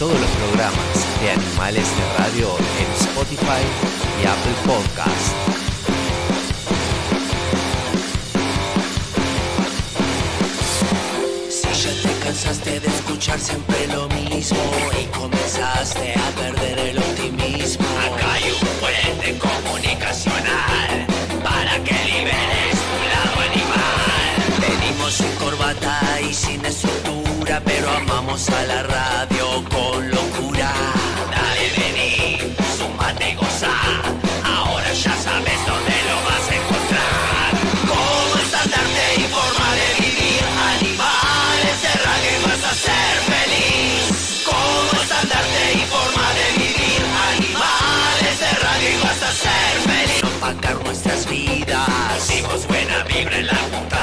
todos los programas de Animales de Radio en Spotify y Apple Podcast. Si ya te cansaste de escuchar siempre lo mismo y comenzaste a perder el optimismo. Acá hay un puente comunicacional amamos a la radio con locura. Dale, vení, sumate goza. Ahora ya sabes dónde lo vas a encontrar. Cómo estandarte de vivir. Animales de radio y vas a ser feliz. Cómo estandarte y forma de vivir. Animales de radio y vas a ser feliz. Opacar nuestras vidas. Hijos buena vibra en la punta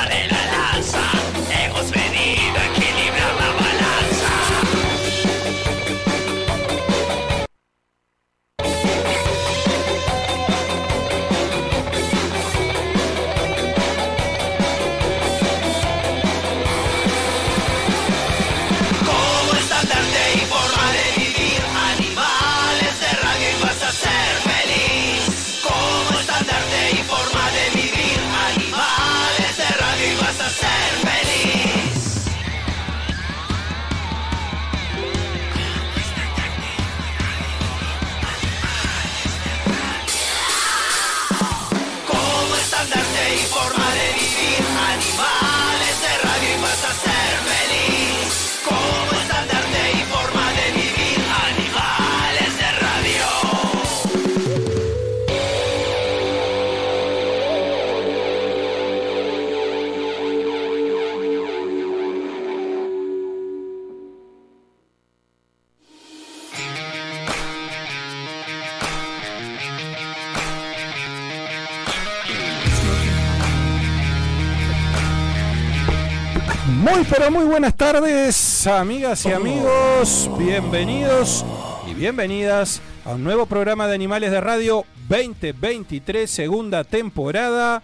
pero muy buenas tardes, amigas y amigos. Bienvenidos y bienvenidas a un nuevo programa de Animales de Radio 2023, segunda temporada.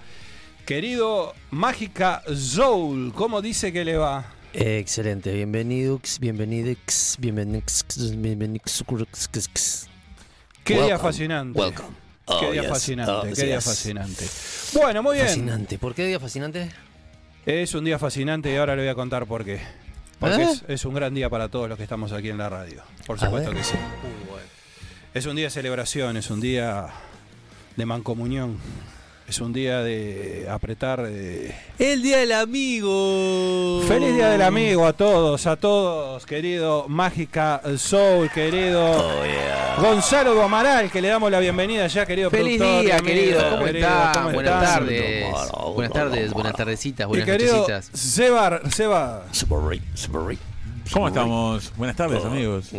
Querido Mágica Zoul, ¿cómo dice que le va? Excelente, bienvenidos, bienvenidos, bienvenidos, bienvenidos. Qué día fascinante. welcome. Qué Oh, día yes. fascinante, Oh, qué día fascinante. Bueno, muy bien. Fascinante. ¿Por qué día fascinante? Es un día fascinante y ahora le voy a contar por qué. Porque ¿Eh? es, es un gran día para todos los que estamos aquí en la radio. Por A supuesto que sí. Es un día de celebración, es un día de mancomunión, es un día de apretar. El día del amigo. Feliz día del amigo a todos, a todos, querido Mágica Soul, querido Oh, yeah. Gonzalo Domaral, que le damos la bienvenida ya, querido Feliz productor y día, amigo, querido. ¿Cómo querido, está? ¿cómo Buenas tardes. Buenas tardes, buenas tardecitas, Y buenas querido nochecitas. Seba, Seba, ¿Cómo estamos? Buenas tardes, amigos.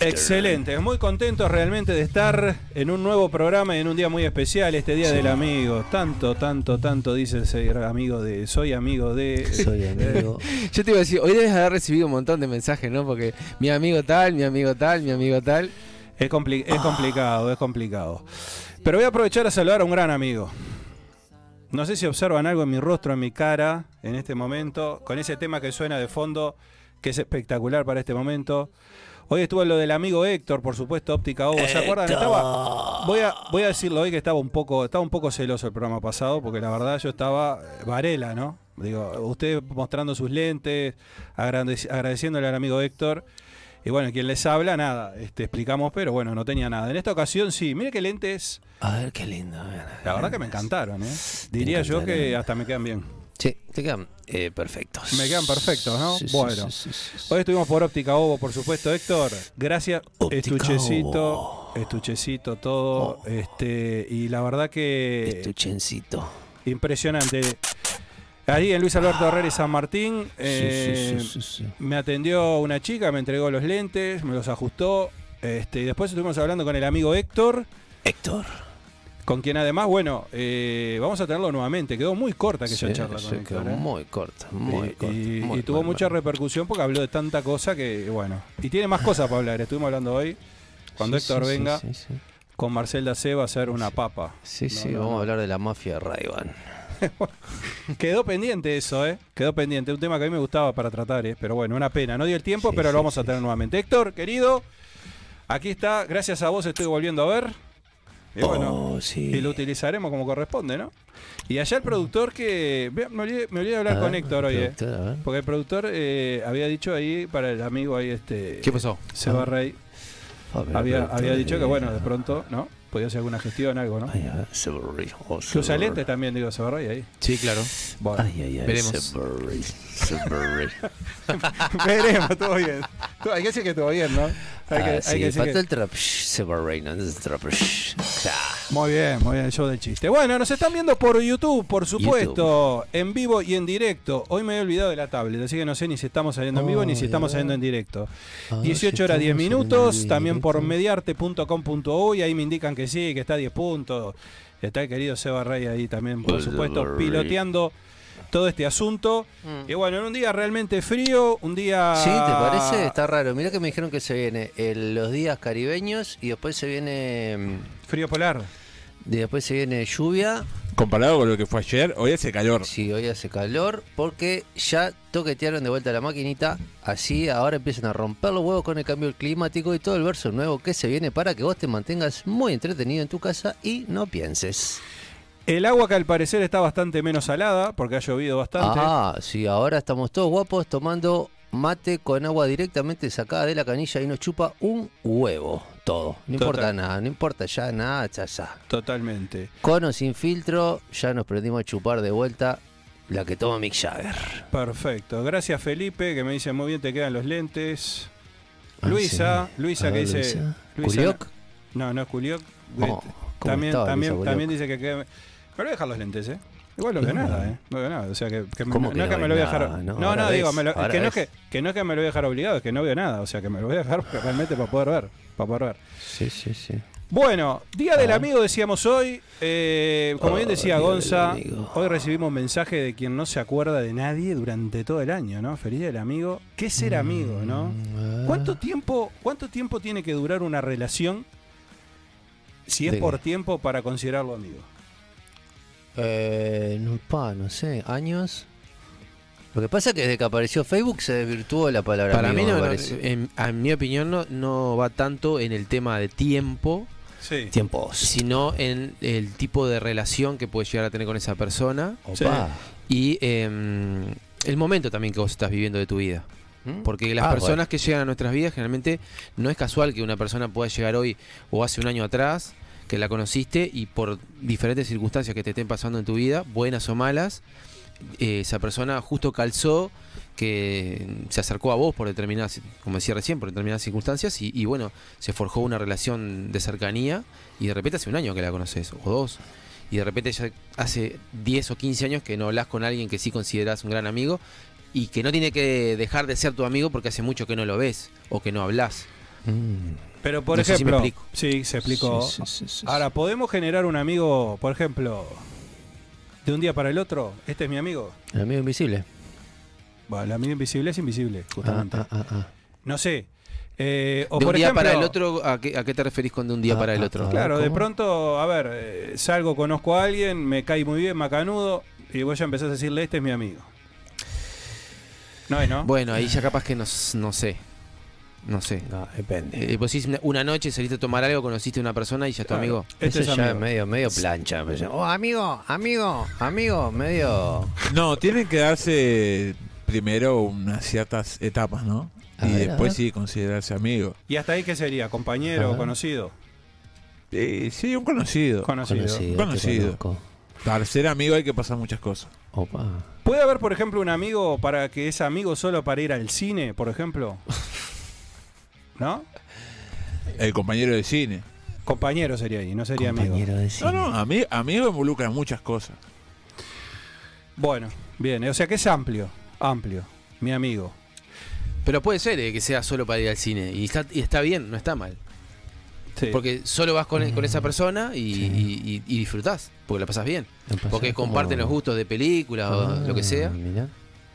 Excelente, muy contentos realmente de estar en un nuevo programa y en un día muy especial, este Día del Amigo. Tanto, tanto, tanto dice ser amigo de, soy amigo de... Soy amigo. Yo te iba a decir, hoy debes haber recibido un montón de mensajes, ¿no? Porque mi amigo tal, mi amigo tal, mi amigo tal. Es, compli- es complicado, es complicado. Pero voy a aprovechar a saludar a un gran amigo. No sé si observan algo en mi rostro, en mi cara, en este momento, con ese tema que suena de fondo, que es espectacular para este momento. Hoy estuvo lo del amigo Héctor, por supuesto, Óptica Ovo. ¿Se acuerdan? Estaba, voy, a, voy a decirlo hoy que estaba un poco, estaba un poco celoso el programa pasado, porque la verdad yo estaba Varela, ¿no? Digo, usted mostrando sus lentes, agradeci- agradeciéndole al amigo Héctor. Y bueno, quien les habla, nada, este, explicamos, pero bueno, no tenía nada. En esta ocasión sí, mire qué lentes, A ver, qué lindo. a ver. la verdad que me encantaron, ¿eh? Diría yo que hasta me quedan bien. Sí, te quedan eh, perfectos. Me quedan perfectos, ¿no? Sí, Bueno. sí. Hoy estuvimos por Óptica Ovo, por supuesto, Héctor. Gracias. Estuchecito, Ovo. estuchecito, todo. Oh. Este, y la verdad que Estuchencito. impresionante. Ahí en Luis Alberto Herrera y San Martín eh, sí, sí, sí, sí. me atendió una chica, me entregó los lentes, me los ajustó. Este, y después estuvimos hablando con el amigo Héctor, Héctor. Con quien además, bueno, eh, vamos a tenerlo nuevamente. Quedó muy corta aquella Sí, charla con quedó. ¿eh? muy corta, muy y, corta. y- muy y tuvo mucha repercusión porque habló de tanta cosa que, bueno. Y tiene más cosas para hablar. Estuvimos hablando hoy, cuando Sí, Héctor sí, venga, con Marcel Dacé va a ser una papa. Sí, sí, No, vamos no. a hablar de la mafia de Ray-Ban. Quedó pendiente eso, ¿eh? Quedó pendiente. Un tema que a mí me gustaba para tratar, ¿eh? Pero bueno, una pena. No dio el tiempo, pero lo vamos a tener nuevamente. Héctor, querido, aquí está. Gracias a vos estoy volviendo a ver. Y bueno, Oh, sí. y lo utilizaremos como corresponde, ¿no? Y allá el productor que... Me olvidé, me olvidé de hablar con Héctor hoy, ¿eh? Porque el productor eh, había dicho ahí para el amigo ahí, este... ¿Qué pasó? Seba Rey. Había, había dicho que, eh, bueno, de pronto, ¿no? Podía hacer alguna gestión, algo, ¿no? Ay, a ver, Severry, oh, Severry. también, digo, Seba Rey ahí. Sí, claro. Bueno, Ay, ay, ay. Veremos. Severry, Severry. veremos, todo bien. Hay que decir que estuvo bien, ¿no? Hay que, Ah, hay sí, que decir faltó que- el trap. Severry, no es trap. Muy bien, muy bien, el show del chiste. Bueno, nos están viendo por YouTube, por supuesto, en vivo y en directo. Hoy me he olvidado de la tablet, así que no sé ni si estamos saliendo en vivo ni si Ay, estamos ay. saliendo en directo. A ver 18 si horas 10 estamos en minutos, el también por mediarte.com.uy, ahí me indican que sí, que está a 10 puntos. Está el querido Seba Rey ahí también, por supuesto, piloteando todo este asunto. Y bueno, en un día realmente frío, un día... Sí, ¿te parece? Está raro. Mira que me dijeron que se viene el- los días caribeños y después se viene mm, Frío polar. y después se viene lluvia. Comparado con lo que fue ayer, hoy hace calor. Sí, hoy hace calor porque ya toquetearon de vuelta la maquinita. Así ahora empiezan a romper los huevos con el cambio climático y todo el verso nuevo que se viene para que vos te mantengas muy entretenido en tu casa y no pienses. El agua que al parecer está bastante menos salada, porque ha llovido bastante. Ah, sí, ahora estamos todos guapos tomando mate con agua directamente sacada de la canilla y nos chupa un huevo. Todo. No Total. importa nada, no importa ya nada, ya, ya. Totalmente. Con o sin filtro, ya nos prendimos a chupar de vuelta la que toma Mick Jagger. Perfecto. Gracias Felipe, que me dice muy bien te quedan los lentes. Ah, Luisa, sí. Luisa que dice... Luisa. Luisa- ¿Culioc? No, no es Culioc. Oh, ¿cómo también estaba también, Luisa también dice que queda... Me voy a dejar los lentes, ¿eh? Igual no veo No. nada, ¿eh? No veo nada. O sea, que, que me- ¿Cómo no, que no me lo voy a dejar... nada? No, No, digo, me lo- que, no es que no es que me lo voy a dejar obligado, es que no veo nada. O sea, que me lo voy a dejar realmente para poder ver. Para ver. Sí, sí, sí. Bueno, Día del Ah. Amigo decíamos hoy. eh, como bien Oh, decía del Gonza, hoy recibimos mensaje de quien no se acuerda de nadie durante todo el año, ¿no? Feliz Día del Amigo. ¿Qué es ser amigo, no? Mm, ¿Cuánto tiempo, ¿Cuánto tiempo tiene que durar una relación si es ¿De por qué? tiempo para considerarlo amigo? Eh, no, pa, no sé, años. Lo que pasa es que desde que apareció Facebook se desvirtuó la palabra Para amigo, mí, no, me no, parece. en, a mi opinión, no, no va tanto en el tema de tiempo, Sí. Tiempos. sino en el tipo de relación que puedes llegar a tener con esa persona Opa. y em, el momento también que vos estás viviendo de tu vida. ¿Mm? Porque las Ah, personas que llegan a nuestras vidas generalmente no es casual que una persona pueda llegar hoy o hace un año atrás que la conociste y por diferentes circunstancias que te estén pasando en tu vida, buenas o malas, esa persona justo calzó que se acercó a vos por determinadas, como decía recién, por determinadas circunstancias y, y bueno, se forjó una relación de cercanía y de repente hace un año que la conoces o dos. Y de repente ya hace 10 o 15 años que no hablas con alguien que sí consideras un gran amigo y que no tiene que dejar de ser tu amigo porque hace mucho que no lo ves o que no hablas. Mm. Pero por No sé si me ejemplo, explico. sí, se explicó. Sí, sí, sí, sí, Ahora, ¿podemos generar un amigo, por ejemplo, de un día para el otro? Este es mi amigo. El amigo invisible. Bueno, el amigo invisible es invisible, justamente. Ah, ah, ah, No sé. Eh, o de un por día ejemplo, para el otro, ¿a qué, a qué te referís con de un día Ah, para el otro? Claro, de pronto, a ver, eh, salgo, conozco a alguien, me cae muy bien, macanudo, y vos ya empezás a decirle, este es mi amigo. No es, ¿no? Bueno, ahí ya capaz que no, no sé. No sé. No, depende. Eh, vos decís una- noche saliste a tomar algo, conociste a una persona y ya es tu Claro. amigo. Este Eso es ya amigo. es medio, medio plancha. pero ya- Oh, amigo, amigo, amigo, medio. No, tienen que darse primero unas ciertas etapas, ¿no? A y ver, después sí considerarse amigo. ¿Y hasta ahí qué sería? ¿Compañero, Ajá. conocido? Eh, sí, un conocido. Conocido. Conocido. Conocido. Para ser amigo hay que pasar muchas cosas. Opa. ¿Puede haber, por ejemplo, un amigo para que es amigo solo para ir al cine, por ejemplo? ¿No? El compañero de cine. Compañero sería ahí, no sería amigo. Compañero de cine. No, no, ami- amigo involucra muchas cosas. Bueno, bien, o sea que es amplio, amplio, mi amigo. Pero puede ser eh, que sea solo para ir al cine. Y está, y está bien, no está mal. Sí. Porque solo vas con, con esa persona y, Sí. y- y- y disfrutás. Porque la pasas bien. Porque como- comparten los gustos de películas Ah, o lo que sea. mirá.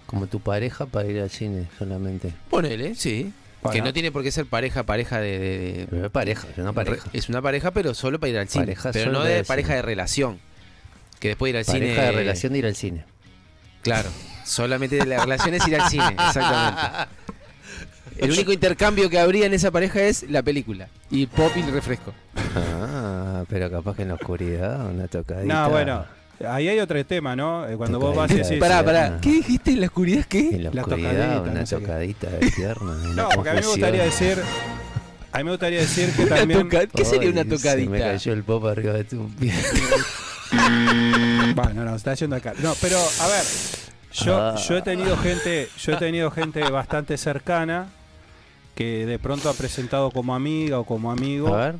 Como tu pareja para ir al cine solamente. Ponele, sí. Que no tiene por qué ser pareja, pareja de. de- de- Pero es pareja, es una pareja. Es una pareja, pero solo para ir al cine. Pareja pero solo no de pareja cine. de relación. Que después ir al Pareja cine. de relación de ir al cine. Claro. Solamente de la relación es ir al cine, exactamente. El único intercambio que habría en esa pareja es la película. Y pop y el refresco. Ah, pero capaz que en la oscuridad, una tocadita. No, bueno, ahí hay otro tema, ¿no? Eh, Cuando vos vas y Tocadita. decís... Pará, pará. ¿Qué dijiste en la oscuridad? ¿Qué? En la La oscuridad, tocadita, una no sé qué. tocadita de pierna. No, porque a mí me gustaría decir... A mí me gustaría decir que también... toca- ¿Qué sería una Ay, Se me tocadita? cayó el pop arriba de tu pierna. Bueno, no, está yendo acá. No, pero a ver, yo, Ah. yo he tenido gente, yo he tenido gente bastante cercana que de pronto ha presentado como amiga o como amigo A ver.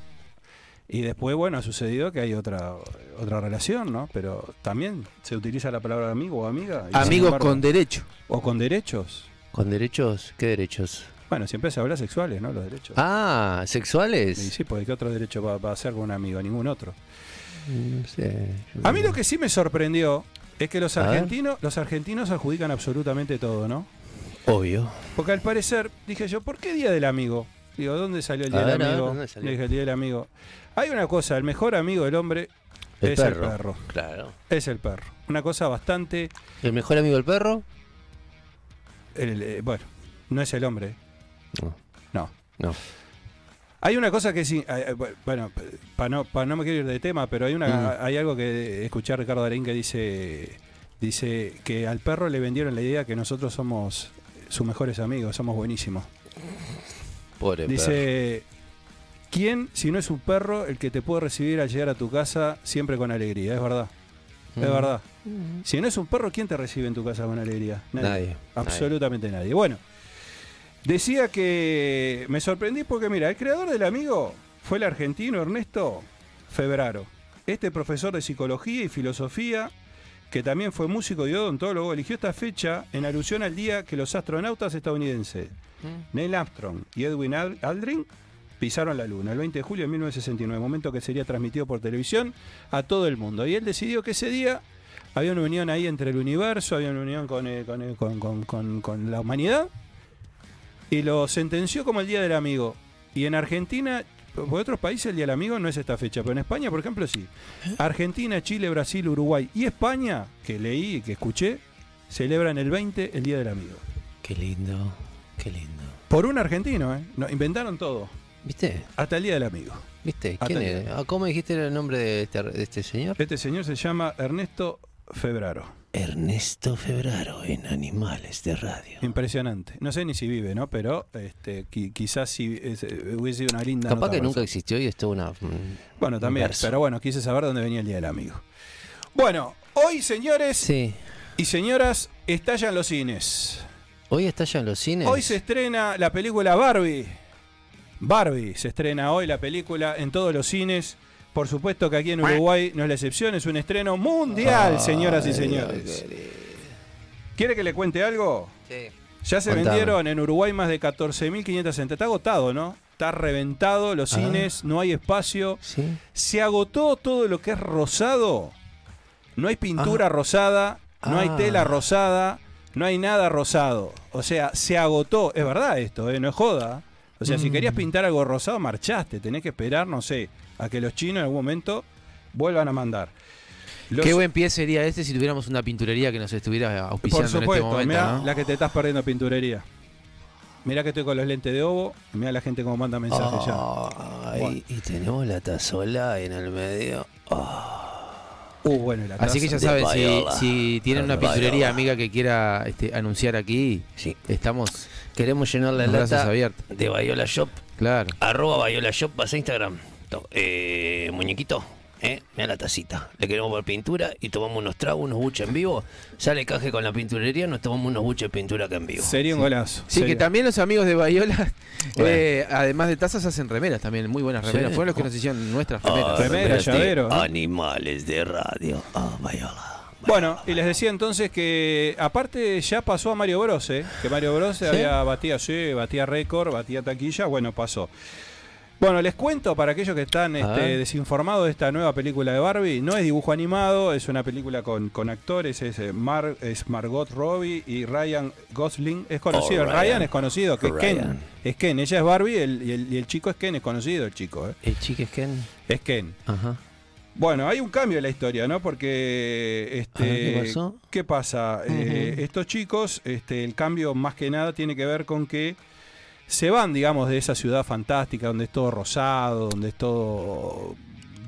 Y después, bueno, ha sucedido que hay otra otra relación, ¿no? Pero también se utiliza la palabra amigo o amiga. y Amigos con derecho. o con derechos. ¿Con derechos? ¿Qué derechos? Bueno, siempre se habla sexuales, ¿no? Los derechos. Ah, Y ¿sexuales? sí, porque ¿qué otro derecho va, va a ser con un amigo? Ningún otro. No sé. A mí lo que sí me sorprendió es que los A ver. argentinos, los argentinos adjudican absolutamente todo, ¿no? Obvio. Porque al parecer, dije yo, ¿por qué Día del Amigo? Digo, ¿dónde salió el Día ver, del ver, Amigo? ¿dónde salió? Dije, el Día del Amigo. Hay una cosa, el mejor amigo del hombre El es perro. el perro. Claro. Es el perro. Una cosa bastante... ¿El mejor amigo del perro? el- eh, bueno, no es el hombre. No. No. No. Hay una cosa que sí, eh, eh, bueno, para no, pa no me quiero ir de tema, pero hay una Mm. hay algo que escuché a Ricardo Darín que dice dice que al perro le vendieron la idea que nosotros somos sus mejores amigos, somos buenísimos. Pobre perro. ¿Quién, si no es un perro, el que te puede recibir al llegar a tu casa siempre con alegría? Es verdad, es Mm. verdad. Si no es un perro, ¿quién te recibe en tu casa con alegría? Nadie. Absolutamente nadie. Bueno, decía que me sorprendí porque, mira, el creador del amigo fue el argentino Ernesto Febraro. Este profesor de psicología y filosofía, que también fue músico y odontólogo, eligió esta fecha en alusión al día que los astronautas estadounidenses Neil Armstrong y Edwin Ald- Aldrin pisaron la luna el 20 de julio de 1969, momento que sería transmitido por televisión a todo el mundo. Y él decidió que ese día había una unión ahí entre el universo, había una unión con, eh, con, eh, con- con- con- con la humanidad, y lo sentenció como el Día del Amigo. Y en Argentina, por otros países el Día del Amigo no es esta fecha, pero en España, por ejemplo, sí. Argentina, Chile, Brasil, Uruguay y España, que leí y que escuché, celebran el 20 el Día del Amigo. Qué lindo. Qué lindo. Por un argentino, ¿eh? No, inventaron todo, ¿Viste? hasta el Día del Amigo. ¿Viste? ¿Quién era? Ah, ¿Cómo dijiste el nombre de este, de este señor? Este señor se llama Ernesto Febraro. Ernesto Febraro en Animales de Radio. Impresionante. No sé ni si vive, ¿no? Pero este, qui- quizás si es- eh, hubiese sido una linda. Capaz nota que nunca existió y esto una. mm, Bueno, también. verso. Pero bueno, quise saber dónde venía el Día del Amigo. Bueno, hoy, señores Sí. y señoras, estallan los cines. Hoy en los cines. Hoy se estrena la película Barbie. Barbie se estrena hoy la película en todos los cines. Por supuesto que aquí en Uruguay no es la excepción, es un estreno mundial, señoras y señores. ¿Quiere que le cuente algo? Sí. Ya se vendieron en Uruguay más de 14.500 entradas. Está agotado, ¿no? Está reventado los Ah. cines, no hay espacio. Sí. Se agotó todo lo que es rosado. No hay pintura rosada, no hay Ah. tela rosada, no hay nada rosado. O sea, se agotó. Es verdad esto, ¿eh? no es joda. O sea, si Mm. querías pintar algo rosado, marchaste. Tenés que esperar, no sé, a que los chinos en algún momento vuelvan a mandar. Los- Qué buen pie sería este si tuviéramos una pinturería que nos estuviera Por auspiciando en este supuesto, momento. mirá ¿no? la que te estás perdiendo pinturería. Mirá que estoy con los lentes de ovo. Mirá la gente cómo manda mensajes ya. Ay, Bueno. Y tenemos la tazola en el medio. Uh, bueno, la Así que ya saben, si, tienen una pinturería amiga que quiera este, anunciar aquí, Sí. estamos Queremos llenar la los lata de Bayola Shop. Claro. Arroba Bayola Shop, vas a Instagram. Eh, muñequito, eh, mira la tacita. Le queremos ver pintura y tomamos unos tragos, unos buches en vivo. Sale caje con la pinturería, nos tomamos unos buches de pintura acá en vivo. Sería un golazo. Sí, que también los amigos de Bayola, Bueno. eh, además de tazas, hacen remeras también, muy buenas remeras. Sí. Fueron los que nos hicieron nuestras remeras. Remera, remeras de llavero, ¿eh? Animales de radio. Ah, Bayola. Bueno, y les decía entonces que aparte ya pasó a Mario Bros, ¿eh? que Mario Bros ¿Sí? había batía, sí, batía récord, batía taquilla, bueno, pasó. Bueno, les cuento para aquellos que están este, desinformados de esta nueva película de Barbie, no es dibujo animado, es una película con, con actores, es, eh, Mar- es Margot Robbie y Ryan Gosling, es conocido, Oh, Ryan. Ryan. es conocido, que es Ken, es Ken, ella es Barbie el- y, el, y el chico es Ken, es conocido el chico, ¿eh? El chique es Ken. es Ken. Ajá. Bueno, hay un cambio en la historia, ¿no? Porque este, ver, ¿qué pasó? ¿qué pasa? Eh, estos chicos, este, el cambio más que nada tiene que ver con que se van, digamos, de esa ciudad fantástica donde es todo rosado, donde es todo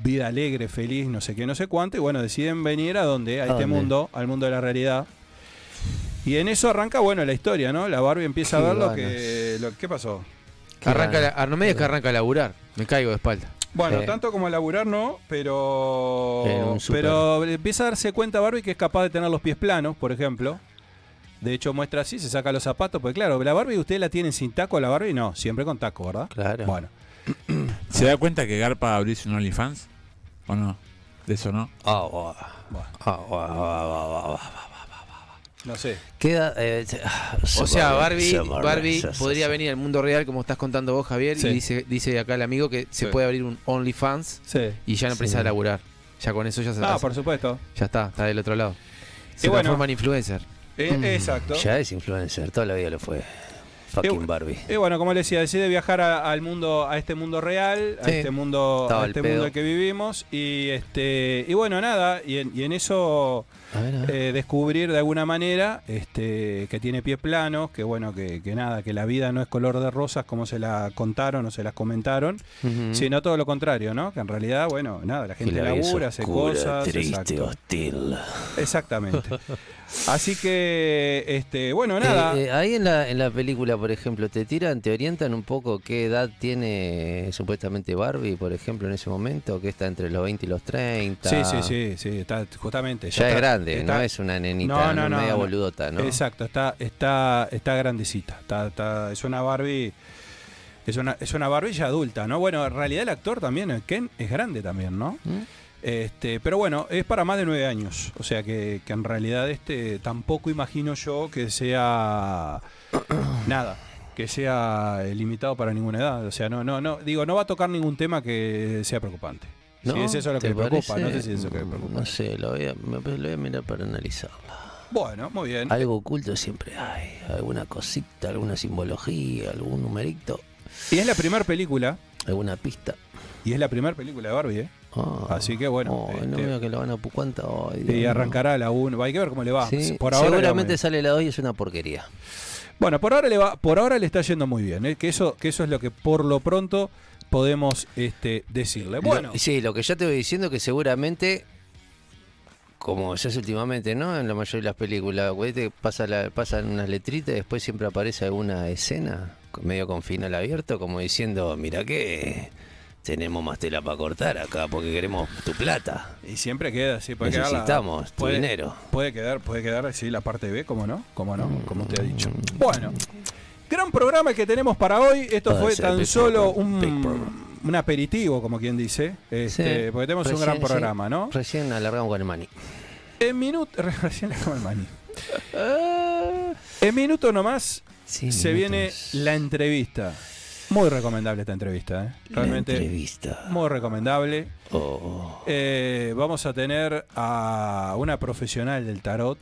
vida alegre, feliz, no sé qué, no sé cuánto, y bueno, deciden venir a donde, a, ¿A este dónde? mundo, al mundo de la realidad. Y en eso arranca, bueno, la historia, ¿no? La Barbie empieza a ver lo que, lo- ¿Qué pasó? Arranca la, no me digas que arranca a laburar. Me caigo de espalda. Bueno, tanto como laburar no, pero pero empieza a darse cuenta Barbie que es capaz de tener los pies planos, por ejemplo. De hecho muestra así, se saca los zapatos, porque claro, la Barbie usted la tiene sin taco, la Barbie no, siempre con taco, ¿verdad? Claro. Bueno, ¿Se da cuenta que Garpa abrirse un OnlyFans? ¿O no? De eso no. No sé. Queda. eh, O sea, Barbie, se Barbie se- podría venir al mundo real, como estás contando vos, Javier, Sí. y dice, dice acá el amigo que se Sí. puede abrir un OnlyFans Sí. y ya no empieza Sí. a laburar. Ya con eso ya se Ah, por supuesto. ya está, está del otro lado. Se Y bueno. transforma en influencer. Eh, Mm, Exacto. Ya es influencer, toda la vida lo fue. Fucking Barbie. Y bueno, como le decía, decide viajar a- al mundo, a este mundo real, a Sí. este mundo, Estaba a este mundo en el que vivimos, y este, y bueno, nada, y en, y en eso A ver, a ver. eh, descubrir de alguna manera este, que tiene pies planos, que bueno, que, que nada, que la vida no es color de rosas como se la contaron o se las comentaron, sino todo lo contrario, ¿no? Que en realidad, bueno, nada, la gente la labura, hace oscura, cosas. Triste, exacto. hostil. Exactamente. Así que, este, bueno, nada. Eh, eh, ahí en la, en la película, por ejemplo, te tiran, te orientan un poco qué edad tiene supuestamente Barbie, por ejemplo, en ese momento, que está entre los 20 y los 30. Sí, sí, sí, sí, está justamente. Ya, es está- grande, está- no es una nenita, No, no, no, media no. boludota, ¿no? Exacto, está, está, está grandecita. Está, está- es una Barbie. Es una, es una Barbie ya adulta, ¿no? Bueno, en realidad el actor también, el Ken, es grande también, ¿no? ¿Mm? Este, pero bueno, es para más de nueve años. O sea que, que en realidad este tampoco imagino yo que sea nada, que sea limitado para ninguna edad. O sea, no, no, no, digo, no va a tocar ningún tema que sea preocupante. ¿No? Si es eso lo que ¿Te le preocupa, no sé si es eso que le preocupa. No sé, lo voy a, me- lo voy a mirar para analizarla. Bueno, muy bien. Algo oculto siempre hay, alguna cosita, alguna simbología, algún numerito, Y es la primera película, alguna pista. y es la primera película de Barbie, ¿eh? Ah, Así que bueno, no este- veo que lo van a ay, Y arrancará la 1. Hay que ver cómo le va. Sí, por ahora seguramente sale la 2 y es una porquería. Bueno, por ahora le va, por ahora le está yendo muy bien, ¿eh? que eso, que eso es lo que por lo pronto podemos este, decirle. Bueno, Lo- sí, lo que ya te voy diciendo que seguramente, como se hace últimamente, ¿no? En la mayoría de las películas, te pasa la, pasan unas letritas y después siempre aparece alguna escena medio con final abierto, como diciendo, mira que tenemos más tela para cortar acá porque queremos tu plata. y siempre queda, sí, puede la- Necesitamos tu puede- dinero. Puede quedar, puede quedar, sí, la parte B, ¿cómo no? ¿Cómo no? Como usted ha dicho. Mm. Bueno, gran programa que tenemos para hoy. Esto fue tan solo un, un aperitivo, como quien dice, este, Sí, porque tenemos un gran sí, programa, ¿no? Recién alargamos con el mani. En minuto, recién acabo el maní. En minuto nomás Sí, se viene la entrevista. Muy recomendable esta entrevista, ¿eh? La Realmente entrevista. muy recomendable. Oh. Eh, vamos a tener a una profesional del tarot.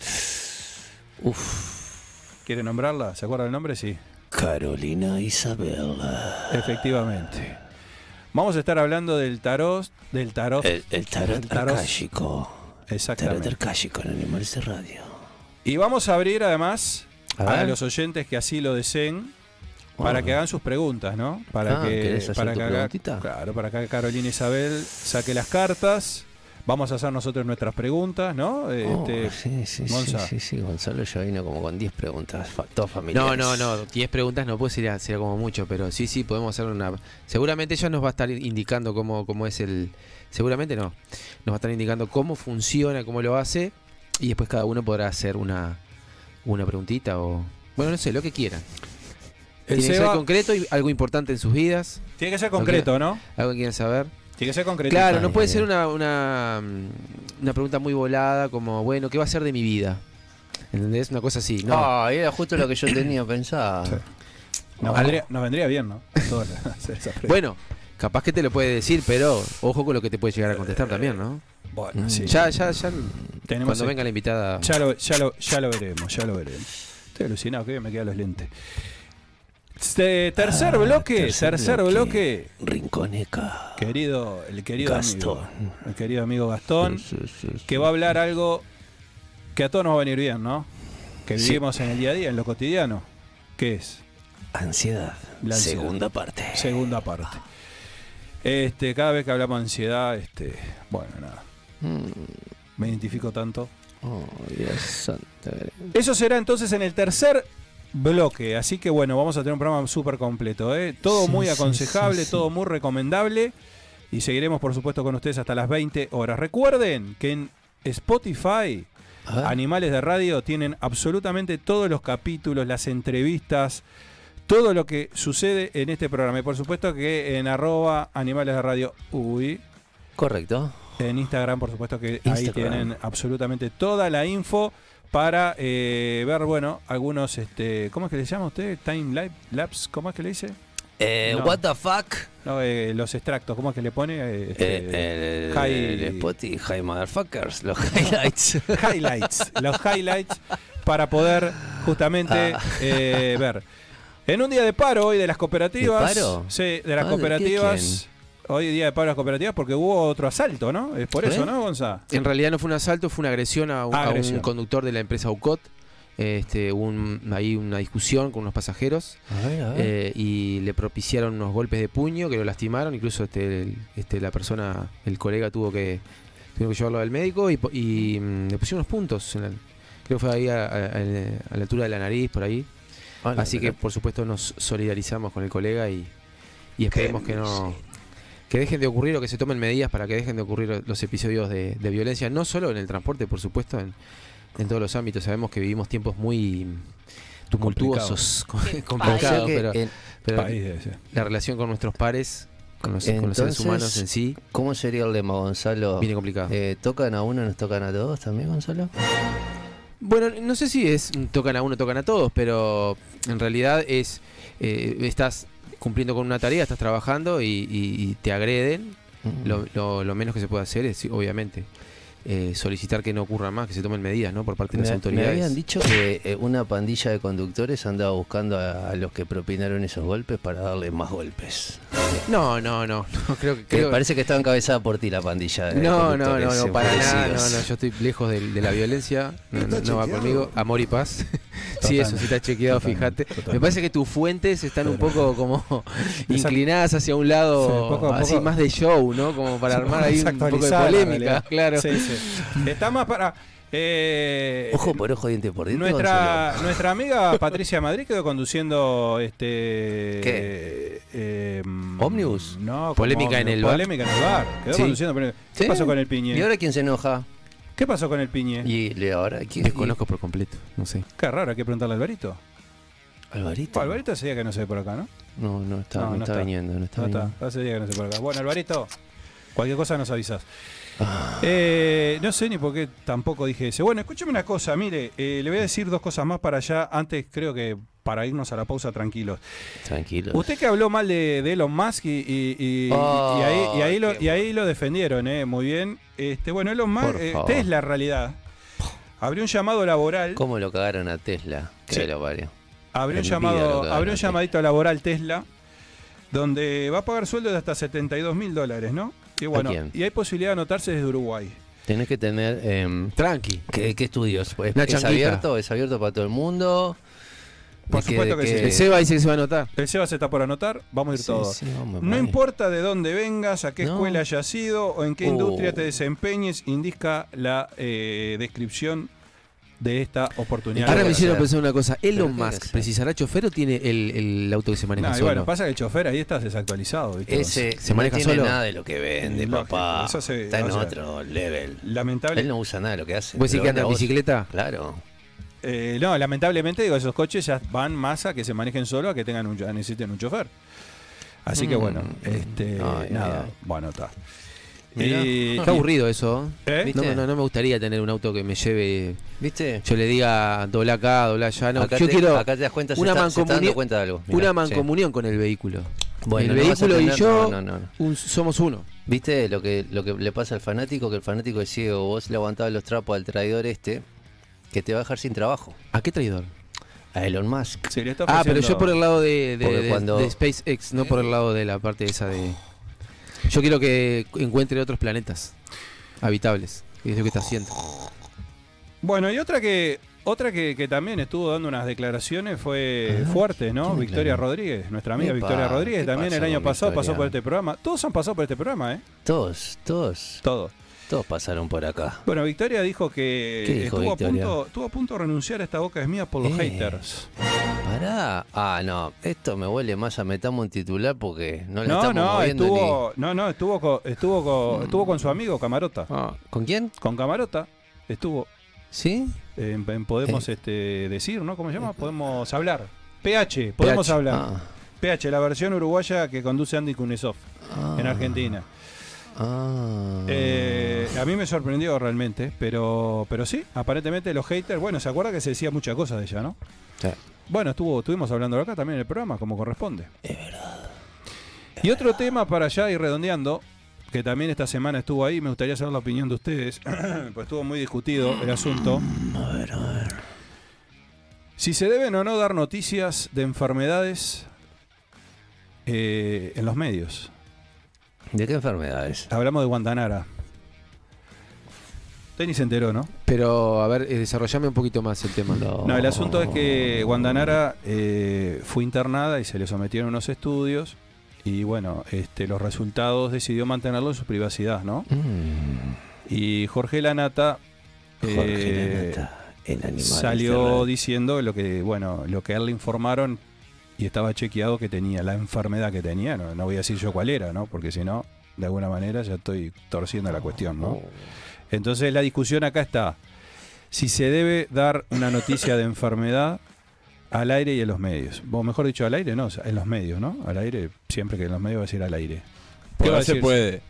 Uf. ¿Quiere nombrarla? ¿Se acuerda del nombre? Sí, Carolina Isabella. efectivamente. Vamos a estar hablando del tarot, del tarot. El, el tarot El tarot. akáshico. Tarot akáshico en Animales de Radio. Y vamos a abrir además A a, los oyentes que así lo deseen para que hagan sus preguntas, ¿no? Para Ah, que ¿querés hacer para tu que haga- preguntita? claro, para que Carolina Isabel saque las cartas. Vamos a hacer nosotros nuestras preguntas, ¿no? Oh, Este, sí, sí, sí, Gonza. sí, sí, Gonzalo ya vino como con 10 preguntas, todas No, familiares. no, no, 10 preguntas no puede ser, sería como mucho, pero sí, sí, podemos hacer una... Seguramente ella nos va a estar indicando cómo, cómo es el... Seguramente no, nos va a estar indicando cómo funciona, cómo lo hace, y después cada uno podrá hacer una, una preguntita o... Bueno, no sé, lo que quieran. Tiene que ser concreto y algo importante en sus vidas, tiene que ser concreto, ¿no? algo que quieran saber. Tiene que ser concreto. Claro, no puede ser una, una, mm, una pregunta muy volada como, bueno, ¿qué va a ser de mi vida? ¿Entendés? Una cosa así. No, Ah, era justo lo que yo tenía pensado. Sí. Nos, vendría, nos vendría bien, ¿no? Bueno, capaz que te lo puede decir, pero ojo con lo que te puede llegar a contestar también, ¿no? Bueno, sí. Ya, ya, ya. Tenemos cuando el- venga la invitada. Ya lo, ya, lo, ya lo veremos, ya lo veremos. Estoy alucinado, que me quedan los lentes. Este, tercer Ah, bloque, tercer tercer, bloque. bloque. Rinconeca. Querido, el querido Gastón. amigo. El querido amigo Gastón. Sí, sí, sí. que va a hablar algo que a todos nos va a venir bien, ¿no? Que vivimos en el día a día, en lo cotidiano. ¿Qué es? Ansiedad. La ansiedad. Segunda parte. Segunda parte. Este, cada vez que hablamos de ansiedad, este, bueno, nada, Mm. me identifico tanto. Oh, Dios santo. Eso será entonces en el tercer bloque, así que bueno, vamos a tener un programa súper completo, ¿eh? Todo Sí, muy aconsejable, sí, sí. todo muy recomendable y seguiremos por supuesto con ustedes hasta las 20 horas. Recuerden que en Spotify. Animales de Radio tienen absolutamente todos los capítulos, las entrevistas, todo lo que sucede en este programa. Y por supuesto que en arroba Animales de Radio uy, Correcto. en Instagram, por supuesto que ahí tienen absolutamente toda la info para eh, ver, bueno, algunos, este, ¿cómo es que le llama usted? Time lap- lapse, ¿cómo es que le dice? Eh, No. What the fuck? No, eh, los extractos, ¿cómo es que le pone? Eh, este, Eh, el, high- el Spotify, High Motherfuckers, los highlights. highlights, los highlights para poder justamente Ah. eh, ver. En un día de paro hoy de las cooperativas. ¿De paro? Sí, de las Ah, cooperativas. Hoy día de paro de las cooperativas porque hubo otro asalto, ¿no? Es por eso, ¿Eh? ¿no, Gonza? En realidad no fue un asalto, fue una agresión a un, Ah, a un agresión. conductor de la empresa UCOT. Este, hubo un, ahí una discusión con unos pasajeros A ver, a ver. eh, y le propiciaron unos golpes de puño que lo lastimaron. Incluso este, el- este, la persona, el colega tuvo que, tuvo que llevarlo al médico y, mm, le pusieron unos puntos. en el- creo que fue ahí a, a- a la altura de la nariz, por ahí. Hola, Así que por supuesto nos solidarizamos con el colega y, y esperemos que no que dejen de ocurrir o que se tomen medidas para que dejen de ocurrir los episodios de, de violencia, no solo en el transporte, por supuesto, en, en todos los ámbitos. Sabemos que vivimos tiempos muy tumultuosos, complicados, pero, en- pero País debe ser. la relación con nuestros pares, con los, con los seres humanos en sí, ¿Cómo sería el lema, Gonzalo? viene complicado. Eh, ¿Tocan a uno, nos tocan a todos también, Gonzalo? Bueno, no sé si es tocan a uno, tocan a todos, pero en realidad es eh, estás cumpliendo con una tarea, estás trabajando y, y- y te agreden. Lo, lo- lo menos que se puede hacer es, obviamente, eh, solicitar que no ocurra más, que se tomen medidas, ¿no? Por parte de las Me, me autoridades. habían dicho que eh, una pandilla de conductores andaba buscando a, a los que propinaron esos golpes para darle más golpes. No, no, no, no, creo que creo- parece que estaba encabezada por ti la pandilla de No, no, no, no, para nada, no, enfurecidos. no, yo estoy lejos de, de la violencia, no, no- no va conmigo, amor y paz. sí, eso sí está chequeado, fíjate. Me parece que tus fuentes están un poco como inclinadas hacia un lado Sí, poco a así poco. más de show, ¿no? Como para armar ahí un poco de polémica, claro. Sí, sí. Está más para. eh, Ojo por ojo, diente por diente. Nuestra, nuestra amiga Patricia Madrid quedó conduciendo este ¿Qué? eh, ¿Ómnibus? No, como Polémica en el bar. Polémica en el bar. Quedó Sí. conduciendo. pero- ¿Qué Sí. pasó con el piñe? ¿Y ahora quién se enoja? ¿Qué pasó con el piñe? Y le ahora quién Desconozco por completo, no sé. Qué raro, hay que preguntarle a Alvarito. Alvarito. Alvarito hace día que no se ve por acá, ¿no? No, no está, No, no, no está, está. viniendo, no está No viniendo. está, hace día que no se ve por acá. Bueno, Alvarito, cualquier cosa nos avisas. Eh, no sé ni por qué tampoco dije eso. Bueno, escúcheme una cosa, mire, eh, le voy a decir dos cosas más para allá, antes creo que para irnos a la pausa tranquilos. Tranquilo. Usted que habló mal de, de Elon Musk y, y- y- Oh, y ahí, lo, qué y ahí lo defendieron, ¿eh? Muy bien. Este, bueno, Elon Musk, eh. Tesla en realidad, abrió un llamado laboral, ¿Cómo lo cagaron a Tesla? Sí. lo abrió un, llamado, abrió un llamadito laboral Tesla, donde va a pagar sueldos de hasta 72 mil dólares, ¿no? Y bueno, quién? y hay posibilidad de anotarse desde Uruguay. Tenés que tener... em, Tranqui. ¿qué, qué estudios? Pues, Una ¿Es changuita. abierto? ¿Es abierto para todo el mundo? Por ¿De qué- supuesto de que sí. El Seba dice que se va a anotar. El Seba se está por anotar, vamos a ir Sí, todos. sí, No vale. importa de dónde vengas, a qué No. escuela hayas ido o en qué Oh. industria te desempeñes, indica la eh, descripción de esta oportunidad. Ahora me hicieron pensar una cosa. ¿Pero ¿Elon Musk precisará chofer o tiene el, el auto que se maneja No, y solo? bueno, pasa que el chofer ahí está desactualizado. ¿viste? Ese ¿Se no maneja tiene solo? nada de lo que vende, Lógico, papá. eso se- Está en o sea, otro level. Lamentable, Él no usa nada de lo que hace. ¿Vos lo que anda en bicicleta? Claro. eh, no, lamentablemente digo, esos coches ya van más a que se manejen solo a que tengan un, necesiten un chofer. Así que Mm. bueno, este, Ay, ay, nada, ay. bueno, está. Mirá. Y- Qué aburrido eso. ¿Eh? No, no, no me gustaría tener un auto que me lleve. ¿Viste? Yo le diga dobla acá, dobla allá. No, acá, yo te, quiero acá te das cuenta, una está, está mancomunión- cuenta de algo. Mirá, una sí. mancomunión con el vehículo. Bueno, el no vehículo y yo no, no, no. un- somos uno. ¿Viste lo que, lo que le pasa al fanático? Que el fanático es ciego. Vos le aguantabas los trapos al traidor este, que te va a dejar sin trabajo. ¿A qué traidor? a Elon Musk. Sí, le está Ah, pero yo por el lado de, de- Porque de- cuando- de SpaceX, no por el lado de la parte esa de... Yo quiero que encuentre otros planetas habitables. Y es lo que está haciendo. Bueno, y otra que otra que, que también estuvo dando unas declaraciones fue Ah, fuerte, ¿no? ¿quién Victoria declaró? Rodríguez, nuestra amiga Epa, Victoria Rodríguez, ¿qué también el año pasado pasó por este programa. Todos han pasado por este programa, ¿eh? Todos, todos, Todos. Todos pasaron por acá. Bueno, Victoria dijo que ¿Qué dijo estuvo, a punto, estuvo a punto de renunciar a esta boca es mía por los Eh. haters. Pará. Ah, no. Esto me huele más a metamos un titular porque no la No, estamos no, moviendo estuvo, no, no, estuvo con, estuvo con, estuvo con su amigo Camarota. ni- ¿Con quién? Con Camarota estuvo ¿Sí? en, en Podemos Eh. este, decir, ¿no? ¿Cómo se llama? Podemos hablar. PH, podemos PH. hablar. Ah, PH, la versión uruguaya que conduce Andy Kunesov ah, en Argentina. Ah. Eh, a mí me sorprendió realmente, pero, pero sí, aparentemente los haters, bueno, ¿se acuerda que se decía muchas cosas de ella, no? Sí. Bueno, estuvo, estuvimos hablando acá también en el programa, como corresponde. Es verdad. Y otro tema para allá y redondeando, que también esta semana estuvo ahí, me gustaría saber la opinión de ustedes, pues estuvo muy discutido el asunto. A ver, a ver. Si se deben o no dar noticias de enfermedades eh, en los medios. ¿De qué enfermedades? Hablamos de Guantanara. Usted ni se enteró, ¿no? Pero, a ver, eh, desarrollame un poquito más el tema. No, el asunto es que Guandanara eh, fue internada y se le sometieron unos estudios y bueno, este, los resultados decidió mantenerlo en su privacidad, ¿no? Mm, Y Jorge Lanata Jorge eh, Lanata, el animal. salió diciendo lo que, bueno, lo que a él le informaron y estaba chequeado que tenía, la enfermedad que tenía, no, no voy a decir yo cuál era, ¿no? Porque si no, de alguna manera ya estoy torciendo la cuestión, ¿no? Entonces la discusión acá está, si se debe dar una noticia de enfermedad al aire y en los medios. O mejor dicho, al aire no, en los medios, ¿no? Al aire, siempre que en los medios va a decir al aire. ¿Qué va a Poder se puede.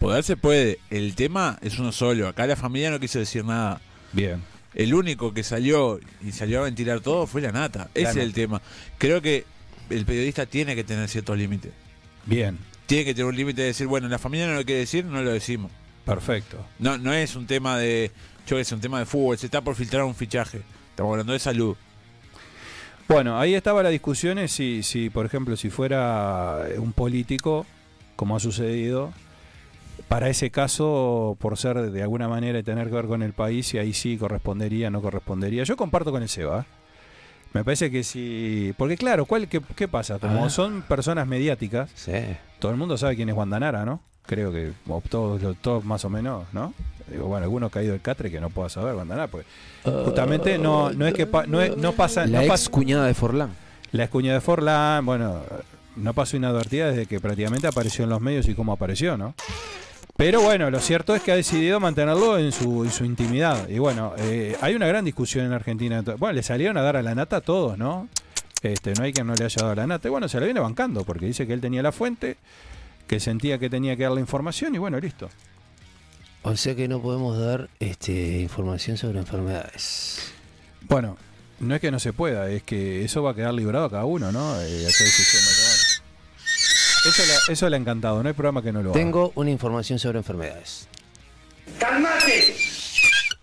Poder se puede. El tema es uno solo. Acá la familia no quiso decir nada. Bien. El único que salió y salió a ventilar todo fue la nata. Ese es el tema. Creo que el periodista tiene que tener ciertos límites. Bien, Tiene que tener un límite de decir, bueno, la familia no lo quiere decir, no lo decimos. perfecto. No, no es un tema de, yo sé, un tema de fútbol, se está por filtrar un fichaje. Estamos hablando de salud. Bueno, ahí estaba la discusión es si, si, por ejemplo, si fuera un político, como ha sucedido, para ese caso, por ser de alguna manera y tener que ver con el país, y ahí sí correspondería, no correspondería. Yo comparto con el Seba. Me parece que sí. Porque claro, ¿cuál, qué, qué pasa? Como Ah. son personas mediáticas, Sí. todo el mundo sabe quién es Guandanara, ¿no? Creo que todos, todos más o menos, ¿no? Digo, bueno, alguno ha caído del catre que no pueda saber Guandanara, porque justamente no, no es que pa- no, es- no pasa, La no ex cuñada de Forlán. la escuña de Forlán, bueno, no pasó inadvertida desde que prácticamente apareció en los medios y cómo apareció, ¿no? Pero bueno, lo cierto es que ha decidido mantenerlo en su, en su intimidad. Y bueno, eh, hay una gran discusión en Argentina. Bueno, le salieron a dar a la nata a todos, ¿no? Este, no hay quien no le haya dado a la nata. Y bueno, se la viene bancando porque dice que él tenía la fuente, que sentía que tenía que dar la información y bueno, listo. O sea que no podemos dar este, información sobre enfermedades. Bueno, no es que no se pueda, es que eso va a quedar librado a cada uno, ¿no? Eh, Eso le, eso le ha encantado, no hay programa que no lo haga. Tengo una información sobre enfermedades.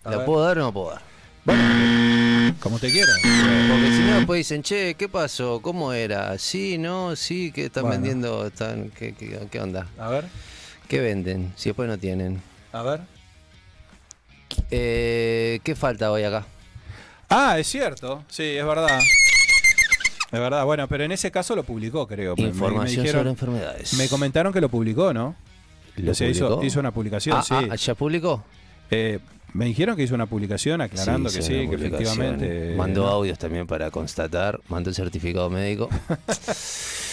A ¿La ver. puedo dar o no puedo dar? Bueno, como te quiera. Porque si no, después dicen, che, ¿qué pasó? ¿Cómo era? Sí, no, sí, ¿qué están Bueno. vendiendo? Están, ¿qué, qué, qué onda? A ver, ¿Qué venden? Si después no tienen. a ver. Eh, ¿Qué falta hoy acá? Ah, es cierto, sí, es verdad. Es verdad, bueno, pero en ese caso lo publicó, creo. Me- me- me Información dijeron- sobre enfermedades. Me comentaron que lo publicó, ¿no? ¿Lo O sea, hizo, hizo una publicación, Ah, sí. ah, ¿Ya publicó? Eh, me dijeron que hizo una publicación aclarando Sí, que sí, que efectivamente. Mandó ¿no? audios también para constatar. Mandó el certificado médico.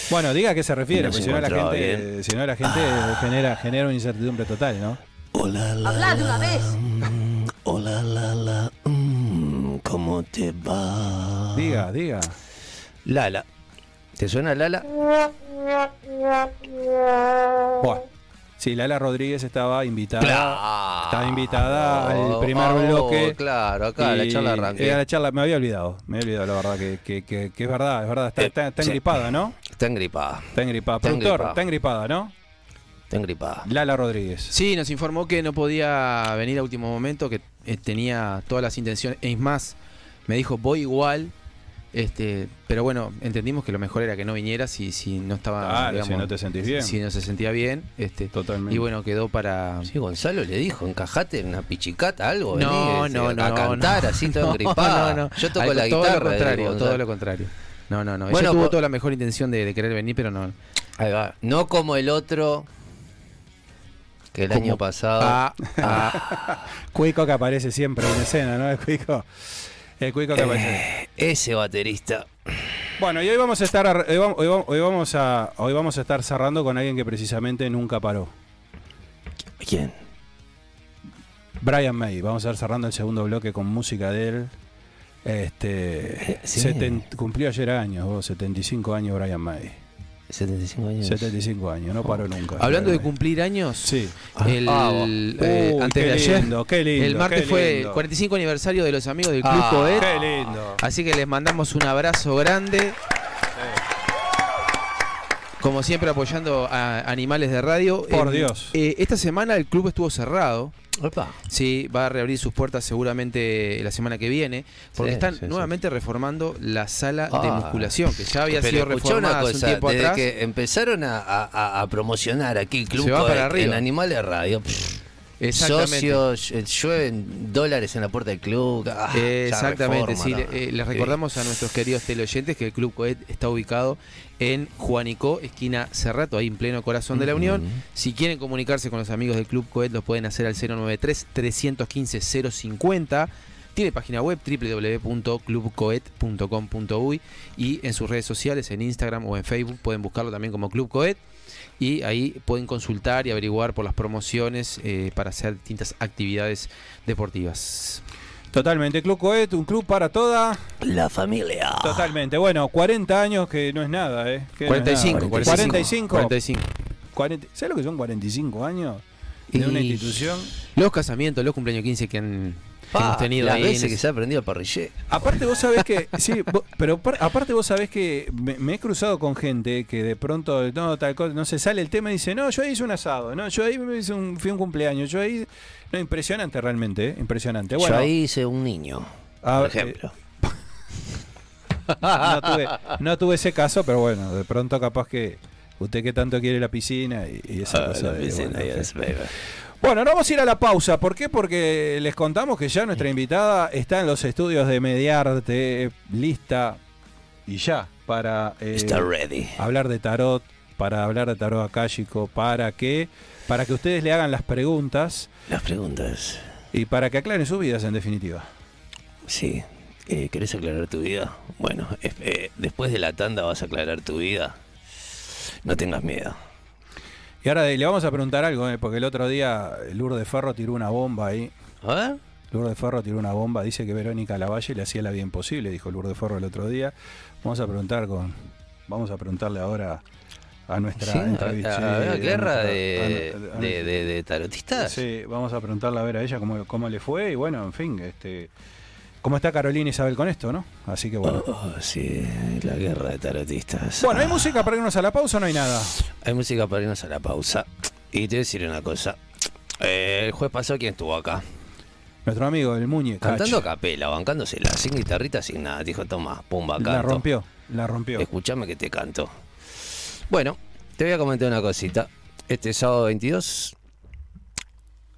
Bueno, diga a qué se refiere, no porque si no la gente, si no la gente genera, genera una incertidumbre total, ¿no? Hola, la, Habla de una vez. mm, Hola, la, la. mm, ¿Cómo te va? Diga, diga. Lala. ¿Te suena Lala? Bueno, sí, Lala Rodríguez estaba invitada. Estaba invitada al primer oh, bloque. Claro, acá la charla era la charla, me había olvidado, me había olvidado la verdad que, que- que- que es verdad, es verdad, está, Eh, está, está sí. engripada, ¿no? Está engripada. Está engripada. Está Productor, está engripada, ¿no? Está engripada. Lala Rodríguez. Sí, nos informó que no podía venir a último momento, que eh, tenía todas las intenciones. Es más, me dijo, voy igual, Este, pero bueno, entendimos que lo mejor era que no viniera si, si no estaba. Claro, digamos, si no te sentís bien. Si no se sentía bien. Este, Totalmente. y bueno, quedó para. Sí, Gonzalo le dijo, encajate en una pichicata, algo. No, vení, no, a no. cantar no. así todo No, no. Yo toco la todo guitarra. Lo contrario, digo, todo lo contrario. No, no, no. Bueno, Ella tuvo po- toda la mejor intención de, de querer venir, pero no. Ahí va. No como el otro que el Como- año pasado. Ah, ah. Cuico que aparece siempre en escena, ¿no? El Cuico. El Cuico que aparece. Ese baterista. Bueno, y hoy vamos a estar ar- hoy vamos, hoy vamos- hoy vamos a hoy vamos a estar cerrando con alguien que precisamente nunca paró. ¿Quién? Brian May. Vamos a estar cerrando el segundo bloque con música de él. Este Sí. seten- cumplió ayer años, vos, 75 años Brian May. 75 años. 75 años, no paró nunca. Hablando de cumplir años, Sí. el, Ah, eh, Uy, antes qué de ayer, lindo, qué lindo, el martes qué fue lindo. 45 aniversario de los amigos del Club Ah. Qué lindo. Así que les mandamos un abrazo grande. Como siempre apoyando a Animales de Radio. Por Dios. eh, esta semana el club estuvo cerrado. Opa. Sí, va a reabrir sus puertas seguramente la semana que viene, porque Sí, están sí, sí. nuevamente reformando la sala de Ah. musculación, que ya había Pero sido una reformada hace un cosa, tiempo desde atrás. que empezaron a, a- a promocionar aquí el Club Se va Coet para arriba. en Animales Radio, pff. Socios, eh, llueven dólares en la puerta del club. ah, Exactamente, reforma, sí. no. le- eh, les recordamos a nuestros queridos teleoyentes que el Club Coet está ubicado en Juanico, esquina Cerrato, ahí en pleno corazón de la Unión. Si quieren comunicarse con los amigos del Club Coet, lo pueden hacer al 093-315-050. Tiene página web www.clubcoet.com.uy y en sus redes sociales, en Instagram o en Facebook, pueden buscarlo también como Club Coet. Y ahí pueden consultar y averiguar por las promociones eh, para hacer distintas actividades deportivas. Totalmente. Club Coet, un club para toda. La familia. Totalmente. Bueno, 40 años que no es nada, ¿eh? Que no es 45, nada. 45. 45. 45. 40 ¿Sabes lo que son 45 años de una Y- institución? Los casamientos, los cumpleaños 15 que, han, que Pa, hemos tenido las ahí. veces en que se ha aprendido a parrillé. Aparte vos sabés que, sí, vos- pero par- aparte vos sabés que me, me he cruzado con gente que de pronto, no, tal cosa, no se sale el tema y dice, no, yo ahí hice un asado, no, yo ahí me hice un, fui un cumpleaños, yo ahí, no, impresionante realmente, ¿eh? impresionante. Bueno, Yo ahí hice un niño, a- por ejemplo. eh, no, tuve, no tuve ese caso, pero bueno, de pronto capaz que usted que tanto quiere la piscina y, y esa Ah, cosa. la de- piscina, bueno, en yes, baby. Bueno, no vamos a ir a la pausa. ¿Por qué? Porque les contamos que ya nuestra invitada está en los estudios de Mediarte, lista y ya para eh, Está ready. hablar de tarot, para hablar de tarot akáshico, para que para que ustedes le hagan las preguntas Las preguntas. y para que aclaren sus vidas en definitiva. Sí. Eh, ¿Querés aclarar tu vida? Bueno, eh, después de la tanda vas a aclarar tu vida. No tengas miedo. Y ahora le vamos a preguntar algo, eh, porque el otro día Lourdes Ferro tiró una bomba ahí. A ver. Lourdes Ferro tiró una bomba, dice que Verónica Lavalle le hacía la vida imposible, dijo Lourdes Ferro el otro día. Vamos a preguntar con vamos a preguntarle ahora a nuestra Sí, entrevista- a- guerra de- de tarotistas. Sí, vamos a preguntarle a ver a ella cómo, cómo le fue y bueno, en fin, este cómo está Carolina Isabel con esto, ¿no? Así que bueno. Oh, sí, la guerra de tarotistas. Bueno, ¿hay música para irnos a la pausa o no hay nada? Hay música para irnos a la pausa. Y te voy a decir una cosa. Eh, el juez pasado, ¿quién estuvo acá? Nuestro amigo el Muñe Cantando a capela, bancándosela, sin guitarrita, sin nada. Dijo, toma, pumba, canto. la rompió, la rompió. Escuchame que te canto. Bueno, te voy a comentar una cosita. Este sábado 22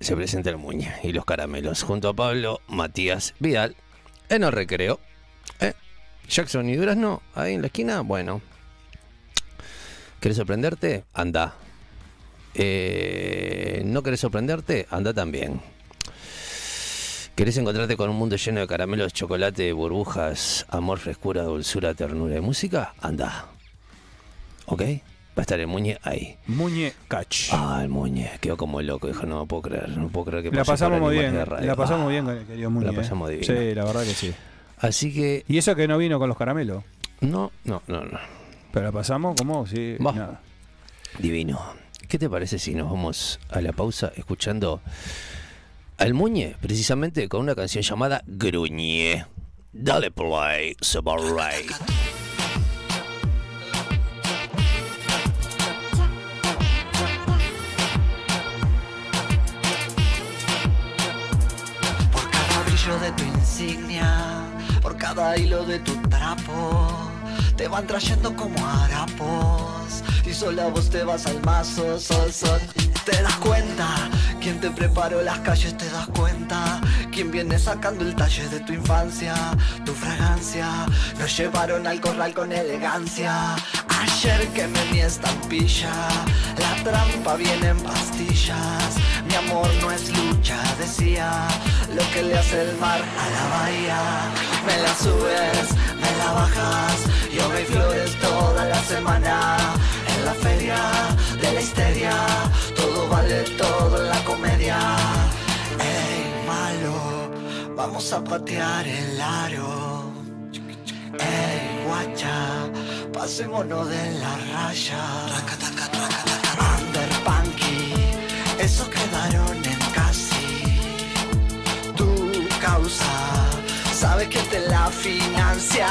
se presenta el Muñe y los caramelos junto a Pablo Matías Vidal en el recreo. ¿Eh? Jackson y Durazno, ahí en la esquina. Bueno, ¿querés sorprenderte? Anda. Eh, ¿No querés sorprenderte? Anda también. ¿Querés encontrarte con un mundo lleno de caramelos, chocolate, burbujas, amor, frescura, dulzura, ternura y música? Anda. ¿Ok? Va a estar el Muñe ahí. Muñe Cach. Ah, el Muñe. Quedó como loco. Dijo, no puedo creer. No puedo creer que la pasamos muy bien, de Radio". la pasamos Ah. bien con el querido Muñe. la ¿eh? pasamos divino. Sí, la verdad que sí. Así que, Y eso que no vino con los caramelos. no, no, no, no. Pero la pasamos como sí, Va. nada. Divino. ¿Qué te parece si nos vamos a la pausa escuchando al Muñe, precisamente con una canción llamada Gruñe? Dale play, Sabaray. por cada brillo de tu trapo. Te van trayendo como harapos. Y solo a vos te vas al mazo, sol, sol. Te das cuenta, quien te preparó las calles te das cuenta. Quien viene sacando el talle de tu infancia, tu fragancia. Nos llevaron al corral con elegancia. Ayer que me mi estampilla, la trampa viene en pastillas. Mi amor no es lucha, decía. Lo que le hace el mar a la bahía. Me la subes, me la bajas. Yo me flores toda la semana. En la feria de la histeria. Todo vale todo la vamos a patear el aro. Ey, guacha, pasémonos de la raya. Under punky, esos quedaron en casi. Tu causa, sabes que te la financia.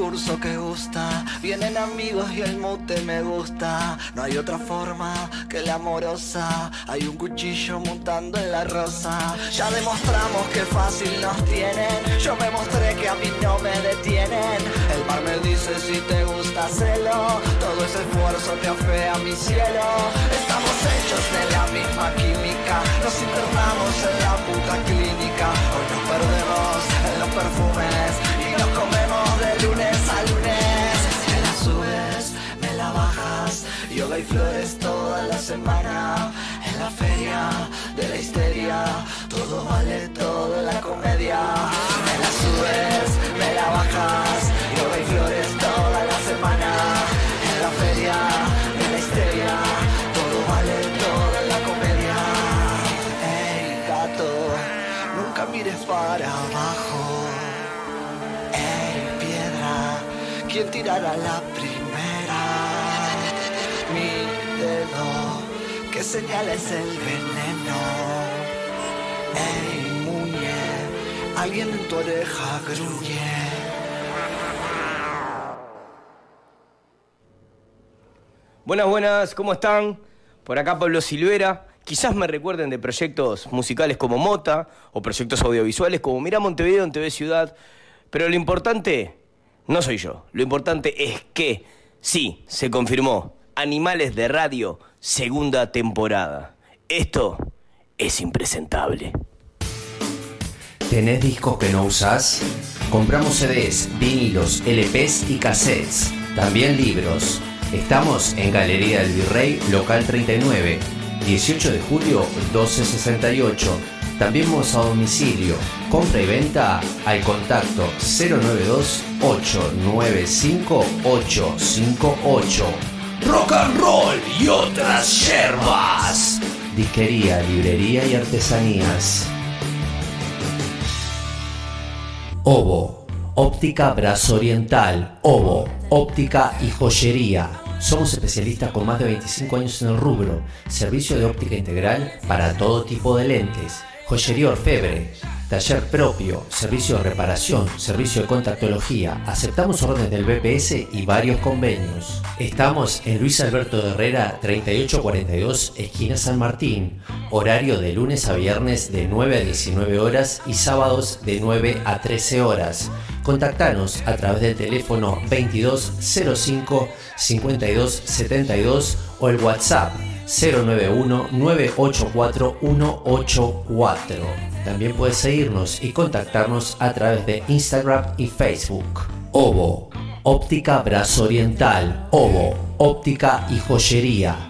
Curso que gusta. Vienen amigos y el mute me gusta. No hay otra forma que la amorosa. Hay un cuchillo mutando en la rosa. Ya demostramos que fácil nos tienen. Yo me mostré que a mí no me detienen. El mar me dice si te gusta hacerlo. Todo ese esfuerzo te afea mi cielo. Estamos hechos de la misma química. Nos internamos en la puta clínica. Hoy nos perdemos en los perfumes lunes a lunes. Me la subes, me la bajas. Yoga y flores toda la semana. En la feria de la histeria. Todo vale todo en la comedia. Me la subes, me la bajas. ¿Quién tirará la primera? Mi dedo, que señala es el veneno. Ey, muñe, alguien en tu oreja gruñe. Buenas, buenas, ¿cómo están? Por acá Pablo Silvera. Quizás me recuerden de proyectos musicales como Mota o proyectos audiovisuales como Mira Montevideo en TV Ciudad. Pero lo importante no soy yo. Lo importante es que, sí, se confirmó. Animales de Radio, segunda temporada. Esto es impresentable. ¿Tenés discos que no usás? Compramos CDs, vinilos, LPs y cassettes. También libros. Estamos en Galería del Virrey, local 39, 18 de julio 1268. También vamos a domicilio. Compra y venta al contacto 092-895-858. Rock and roll y otras yerbas. Disquería, librería y artesanías. Ovo, óptica brazo oriental, Ovo, óptica y joyería. Somos especialistas con más de 25 años en el rubro. Servicio de óptica integral para todo tipo de lentes. Joyería orfebre. Taller propio, servicio de reparación, servicio de contactología. Aceptamos órdenes del BPS y varios convenios. Estamos en Luis Alberto de Herrera 3842, esquina San Martín. Horario de lunes a viernes de 9 a 19 horas y sábados de 9 a 13 horas. Contactanos a través del teléfono 2205 5272 o el WhatsApp 091 984 184. También puedes seguirnos y contactarnos a través de Instagram y Facebook. Ovo, óptica brazo oriental. Ovo, óptica y joyería.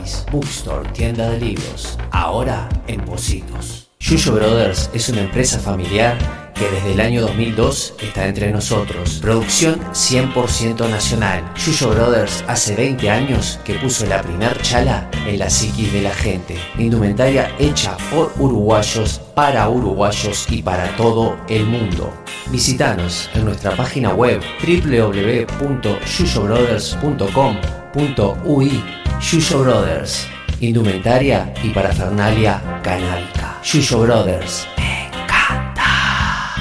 Bookstore, tienda de libros, ahora en Positos. Yuyo Brothers es una empresa familiar que desde el año 2002 está entre nosotros. Producción 100% nacional. Yuyo Brothers hace 20 años que puso la primer chala en la psiquis de la gente. Indumentaria hecha por uruguayos, para uruguayos y para todo el mundo. Visítanos en nuestra página web www.yuyobrothers.com.ui Yuyo Brothers, indumentaria y parafernalia canábica. Yuyo Brothers, me encanta.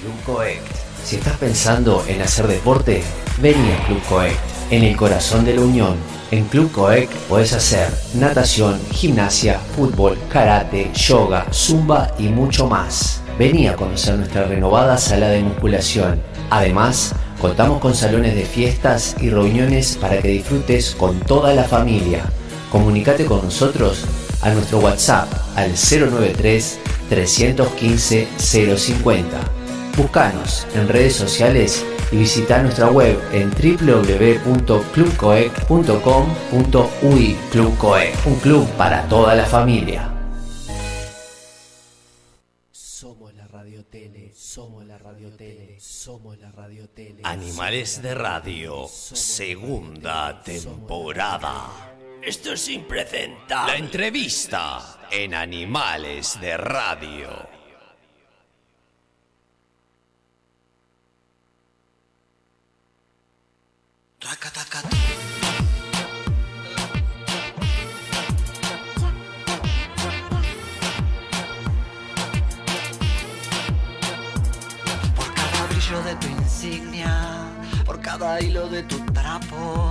Club Coect. Si estás pensando en hacer deporte, vení a Club Coect, en el corazón de la Unión. En Club Coect puedes hacer natación, gimnasia, fútbol, karate, yoga, zumba y mucho más. Vení a conocer nuestra renovada sala de musculación. Además, contamos con salones de fiestas y reuniones para que disfrutes con toda la familia. Comunicate con nosotros a nuestro WhatsApp al 093 315 050. Búscanos en redes sociales y visita nuestra web en www.clubcoec.com.ui Club Coec, un club para toda la familia. Somos la radio tele, somos la radio tele, somos la radio tele. Animales de Radio, segunda temporada. Esto es impresentable. La entrevista en Animales de Radio. Por cada brillo de tu insignia, por cada hilo de tu trapo,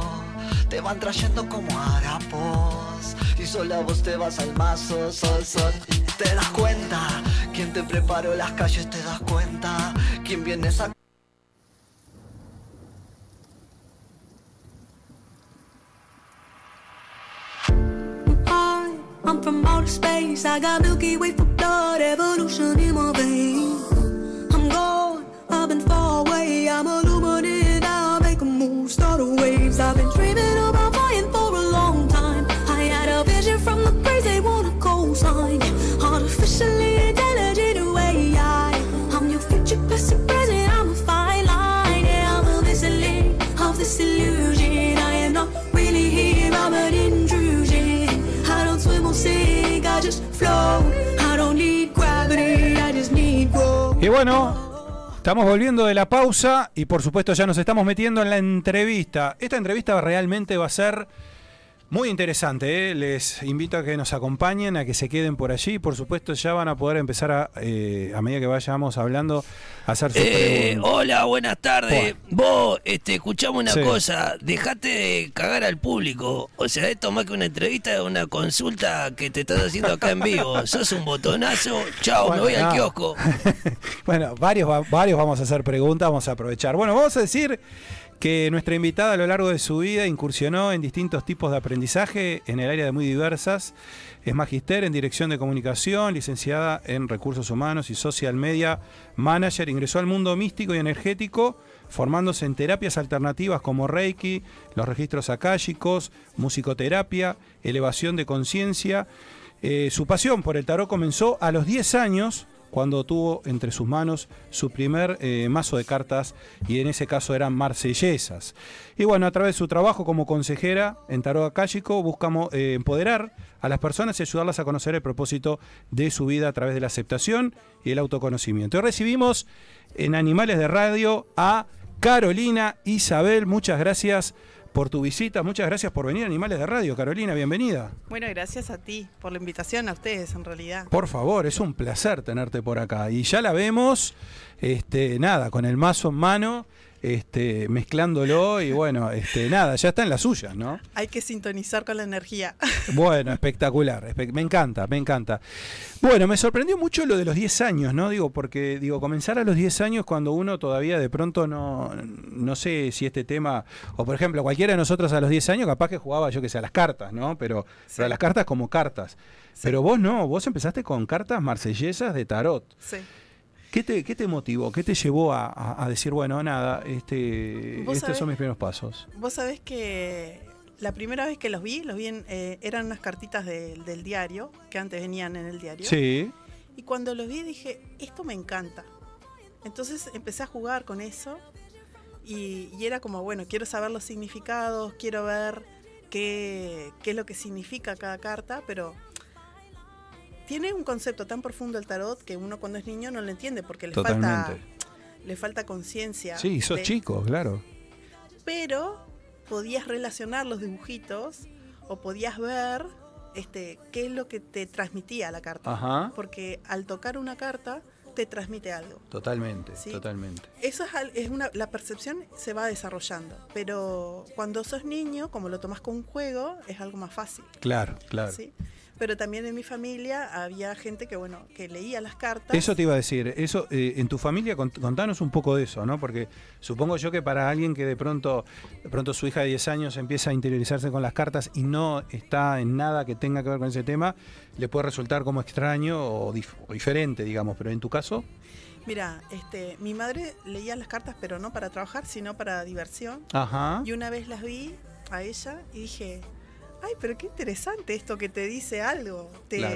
te van trayendo como harapos. Y sola vos te vas al mazo, sol, sol. Te das cuenta, quien te preparó las calles te das cuenta, quien viene a from outer space. I got Milky Way for blood, evolution in my veins. I'm gone, I've been far away. I'm illuminated now, make a move, start a waves. I've been dreaming about flying for a long time. I had a vision from the crazy, wanna cosign. Artificially Y bueno, estamos volviendo de la pausa y por supuesto ya nos estamos metiendo en la entrevista. Esta entrevista realmente va a ser muy interesante. ¿eh? Les invito a que nos acompañen, a que se queden por allí. Por supuesto ya van a poder empezar a, eh, a medida que vayamos hablando, a hacer sus Eh, preguntas. hola, buenas tardes. Vos, este, escuchame una Sí. cosa. Dejate de cagar al público. O sea, esto más que una entrevista es una consulta que te estás haciendo acá en vivo. Sos un botonazo. Chao, Bueno, me voy al kiosco. bueno, varios, va- varios vamos a hacer preguntas, vamos a aprovechar. Bueno, vamos a decir que nuestra invitada a lo largo de su vida incursionó en distintos tipos de aprendizaje en el área de muy diversas. Es magister en dirección de comunicación, licenciada en recursos humanos y social media manager. Ingresó al mundo místico y energético, formándose en terapias alternativas como Reiki, los registros akáshicos, musicoterapia, elevación de conciencia. Eh, su pasión por el tarot comenzó a los 10 años, cuando tuvo entre sus manos su primer eh, mazo de cartas, y en ese caso eran marsellesas. Y bueno, a través de su trabajo como consejera en Tarot Akáshico, buscamos eh, empoderar a las personas y ayudarlas a conocer el propósito de su vida a través de la aceptación y el autoconocimiento. Y recibimos en Animales de Radio a Carolina Isabel. Muchas gracias por tu visita, muchas gracias por venir a Animales de Radio. Carolina, bienvenida. Bueno, gracias a ti por la invitación, a ustedes en realidad. Por favor, es un placer tenerte por acá. Y ya la vemos, este, nada, con el mazo en mano, este, mezclándolo y bueno, este, nada, ya está en las suyas, ¿no? Hay que sintonizar con la energía. Bueno, espectacular, espe- me encanta, me encanta. Bueno, me sorprendió mucho lo de los 10 años, ¿no? Digo, porque digo, comenzar a los 10 años cuando uno todavía de pronto no, no sé si este tema, o por ejemplo, cualquiera de nosotros a los 10 años capaz que jugaba, yo que sé, a las cartas, ¿no? Pero, pero a las cartas como cartas. Pero vos no, vos empezaste con cartas marsellesas de tarot. Sí. ¿Qué te, qué te motivó? ¿Qué te llevó a, a- a decir, bueno, nada, este, estos sabés- son mis primeros pasos? Vos sabés que La primera vez que los vi, los vi en, eh, eran unas cartitas del- del diario, que antes venían en el diario. Sí. Y cuando los vi dije, esto me encanta. Entonces empecé a jugar con eso y, y era como, bueno, quiero saber los significados, quiero ver qué, qué es lo que significa cada carta, pero tiene un concepto tan profundo el tarot que uno cuando es niño no lo entiende porque le falta le falta conciencia. Sí, sos de- chico, claro. Pero podías relacionar los dibujitos o podías ver este, qué es lo que te transmitía la carta. Ajá. Porque al tocar una carta te transmite algo. Totalmente, Sí. totalmente. Eso es, es una, la percepción se va desarrollando, pero cuando sos niño, como lo tomas con un juego, es algo más fácil. Claro, claro. ¿sí? Pero también en mi familia había gente que, bueno, que leía las cartas. Eso te iba a decir, eso eh, en tu familia cont- contanos un poco de eso, ¿no? Porque supongo yo que para alguien que de pronto de pronto su hija de 10 años empieza a interiorizarse con las cartas y no está en nada que tenga que ver con ese tema, le puede resultar como extraño o, dif- o diferente, digamos, pero en tu caso, Mira, este, mi madre leía las cartas, pero no para trabajar, sino para diversión. ajá. Y una vez las vi a ella y dije, ay, pero qué interesante esto que te dice algo. Te, Claro.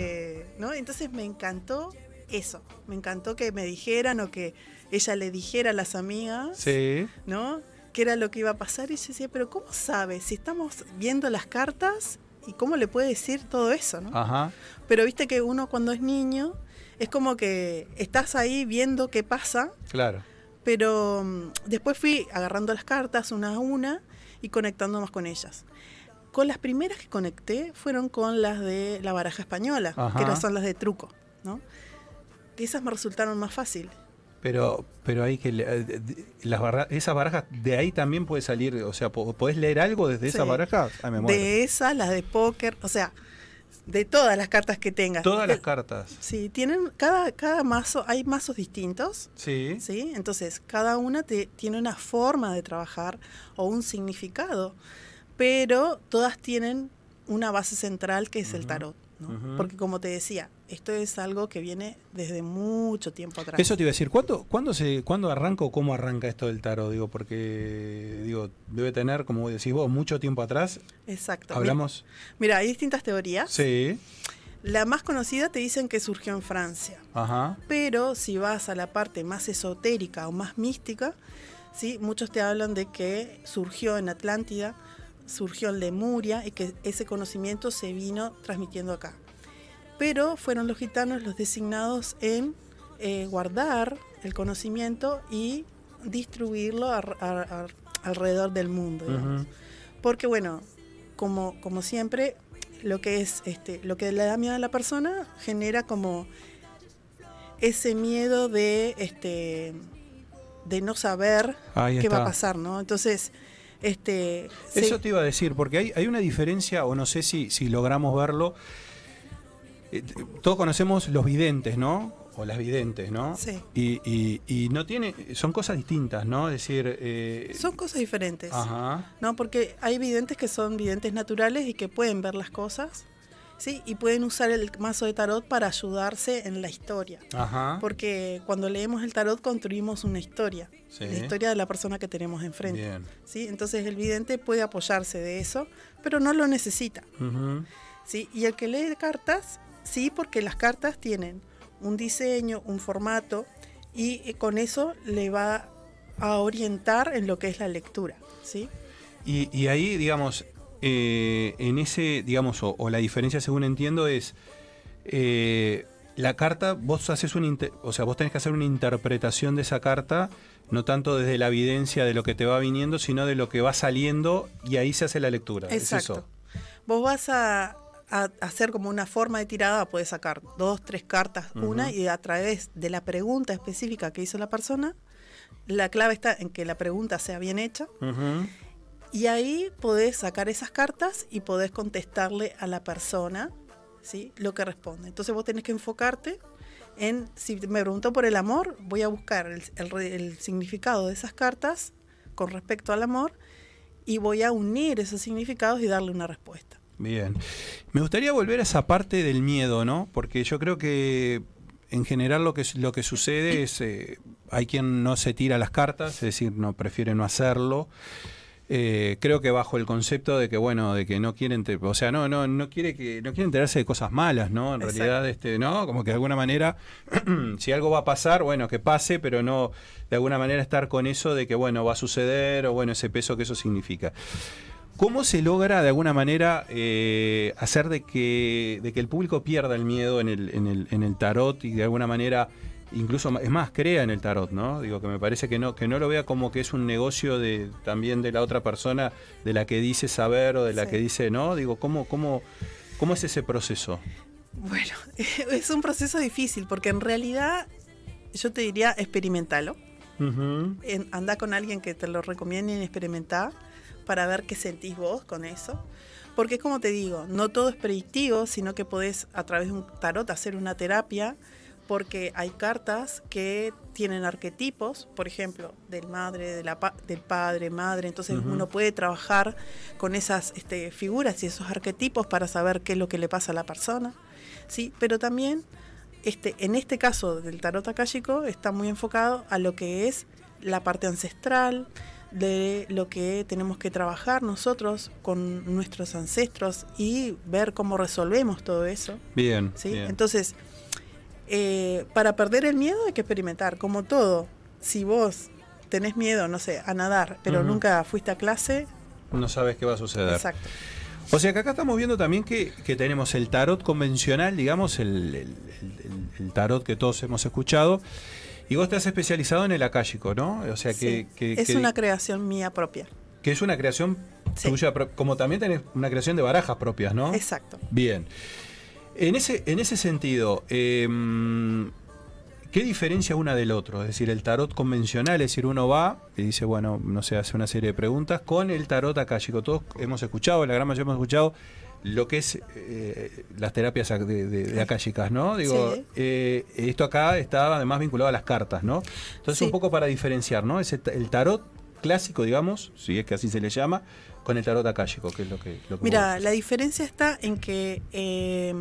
¿no? Entonces me encantó eso. Me encantó que me dijeran o que ella le dijera a las amigas, Sí. ¿no? qué era lo que iba a pasar. Y yo decía, pero ¿cómo sabe? Si estamos viendo las cartas y cómo le puede decir todo eso, ¿no? Ajá. Pero viste que uno cuando es niño es como que estás ahí viendo qué pasa Claro. pero mm, después fui agarrando las cartas una a una y conectando más con ellas. Con las primeras que conecté fueron con las de la baraja española, Ajá. que eran- son las de truco, ¿no? Esas me resultaron más fáciles. Pero, pero hay que eh, las barra- esas barajas de ahí también puede salir, o sea, po- ¿podés leer algo desde esas Sí. barajas? Ay, me muero. De esas, las de póker, o sea, de todas las cartas que tengas. Todas las El- cartas. Sí, tienen cada, cada mazo, hay mazos distintos, Sí. ¿sí? Entonces, cada una te, tiene una forma de trabajar o un significado, pero todas tienen una base central que es el tarot, ¿no? Porque como te decía, esto es algo que viene desde mucho tiempo atrás. Eso te iba a decir, ¿cuándo, cuándo, se, ¿cuándo arranca o cómo arranca esto del tarot? Digo, porque digo, debe tener, como decís vos, mucho tiempo atrás. Exacto. Hablamos. Mira, hay distintas teorías. Sí. La más conocida te dicen que surgió en Francia. Ajá. Pero si vas a la parte más esotérica o más mística, ¿sí? muchos te hablan de que surgió en Atlántida, surgió en Lemuria y que ese conocimiento se vino transmitiendo acá. Pero fueron los gitanos los designados en eh, guardar el conocimiento y distribuirlo ar- alrededor del mundo. Porque bueno, como, como siempre, lo que es este, lo que le da miedo a la persona genera como ese miedo de este de no saber Ahí qué va a pasar, ¿no? Entonces, este se- Eso te iba a decir, porque hay, hay una diferencia, o no sé si, si logramos verlo. Eh, todos conocemos los videntes, ¿no? O las videntes, ¿no? Sí. Y, y- y no tiene, son cosas distintas, ¿no? Es decir, eh, son cosas diferentes. Ajá. ¿no? Porque hay videntes que son videntes naturales y que pueden ver las cosas, ¿sí? Y pueden usar el mazo de tarot para ayudarse en la historia. Ajá. Porque cuando leemos el tarot construimos una historia, Sí. la historia de la persona que tenemos enfrente. Bien. ¿sí? Entonces el vidente puede apoyarse de eso, pero no lo necesita. ¿sí? Y el que lee cartas, sí, porque las cartas tienen un diseño, un formato, y eh, con eso le va a orientar en lo que es la lectura. ¿sí? Y, y ahí, digamos, eh, en ese, digamos, o, o la diferencia según entiendo es, eh, la carta, vos haces un, o sea, vos tenés que hacer una interpretación de esa carta, no tanto desde la evidencia de lo que te va viniendo, sino de lo que va saliendo y ahí se hace la lectura. ¿Es Exacto. eso? Vos vas a, a hacer como una forma de tirada, puedes sacar dos, tres cartas, una, y a través de la pregunta específica que hizo la persona, la clave está en que la pregunta sea bien hecha. Y ahí podés sacar esas cartas y podés contestarle a la persona ¿sí? lo que responde. Entonces vos tenés que enfocarte en, si me preguntó por el amor, voy a buscar el, el significado de esas cartas con respecto al amor y voy a unir esos significados y darle una respuesta. Bien. Me gustaría volver a esa parte del miedo, ¿no? Porque yo creo que en general lo que, lo que sucede es, eh, hay quien no se tira las cartas, es decir, no prefiere no hacerlo. Eh, creo que bajo el concepto de que bueno de que no quieren te- o sea no no no quiere que no quiere enterarse de cosas malas no en Exacto. realidad este no como que de alguna manera si algo va a pasar bueno que pase pero no de alguna manera estar con eso de que bueno va a suceder o bueno ese peso que eso significa. ¿Cómo se logra de alguna manera eh, hacer de que, de que el público pierda el miedo en el, en, el, en el tarot y de alguna manera, incluso, es más, crea en el tarot, ¿no? Digo, que me parece que no, que no lo vea como que es un negocio de, también de la otra persona, de la que dice saber o de la Sí. que dice no. Digo, ¿cómo, cómo, ¿cómo es ese proceso? Bueno, es un proceso difícil porque en realidad yo te diría experimentalo. En- anda con alguien que te lo recomiende y experimentar para ver qué sentís vos con eso. Porque es como te digo, no todo es predictivo, sino que podés a través de un tarot hacer una terapia, porque hay cartas que tienen arquetipos, por ejemplo, del madre, de la pa- del padre, madre, entonces uno puede trabajar con esas este, figuras y esos arquetipos para saber qué es lo que le pasa a la persona, ¿sí? Pero también, este, en este caso del tarot akáshico, está muy enfocado a lo que es la parte ancestral, de lo que tenemos que trabajar nosotros con nuestros ancestros y ver cómo resolvemos todo eso. Bien, ¿sí? bien. Entonces, eh, para perder el miedo hay que experimentar, como todo. Si vos tenés miedo, no sé, a nadar, pero nunca fuiste a clase, no sabes qué va a suceder. exacto. O sea que acá estamos viendo también que, que tenemos el tarot convencional, digamos, el, el- el- el tarot que todos hemos escuchado. Y vos te has especializado en el akáshico, ¿no? O sea que, Sí, que, es que- una creación mía propia. que es una creación Sí. tuya, como también tenés una creación de barajas propias, ¿no? Exacto. Bien. En ese, en ese sentido, eh, ¿qué diferencia una del otro? Es decir, el tarot convencional, es decir, uno va y dice, bueno, no sé, hace una serie de preguntas, con el tarot akáshico. Todos hemos escuchado, la gran mayoría hemos escuchado lo que es eh, las terapias de, de, de akáshicas, ¿no? Digo, Sí. eh, esto acá está además vinculado a las cartas, ¿no? Entonces, Sí. un poco para diferenciar, ¿no? Ta- el tarot clásico, digamos, si es que así se le llama, con el tarot akáshico, que es lo que... Lo que Mira, la diferencia está en que eh,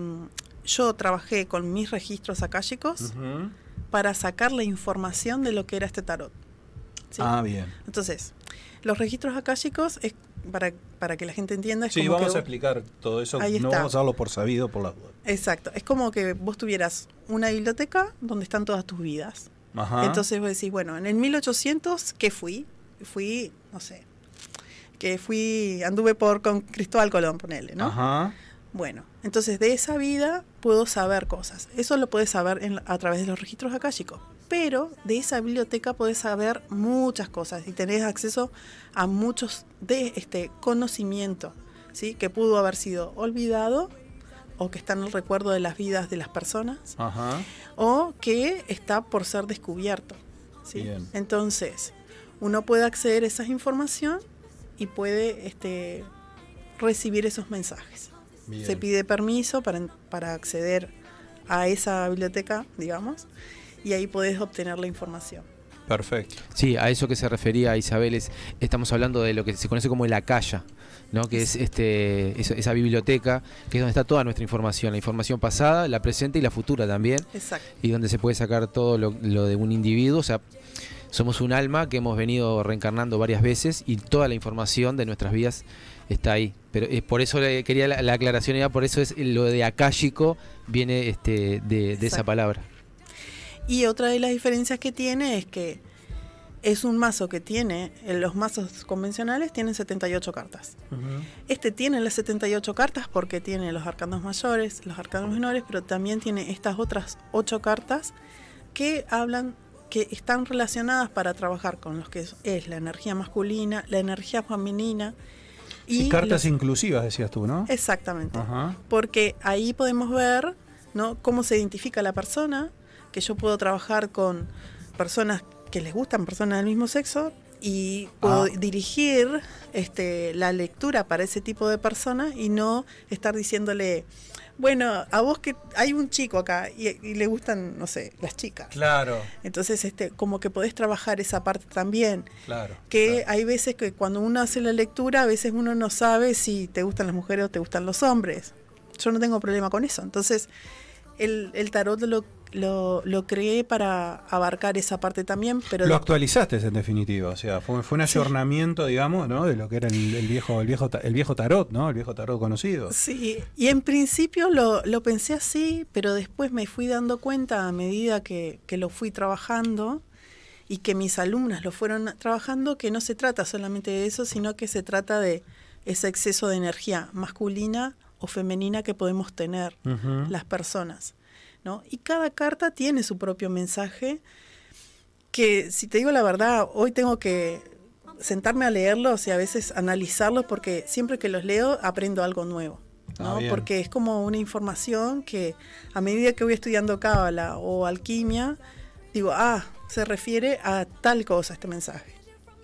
yo trabajé con mis registros akáshicos Ujú. para sacar la información de lo que era este tarot. ¿sí? Ah, bien. Entonces, los registros akáshicos es para, para que la gente entienda. Es Sí, como vamos que a explicar todo eso. Ahí no está. vamos a darlo por sabido por las dudas. Exacto. Es como que vos tuvieras una biblioteca donde están todas tus vidas. Ajá. Entonces vos decís, bueno, en el 1800, ¿qué fui? Fui, no sé, que fui, anduve por con Cristóbal Colón, ponele, ¿no? Ajá. Bueno, entonces de esa vida puedo saber cosas. Eso lo puedes saber en- a través de los registros akáshicos. Pero de esa biblioteca puedes saber muchas cosas y tenés acceso a muchos de este conocimiento, ¿sí? Que pudo haber sido olvidado o que está en el recuerdo de las vidas de las personas Ajá. o que está por ser descubierto. ¿sí? Entonces, uno puede acceder a esa información y puede este, recibir esos mensajes. Bien. Se pide permiso para, para acceder a esa biblioteca, digamos, y ahí podés obtener la información. Perfecto. Sí, a eso que se refería Isabel es, estamos hablando de lo que se conoce como el Acaya, ¿no? que es este esa, esa biblioteca que es donde está toda nuestra información, la información pasada, la presente y la futura también, Exacto. y donde se puede sacar todo lo, lo de un individuo, o sea, somos un alma que hemos venido reencarnando varias veces y toda la información de nuestras vidas está ahí. Pero es por eso le quería la, la aclaración, era por eso es lo de akáshico viene este de, de esa palabra. Y otra de las diferencias que tiene es que es un mazo que tiene, en los mazos convencionales tienen 78 cartas. Este tiene las 78 cartas porque tiene los arcanos mayores, los arcanos menores, pero también tiene estas otras 8 cartas que hablan, que están relacionadas para trabajar con los que es, es la energía masculina, la energía femenina. Y cartas los- inclusivas, decías tú, ¿no? Exactamente Ajá. porque ahí podemos ver ¿no? cómo se identifica la persona, que yo puedo trabajar con personas que les gustan, personas del mismo sexo, y puedo Ah. dirigir este, la lectura para ese tipo de personas y no estar diciéndole, bueno, a vos que hay un chico acá y, y le gustan, no sé, las chicas. Claro, Entonces, este, como que podés trabajar esa parte también claro. que claro. hay veces que cuando uno hace la lectura, a veces uno no sabe si te gustan las mujeres o te gustan los hombres. Yo no tengo problema con eso. Entonces, el, el tarot lo, lo, lo creé para abarcar esa parte también, pero Lo actualizaste en definitiva, o sea, fue, fue un Sí. ayornamiento, digamos, ¿no? De lo que era el, el viejo, el viejo, el viejo tarot, ¿no? El viejo tarot conocido. Sí, y en principio lo, lo pensé así, pero después me fui dando cuenta a medida que, que lo fui trabajando y que mis alumnas lo fueron trabajando, que no se trata solamente de eso, sino que se trata de ese exceso de energía masculina o femenina que podemos tener las personas. ¿no? Y cada carta tiene su propio mensaje que, si te digo la verdad, hoy tengo que sentarme a leerlos y a veces analizarlos porque siempre que los leo aprendo algo nuevo. ¿no? Ah, bien. porque es como una información que a medida que voy estudiando cábala o alquimia, digo, ah, se refiere a tal cosa este mensaje.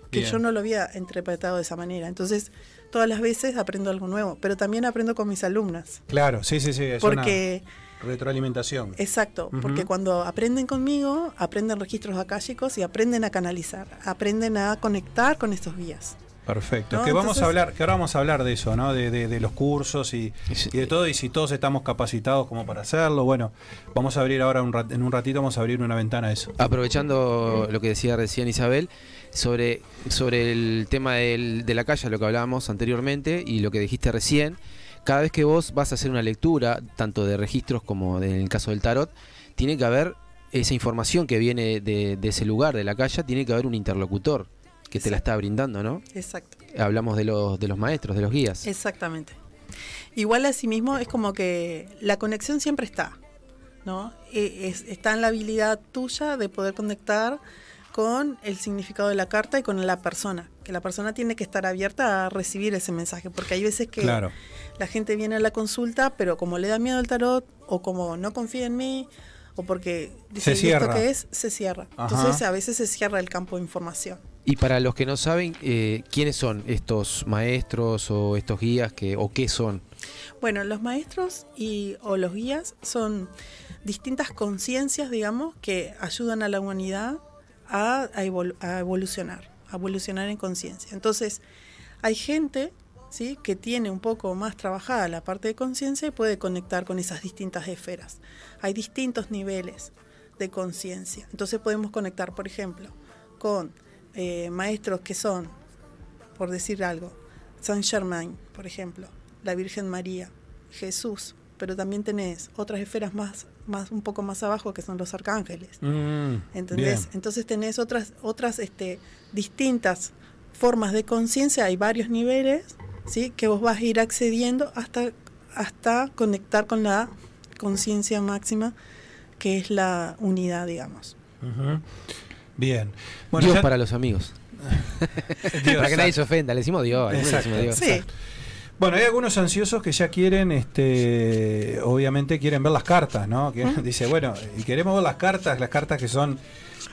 Que Bien. yo no lo había interpretado de esa manera. Entonces, todas las veces aprendo algo nuevo, pero también aprendo con mis alumnas. Claro, sí, sí, sí. Es Porque una retroalimentación. Exacto, porque cuando aprenden conmigo, aprenden registros akáshicos y aprenden a canalizar, aprenden a conectar con estos guías. Perfecto. ¿no? que vamos Entonces- a hablar, que ahora vamos a hablar de eso, ¿no? De, de- de los cursos y, y de todo, y si todos estamos capacitados como para hacerlo. Bueno, vamos a abrir ahora un rat- en un ratito vamos a abrir una ventana a eso. Aprovechando lo que decía recién Isabel, sobre, sobre el tema del- de la calle, lo que hablábamos anteriormente y lo que dijiste recién, cada vez que vos vas a hacer una lectura, tanto de registros como de- en el caso del tarot, tiene que haber esa información que viene de, de ese lugar, de la calle, tiene que haber un interlocutor que te la está brindando, ¿no? Exacto. Hablamos de los, de los maestros, de los guías. Exactamente. Igual asimismo es como que la conexión siempre está, ¿no? E- es- está en la habilidad tuya de poder conectar con el significado de la carta y con la persona, que la persona tiene que estar abierta a recibir ese mensaje, porque hay veces que Claro. la gente viene a la consulta, pero como le da miedo el tarot o como no confía en mí o porque dice Se "¿Y esto qué es, se cierra. Ajá. Entonces a veces se cierra el campo de información. Y para los que no saben, eh, ¿quiénes son estos maestros o estos guías que, o qué son? Bueno, los maestros y o los guías son distintas conciencias, digamos, que ayudan a la humanidad a, a evolu- a evolucionar, a evolucionar en conciencia. Entonces, hay gente ¿sí? que tiene un poco más trabajada la parte de conciencia y puede conectar con esas distintas esferas. Hay distintos niveles de conciencia. Entonces podemos conectar, por ejemplo, con eh, maestros que son, por decir algo, Saint Germain, por ejemplo, la Virgen María, Jesús, pero también tenés otras esferas más, más un poco más abajo que son los arcángeles. Mm, ¿Entendés? bien. Entonces tenés otras, otras este, distintas formas de conciencia, hay varios niveles, ¿sí? Que vos vas a ir accediendo hasta, hasta conectar con la conciencia máxima, que es la unidad, digamos. Bien. Dios ya- para los amigos. Dios, para que nadie exacto. se ofenda, le decimos Dios. le decimos Dios. exacto. Bueno, hay algunos ansiosos que ya quieren, este, obviamente quieren ver las cartas, ¿no? Que dice, bueno, y queremos ver las cartas, las cartas que son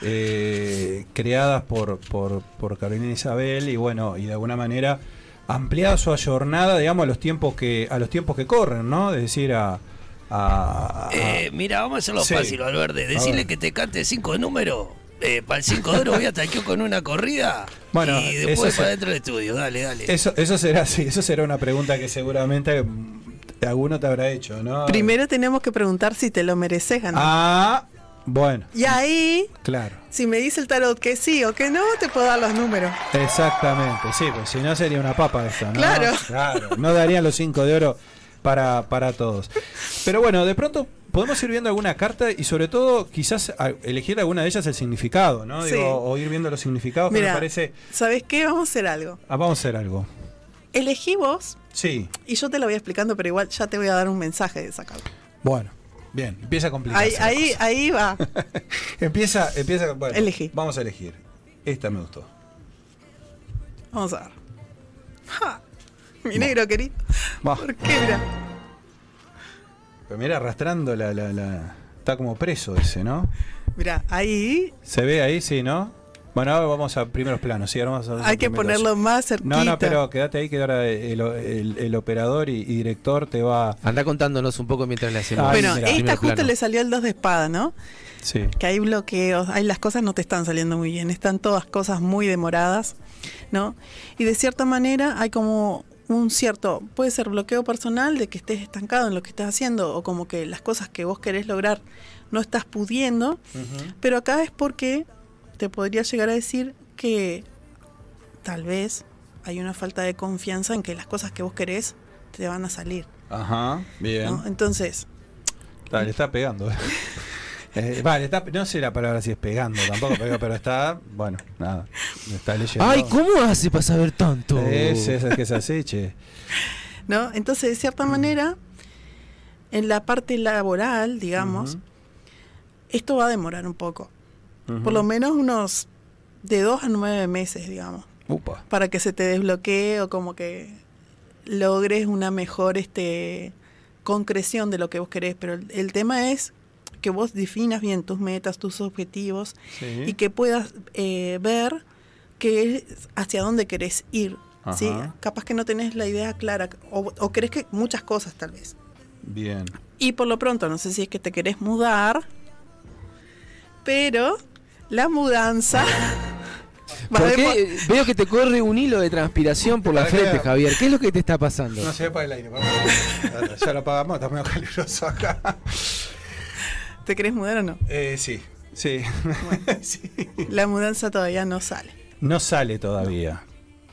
eh, creadas por, por, por Carolina Isabel y bueno, y de alguna manera ampliadas o ayornada, digamos, a los tiempos que, a los tiempos que corren, ¿no? Es decir, a, a- a- Eh, mira, vamos a hacerlo Sí. fácil, Valverde. Decirle que te cante cinco números. Eh, para el 5 de oro voy a tanquear con una corrida. Bueno, y después para dentro del estudio. Dale, dale. Eso, eso será, sí, eso será una pregunta que seguramente mm, alguno te habrá hecho, ¿no? Primero tenemos que preguntar si te lo mereces ganar. Ah, bueno, Y ahí, claro. si me dice el tarot que sí o que no, te puedo dar los números. Exactamente, sí, pues si no sería una papa esto, ¿no? Claro. Claro, no darían los cinco de oro para, para todos. Pero bueno, de pronto podemos ir viendo alguna carta y sobre todo quizás elegir alguna de ellas el significado, ¿no? Sí. O ir viendo los significados que me parece... ¿sabes qué? Vamos a hacer algo. Ah, vamos a hacer algo. Elegí vos Sí, y yo te lo voy explicando, pero igual ya te voy a dar un mensaje de esa carta. bueno, bien, empieza a complicarse. Ahí, ahí, ahí va. Empieza, empieza, bueno, Elegí. vamos a elegir. Esta me gustó. Vamos a ver. Ja, mi negro querido. Va. ¿Por qué? Mira. Pero mira, arrastrando la, la, la- Está como preso ese, ¿no? Mira, ahí ¿Se ve ahí? Sí, ¿no? Bueno, ahora vamos a primeros planos. Sí, ahora vamos a ver hay que ponerlo más cerquita. No, no, pero quédate ahí que ahora el, el- el operador y, y director te va. Anda contándonos un poco mientras le hacemos. Bueno, esta justo plano. le salió el 2 de espada, ¿no? Sí. Que hay bloqueos, hay las cosas no te están saliendo muy bien, están todas cosas muy demoradas, ¿no? Y de cierta manera hay como un cierto, puede ser bloqueo personal de que estés estancado en lo que estás haciendo o como que las cosas que vos querés lograr no estás pudiendo, pero acá es porque te podría llegar a decir que tal vez hay una falta de confianza en que las cosas que vos querés te van a salir. Ajá, bien. ¿no? Entonces, Dale, le está pegando. Eh, vale, está, no sé la palabra si es pegando tampoco, pero, pero está, bueno, nada, está leyendo. Ay, ¿cómo hace para saber tanto? Es, es, es que es así, che. ¿no? Entonces, de cierta manera, en la parte laboral, digamos, esto va a demorar un poco. Por lo menos unos de dos a nueve meses, digamos, Upa. para que se te desbloquee o como que logres una mejor este concreción de lo que vos querés. Pero el, el tema es que vos definas bien tus metas, tus objetivos Sí. y que puedas eh, ver qué es hacia dónde querés ir. ¿sí? Capaz que no tenés la idea clara o, o crees que muchas cosas tal vez. Bien. Y por lo pronto, no sé si es que te querés mudar, pero la mudanza... Veo que te corre un hilo de transpiración por la frente. Javier. ¿Qué es lo que te está pasando? No se ve para el aire, vamos. Ya lo apagamos, está medio caluroso acá. ¿Te querés mudar o no? Eh, sí, sí. Sí. La mudanza todavía no sale. No sale todavía.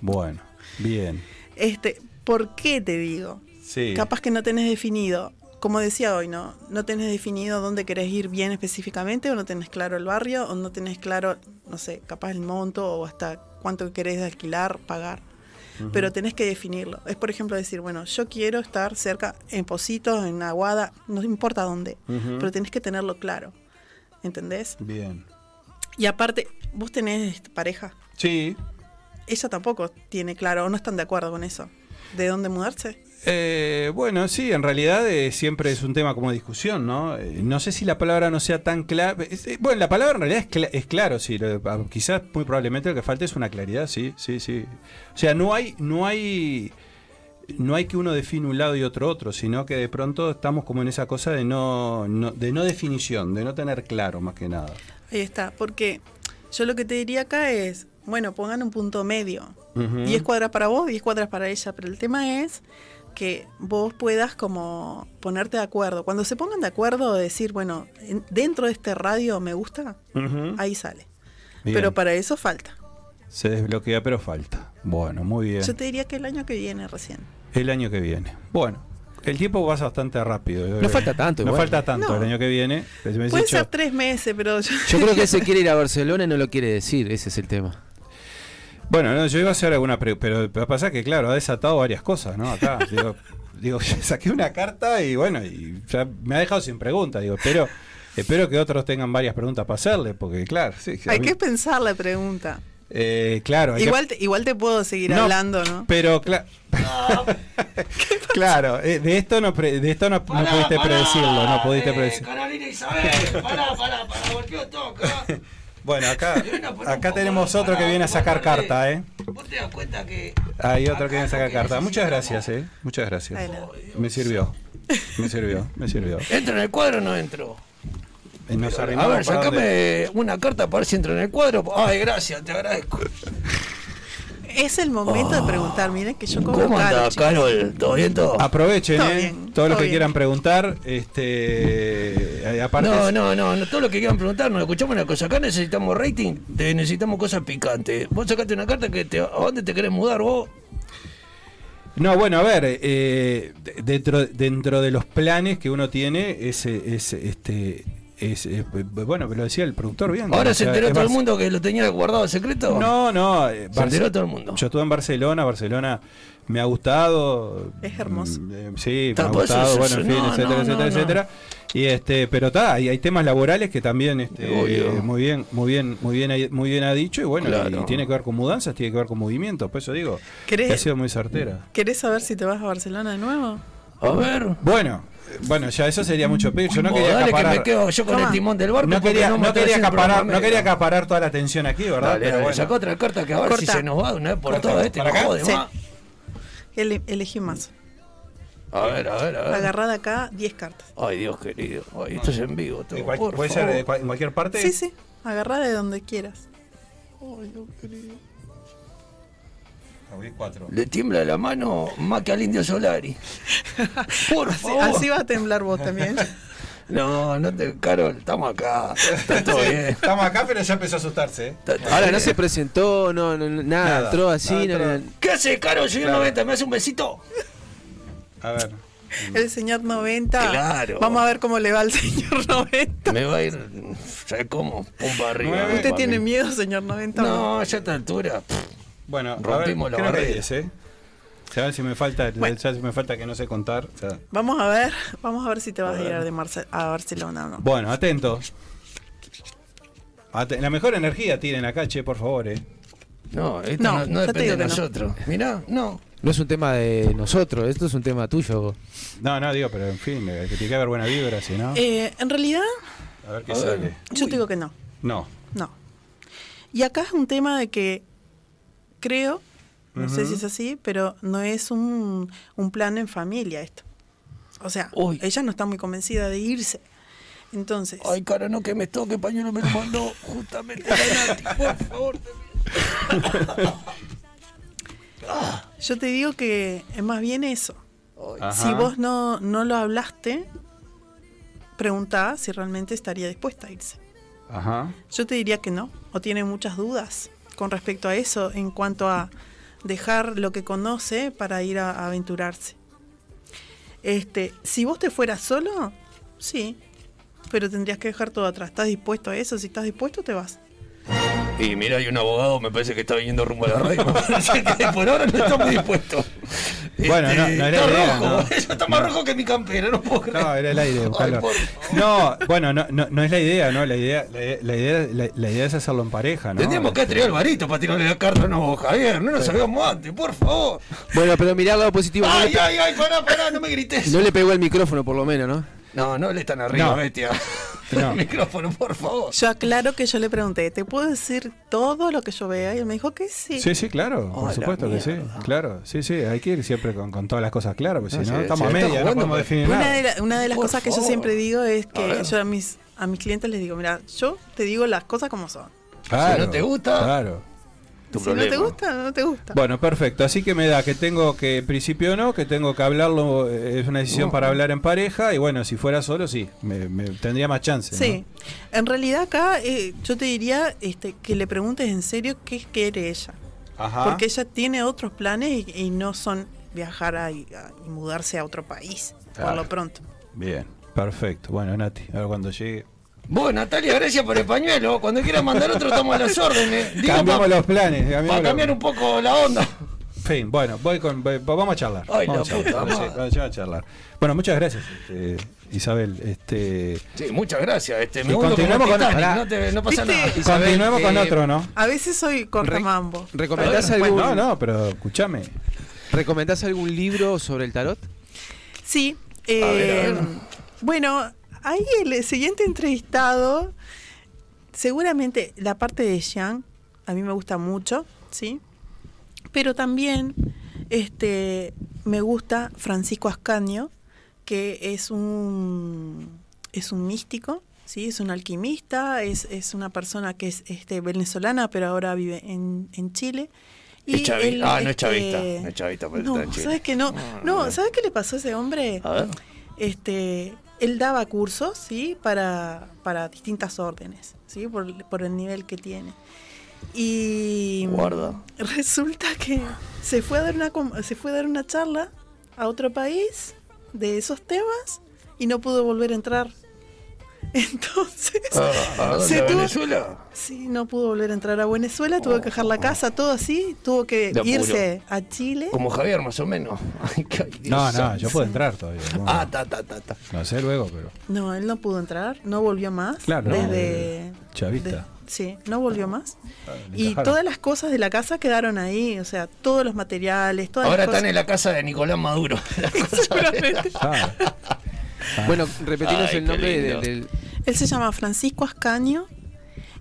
Bueno, bien. Este, ¿Por qué te digo? Sí. Capaz que no tenés definido, como decía hoy, ¿no? No tenés definido dónde querés ir bien específicamente, o no tenés claro el barrio, o no tenés claro, no sé, capaz el monto, o hasta cuánto querés de alquilar, pagar. Pero tenés que definirlo. Es, por ejemplo, decir, bueno, yo quiero estar cerca, en Positos, en Aguada, no importa dónde, pero tenés que tenerlo claro. ¿Entendés? Bien. Y aparte, vos tenés este, pareja. Sí. Ella tampoco tiene claro, o no están de acuerdo con eso. ¿De dónde mudarse? Eh, bueno, sí, en realidad eh, siempre es un tema como discusión, ¿no? Eh, no sé si la palabra no sea tan clara. bueno, la palabra en realidad es, cla- es claro, sí. lo- ah, quizás muy probablemente lo que falta es una claridad, sí, sí, sí. O sea, no hay, no hay, no hay que uno define un lado y otro otro, sino que de pronto estamos como en esa cosa de no, no- de no definición, de no tener claro más que nada. Ahí está, porque yo lo que te diría acá es, bueno, pongan un punto medio. Ujú. 10 cuadras para vos, 10 cuadras para ella, pero el tema es que vos puedas como ponerte de acuerdo. Cuando se pongan de acuerdo, decir, bueno, en- dentro de este radio me gusta, ahí sale. Bien. Pero para eso falta. Se desbloquea, pero falta. Bueno, muy bien. Yo te diría que el año que viene recién. El año que viene. Bueno, el tiempo pasa bastante rápido. No falta tanto, No igual. falta tanto No. el año que viene. Me Puede ser tres meses, pero yo, Yo creo que él se quiere ir a Barcelona y no lo quiere decir. Ese es el tema. Bueno, no, yo iba a hacer alguna pero pero pasa que claro, ha desatado varias cosas, ¿no? Acá. digo, digo, saqué una carta y bueno, y ya me ha dejado sin preguntas. Digo, espero, espero que otros tengan varias preguntas para hacerle, porque claro, sí. a hay mí- que pensar la pregunta. eh, claro, hay que- Igual te, igual te puedo seguir No, hablando, ¿no? Pero claro. claro, eh, de esto no pre- de esto no, no pudiste predecirlo, no pudiste predecirlo. Carolina Isabel, pará, pará, pará, golpeó todo acá. Bueno, acá, acá tenemos otro que viene a sacar carta, ¿eh? Vos te das cuenta que Hay otro que viene a sacar carta. Muchas gracias, ¿eh? Muchas gracias. Me sirvió. Me sirvió, me sirvió. entra en el cuadro o no entro. Eh, Nos A ver, sacame una carta para ver si entro en el cuadro. Ay, gracias, te agradezco. Es el momento de preguntar, miren que yo cobro ¿Cómo caro, anda. Carol? ¿Todo bien todo? Aprovechen, Todo ¿eh? bien, Todos los todo que bien. quieran preguntar, este, eh, aparte No, es- no, no, no, todo lo que quieran preguntar, nos escuchamos una cosa. Acá necesitamos rating, te- necesitamos cosas picantes. Vos sacaste una carta que te, ¿a dónde te querés mudar vos? No, bueno, a ver, eh, de- dentro, dentro de los planes que uno tiene, es, es este, es, bueno, lo decía el productor bien. Ahora se enteró todo el mundo que lo tenía guardado en secreto. No, no. eh, Se Barce- enteró todo el mundo. Yo estuve en Barcelona, Barcelona me ha gustado. Es hermoso. mm, eh, sí, me ha pues, gustado, eso- bueno, en fin, no, etcétera, no, etcétera, no, etcétera. Y este, pero está, hay, hay temas laborales que también este, Obvio. eh, muy bien, muy bien, muy bien, ha- muy bien ha dicho, y bueno, Claro. y tiene que ver con mudanzas, tiene que ver con movimientos, por eso digo, ¿Querés- que ha sido muy certera. ¿Querés saber si te vas a Barcelona de nuevo? A ver. Bueno, bueno, ya eso sería mucho pedir. Yo no quería dale que acaparar. me quedo yo con el timón del barco. No quería, no estoy quería acaparar, no quería acaparar toda la atención aquí, ¿verdad? Dale, Pero bueno. sacá otra carta que a ver si se nos va una vez por todas. Este ¿Para me acá? jode Sí. más. Ele- elegí más. A ver, a ver, a ver. Agarrada acá 10 cartas. Ay, Dios querido. Ay, esto es en vivo. todo, cual- por ¿Puede ser favor. de cual- en cualquier parte? Sí, sí. Agarrada de donde quieras. Ay, Dios querido. Le tiembla la mano más que al indio Solari. Por Así, favor. así va a temblar vos también. No, no te, Carol, estamos acá. Está todo bien. Estamos acá, pero ya empezó a asustarse. ¿eh? Ahora no se presentó, no, no, no, nada, Nada. entró así, Ah, no, entró. ¿Qué hace, Carol? Señor Claro. 90, ¿me hace un besito? A ver. El señor 90. Claro. Vamos a ver cómo le va al señor 90. Me va a ir, ¿sabes cómo? Pum para arriba. ¿Usted tiene mí. miedo, señor 90? No, ya a esta altura. Bueno, Rompimos la barrera. 10, ¿eh? A ver si me falta, Bueno. ya si me falta que no sé contar. o sea. Vamos a ver, vamos a ver si te vas a ir a, de Marce- a Barcelona o no. Bueno, atentos. Ate- la mejor energía tienen acá, che, por favor, eh. No, esto No, no, no depende digo de que no. nosotros. Mirá, no. no es un tema de nosotros, esto es un tema tuyo. No, no, digo, pero en fin, eh, que tiene que haber buena vibra, si no. Eh, en realidad, A ver qué a ver. sale. yo te digo que no. No. No. Y acá es un tema de que creo, no sé si es así, pero no es un, un plan en familia esto. O sea, Uy. ella no está muy convencida de irse. Entonces, Ay, cara, no que me toque, pañuelo me lo mandó justamente la Nati, por favor. yo te digo que es más bien eso. Ajá. Si vos no, no lo hablaste, preguntá si realmente estaría dispuesta a irse. Ajá. Yo te diría que no, o tiene muchas dudas con respecto a eso en cuanto a dejar lo que conoce para ir a, aventurarse. Este, si vos te fueras solo, sí, pero tendrías que dejar todo atrás. ¿Estás dispuesto a eso? Si estás dispuesto, te vas. Y mira, hay un abogado, me parece que está viniendo rumbo a la radio. Por ahora no está muy dispuesto. Bueno, no- no era está idea, rojo, ¿no? ella está más rojo que mi campera, no puedo creer. No, era el aire, Ay, por No, bueno, no, no, no es la idea, ¿no? La idea, la, la idea, la, la idea es hacerlo en pareja, ¿no? Tendríamos que haber traído al varito para tirarle la carta a no, Javier. No lo sabíamos antes, por favor. Bueno, pero mirá el lado positivo. Ay, ay, ay, pará, pará, no me grites. no le pegó el micrófono, por lo menos, ¿no? No, no le están arriba, No. bestia. No. El micrófono, por favor. Yo aclaro que yo le pregunté, ¿te puedo decir todo lo que yo vea? Y él me dijo que sí. Sí, sí, claro, por supuesto que sí, claro, sí, sí, hay que ir siempre con, con todas las cosas claras, porque No, si no, sí, estamos sí, a media, no podemos pues. definir Una nada. de, la- una de las Por cosas que yo favor. siempre digo es A que ver. yo a mis, a mis clientes les digo, mira, yo te digo las cosas como son. Claro, no te gusta, Claro. Tu si no te gusta, no te gusta. Bueno, perfecto. Así que me da que tengo que, en principio no, que tengo que hablarlo, eh, es una decisión No. para hablar en pareja, y bueno, si fuera solo, sí, me, me- tendría más chance. ¿no? Sí, en realidad acá eh, yo te diría este, que le preguntes en serio qué quiere ella. Ajá. Porque ella tiene otros planes y, y no son viajar a- y, a- y mudarse a otro país, por lo pronto. Bien, perfecto. Bueno, Nati, a ver cuando llegue. Vos, Natalia, gracias por el pañuelo. Cuando quieras mandar otro, estamos a las órdenes. Digo, cambiamos pa- los planes. cambiamos Para cambiar un poco la onda. Fin, bueno, voy con, voy- vamos a charlar. Ay, vamos a charlar, puta vamos a charlar. Bueno, muchas gracias, este, Isabel. Este, Sí, muchas gracias. Este, me continuamos con- Titanic, no, te- no pasa nada. Isabel, continuemos con eh, otro, ¿no? A veces soy cortamambo. ¿Recomendás A ver, algún, No, no, pero escúchame. ¿Recomendás algún libro sobre el tarot? Sí. A ver, a eh, ver. Bueno, ahí el siguiente entrevistado, seguramente la parte de Jean, a mí me gusta mucho, ¿sí? Pero también este, me gusta Francisco Ascanio, que es un, es un místico, ¿sí? Es un alquimista, es, es una persona que es este, venezolana, pero ahora vive en, en Chile. Es chavi- él, ah, no es este, chavista, no es chavista, pero no, está en Chile. ¿sabes qué? No, no, ¿sabes qué le pasó a ese hombre? A ver. Este, él daba cursos, ¿sí? Para, para distintas órdenes, ¿sí? Por, por el nivel que tiene. Y Guarda. resulta que se fue a dar una se fue a dar una charla a otro país de esos temas y no pudo volver a entrar. Entonces, Ah, ¿A dónde? se ¿A tuvo- Venezuela? sí, no pudo volver a entrar a Venezuela, tuvo que dejar la casa, todo así, tuvo que irse a Chile. Como Javier, más o menos. Ay, No, no, yo puedo entrar todavía. No, Ah, ta, ta, ta, ta. no sé luego, pero. No, él no pudo entrar, no volvió más. Claro, desde chavista. de- sí, no volvió más. le Y todas las cosas de la casa quedaron ahí, o sea, todos los materiales, todas Ahora las están cosas. en la casa de Nicolás Maduro. Seguramente. Ah, Bueno, repetinos Ay, el nombre del, del- Él se llama Francisco Ascaño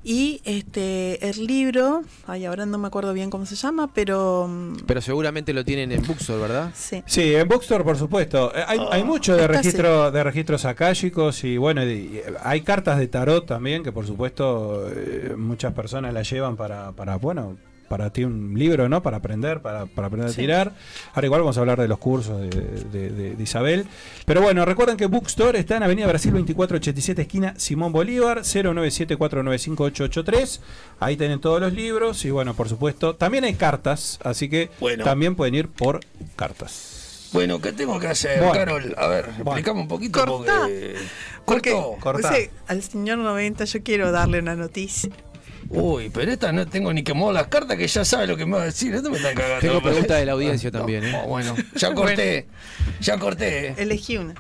y este el libro, ay, ahora no me acuerdo bien cómo se llama, pero mm, Pero seguramente lo tienen en Bookstore, ¿verdad? sí. Sí, en Bookstore, por supuesto. Eh, Hay, hay mucho de Acá registro de registros akáshicos y bueno, y- y hay cartas de tarot también que por supuesto eh, muchas personas las llevan para, para bueno, para ti un libro, ¿no? Para aprender, para, para aprender a tirar. Ahora igual vamos a hablar de los cursos de, de- de- de Isabel. Pero bueno, recuerden que Bookstore está en Avenida Brasil 2487, esquina Simón Bolívar, 097495883. Ahí tienen todos los libros y bueno, por supuesto, también hay cartas, así que Bueno. también pueden ir por cartas. Bueno, ¿qué tengo que hacer, Bueno. Carol? A ver, Bueno. explicame un poquito Cortá. porque... Porque ¿Corto? Cortá. o sea, al señor 90 yo quiero darle una noticia. Uy, pero esta no tengo ni que mover las cartas que ya sabe lo que me va a decir. Esto me está cagando. Tengo preguntas de la audiencia también, ¿eh? Oh, bueno, ya corté. Ya corté. eh. Elegí una.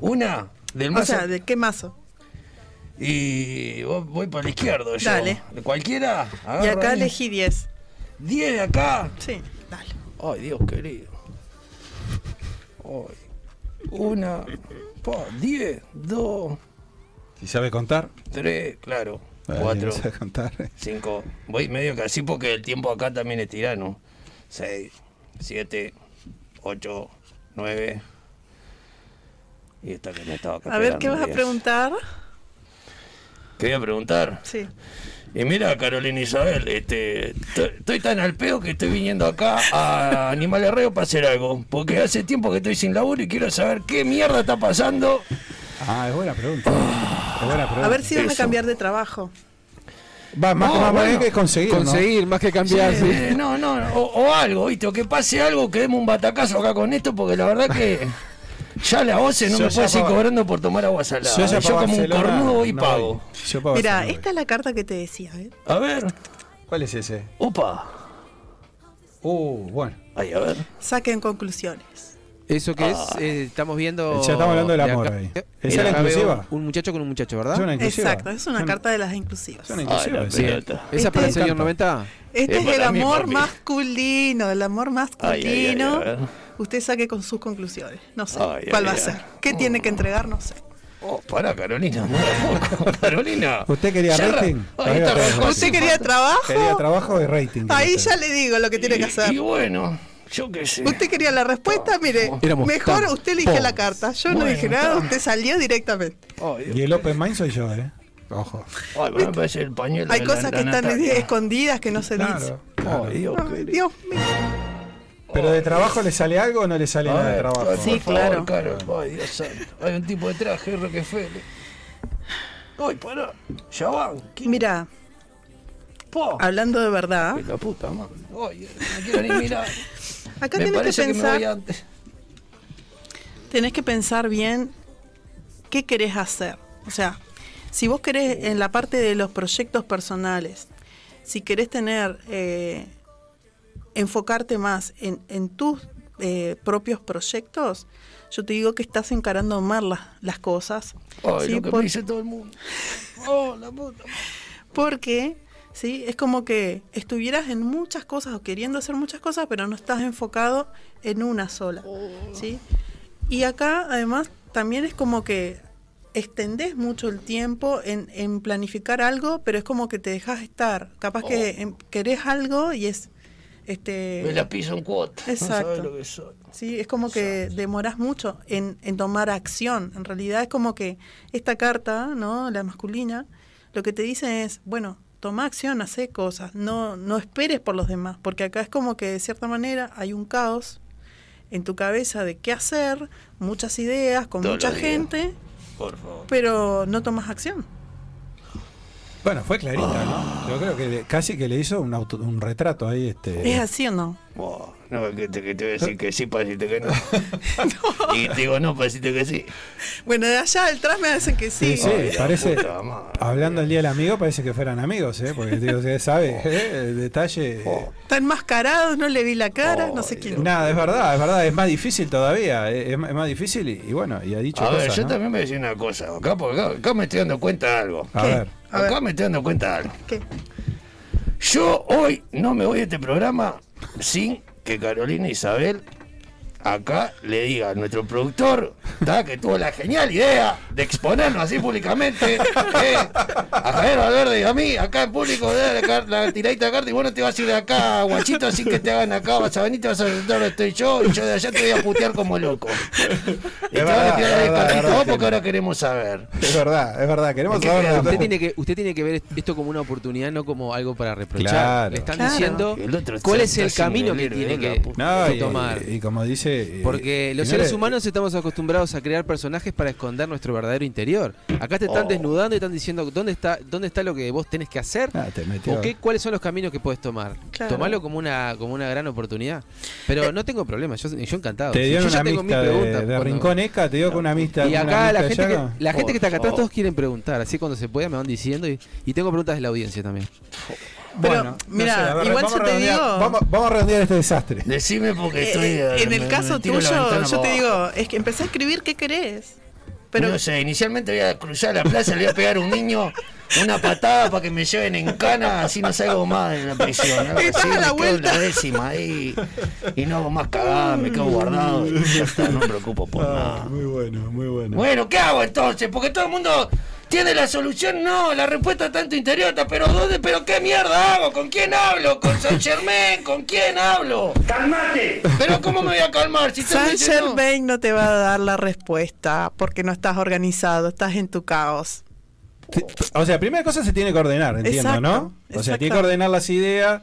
Una del O mazo. sea, ¿de qué mazo? Y voy, por el izquierdo yo. Dale. ¿De cualquiera? Y acá ahí. elegí 10. 10 de acá. Sí, dale. Ay, Dios querido. Ay. Una. pa, 10, 2, Si sabe contar, 3, claro. Vale, 4, no sabe contar. 5. Voy medio que así porque el tiempo acá también es tirano. 6, 7, 8, 9. Y esta que me estaba acá A ver, ¿qué vas a preguntar? ¿Qué voy a preguntar? Sí. Y mira, Carolina Isabel, este, estoy- tan al pedo que estoy viniendo acá a Animal Herrero para hacer algo. Porque hace tiempo que estoy sin laburo y quiero saber qué mierda está pasando. Ah, es buena pregunta. Es buena pregunta. A ver si vas a cambiar de trabajo. Va, más, No, más bueno. bien que conseguir. ¿no? Conseguir más que cambiar, sí. Eh, no, no, o, o algo, ¿viste? O que pase algo, que demos un batacazo acá con esto, porque la verdad que ya la OCE no Yo me puede seguir cobrando por tomar agua salada. Yo, Yo, como un cornudo voy y no pago. Mira, esta es la carta que te decía. ¿eh? A ver, ¿Cuál es ese? opa. Uh, bueno. Ay, a ver. Saquen conclusiones. Eso que es, eh, estamos viendo. Ya estamos hablando del de amor acá- ahí. de ¿Esa es la inclusiva? Un muchacho con un muchacho, ¿verdad? Es una inclusiva. Exacto, es una carta de las inclusivas. Ay, la sí. pelota. ¿Esa Este para el es- señor 90? Este Es es el mí, amor papi. masculino, el amor Ay, ay, ay, masculino. Usted saque con sus conclusiones. No sé Ay, cuál ay, va a ser. ¿Qué tiene que entregar? No sé. Oh, para, Carolina. Carolina. ¿Usted quería Ya rating? Ahí está, ¿Usted quería trabajo? Quería trabajo y rating. Ahí ya le digo lo que tiene que hacer. Y bueno, yo qué sé. Usted quería la respuesta, mire, Éramos mejor tan usted elige la carta. Yo no Bueno, dije nada, usted salió directamente. Ay. Y el Open Mind soy yo, ¿eh? Ojo. Ay, pero me parece el pañuelo. Hay de la- cosas la que están Natalia. escondidas que no se dicen. Claro. Ay, Dios, Ay. Dios mío. ¿Pero de trabajo le sale algo o no le sale nada de trabajo? Sí, claro. Caro. Ay, Dios santo. Hay un tipo de traje, Rockefeller. Ay, pará. Ya van. ¿Qué? Mira, Po. hablando de verdad, Ay, la puta madre. Ay, no quiero ni mirar. Acá me tenés que que, pensar, antes. tenés que pensar bien qué querés hacer. O sea, si vos querés en la parte de los proyectos personales, si querés tener, eh, enfocarte más en, en tus eh, propios proyectos, yo te digo que estás encarando mal las, las cosas. Ay, ¿sí? lo que Por- me dice todo el mundo. Oh, la puta. Porque, ¿sí? Es como que estuvieras en muchas cosas o queriendo hacer muchas cosas, pero no estás enfocado en una sola, ¿sí? Y acá, además, también es como que extendés mucho el tiempo en, en planificar algo, pero es como que te dejas estar. Capaz que em, querés algo y es... Este, Me la piso en cuota. Exacto. lo que soy. Sí, es como que demoras mucho en, en tomar acción. En realidad es como que esta carta, ¿no? La masculina, lo que te dice es, bueno, toma acción, hace cosas, no, no esperes por los demás, porque acá es como que de cierta manera hay un caos en tu cabeza de qué hacer, muchas ideas, con mucha gente, Por favor. pero no tomas acción. Bueno, fue clarita, ¿no? Yo creo que le- casi que le hizo un, auto- un retrato ahí. Este, ¿Es así o no? No, que te, que te voy a decir que sí decirte que no. Y te digo no decirte que sí. Bueno, de allá atrás me hacen que sí. Sí, sí, Ay, parece. Hablando el día del amigo, parece que fueran amigos, ¿eh? Porque digo, usted sabe, ¿eh? el detalle. Oh. Está enmascarado, no le vi la cara, no sé quién. Nada, es verdad, es verdad, es más difícil todavía. eh, Es, es más difícil y, y bueno, y ha dicho A ver, yo ¿no? también me decía una cosa. Acá, porque acá, acá me estoy dando cuenta de algo. A ¿Qué? ver. Acá me estoy dando cuenta de algo. ¿Qué? Yo hoy no me voy a este programa sin que Carolina Isabel acá le diga a nuestro productor está, que tuvo la genial idea de exponernos así públicamente eh, a Javier Valverde y a mí, acá en público, de la, la tiradita de carta y bueno, te vas a ir de acá, guachito, así que te hagan acá, vas a venir, te vas a sentar donde estoy yo y yo de allá te voy a putear como loco. Y te van verdad, a tirar es el verdad, es verdad vos porque ahora queremos saber. Es verdad, es verdad. Queremos ¿Qué saber Usted tiene, que, usted tiene que ver esto como una oportunidad, no como algo para reprochar. Claro. Le están Claro. diciendo cuál es el camino que tiene que, puta. No, que y, tomar. y como dice. Eh, Porque los seres humanos estamos acostumbrados a crear personajes para esconder nuestro verdadero interior. Acá te están desnudando y están diciendo dónde está, dónde está lo que vos tenés que hacer Ah, te metió. o qué, cuáles son los caminos que puedes tomar. Claro. Tomalo como una, como una gran oportunidad. Pero no tengo problema, yo, yo encantado. Te Si dieron yo ya una mis de, preguntas de cuando- Rincón Eca, te dio con una mixta. Y acá la gente, que, la gente que está acá atrás favor. todos quieren preguntar, así cuando se pueda me van diciendo y, y tengo preguntas de la audiencia también. Pero, Bueno, no mira, sé, a ver, igual yo te digo- Vamos, vamos a redondear este desastre. Decime porque Eh, estoy. eh, en me- el me caso tuyo, yo te digo, es que empecé a escribir qué querés. Pero no sé, inicialmente voy a cruzar la plaza, le voy a pegar a un niño una patada para que me lleven en cana, así no salgo más en la prisión. algo Estás así, a la me quedo en vuelta. la décima ahí y no hago más cagadas, me quedo guardado y ya está, no me preocupo por nada. Ah, muy bueno, muy bueno. Bueno, ¿qué hago entonces? Porque todo el mundo tiene la solución, no, la respuesta está en tu interior, está, pero ¿dónde? ¿Pero qué mierda hago? ¿Con quién hablo? ¿Con San Germain? ¿Con quién hablo? ¡Calmate! ¿Pero cómo me voy a calmar? Si diciendo- Germain no te va a dar la respuesta porque no estás organizado, estás en tu caos. O sea, primera cosa se tiene que ordenar, entiendo, Exacto, ¿no? O sea, exacto. tiene que ordenar las ideas,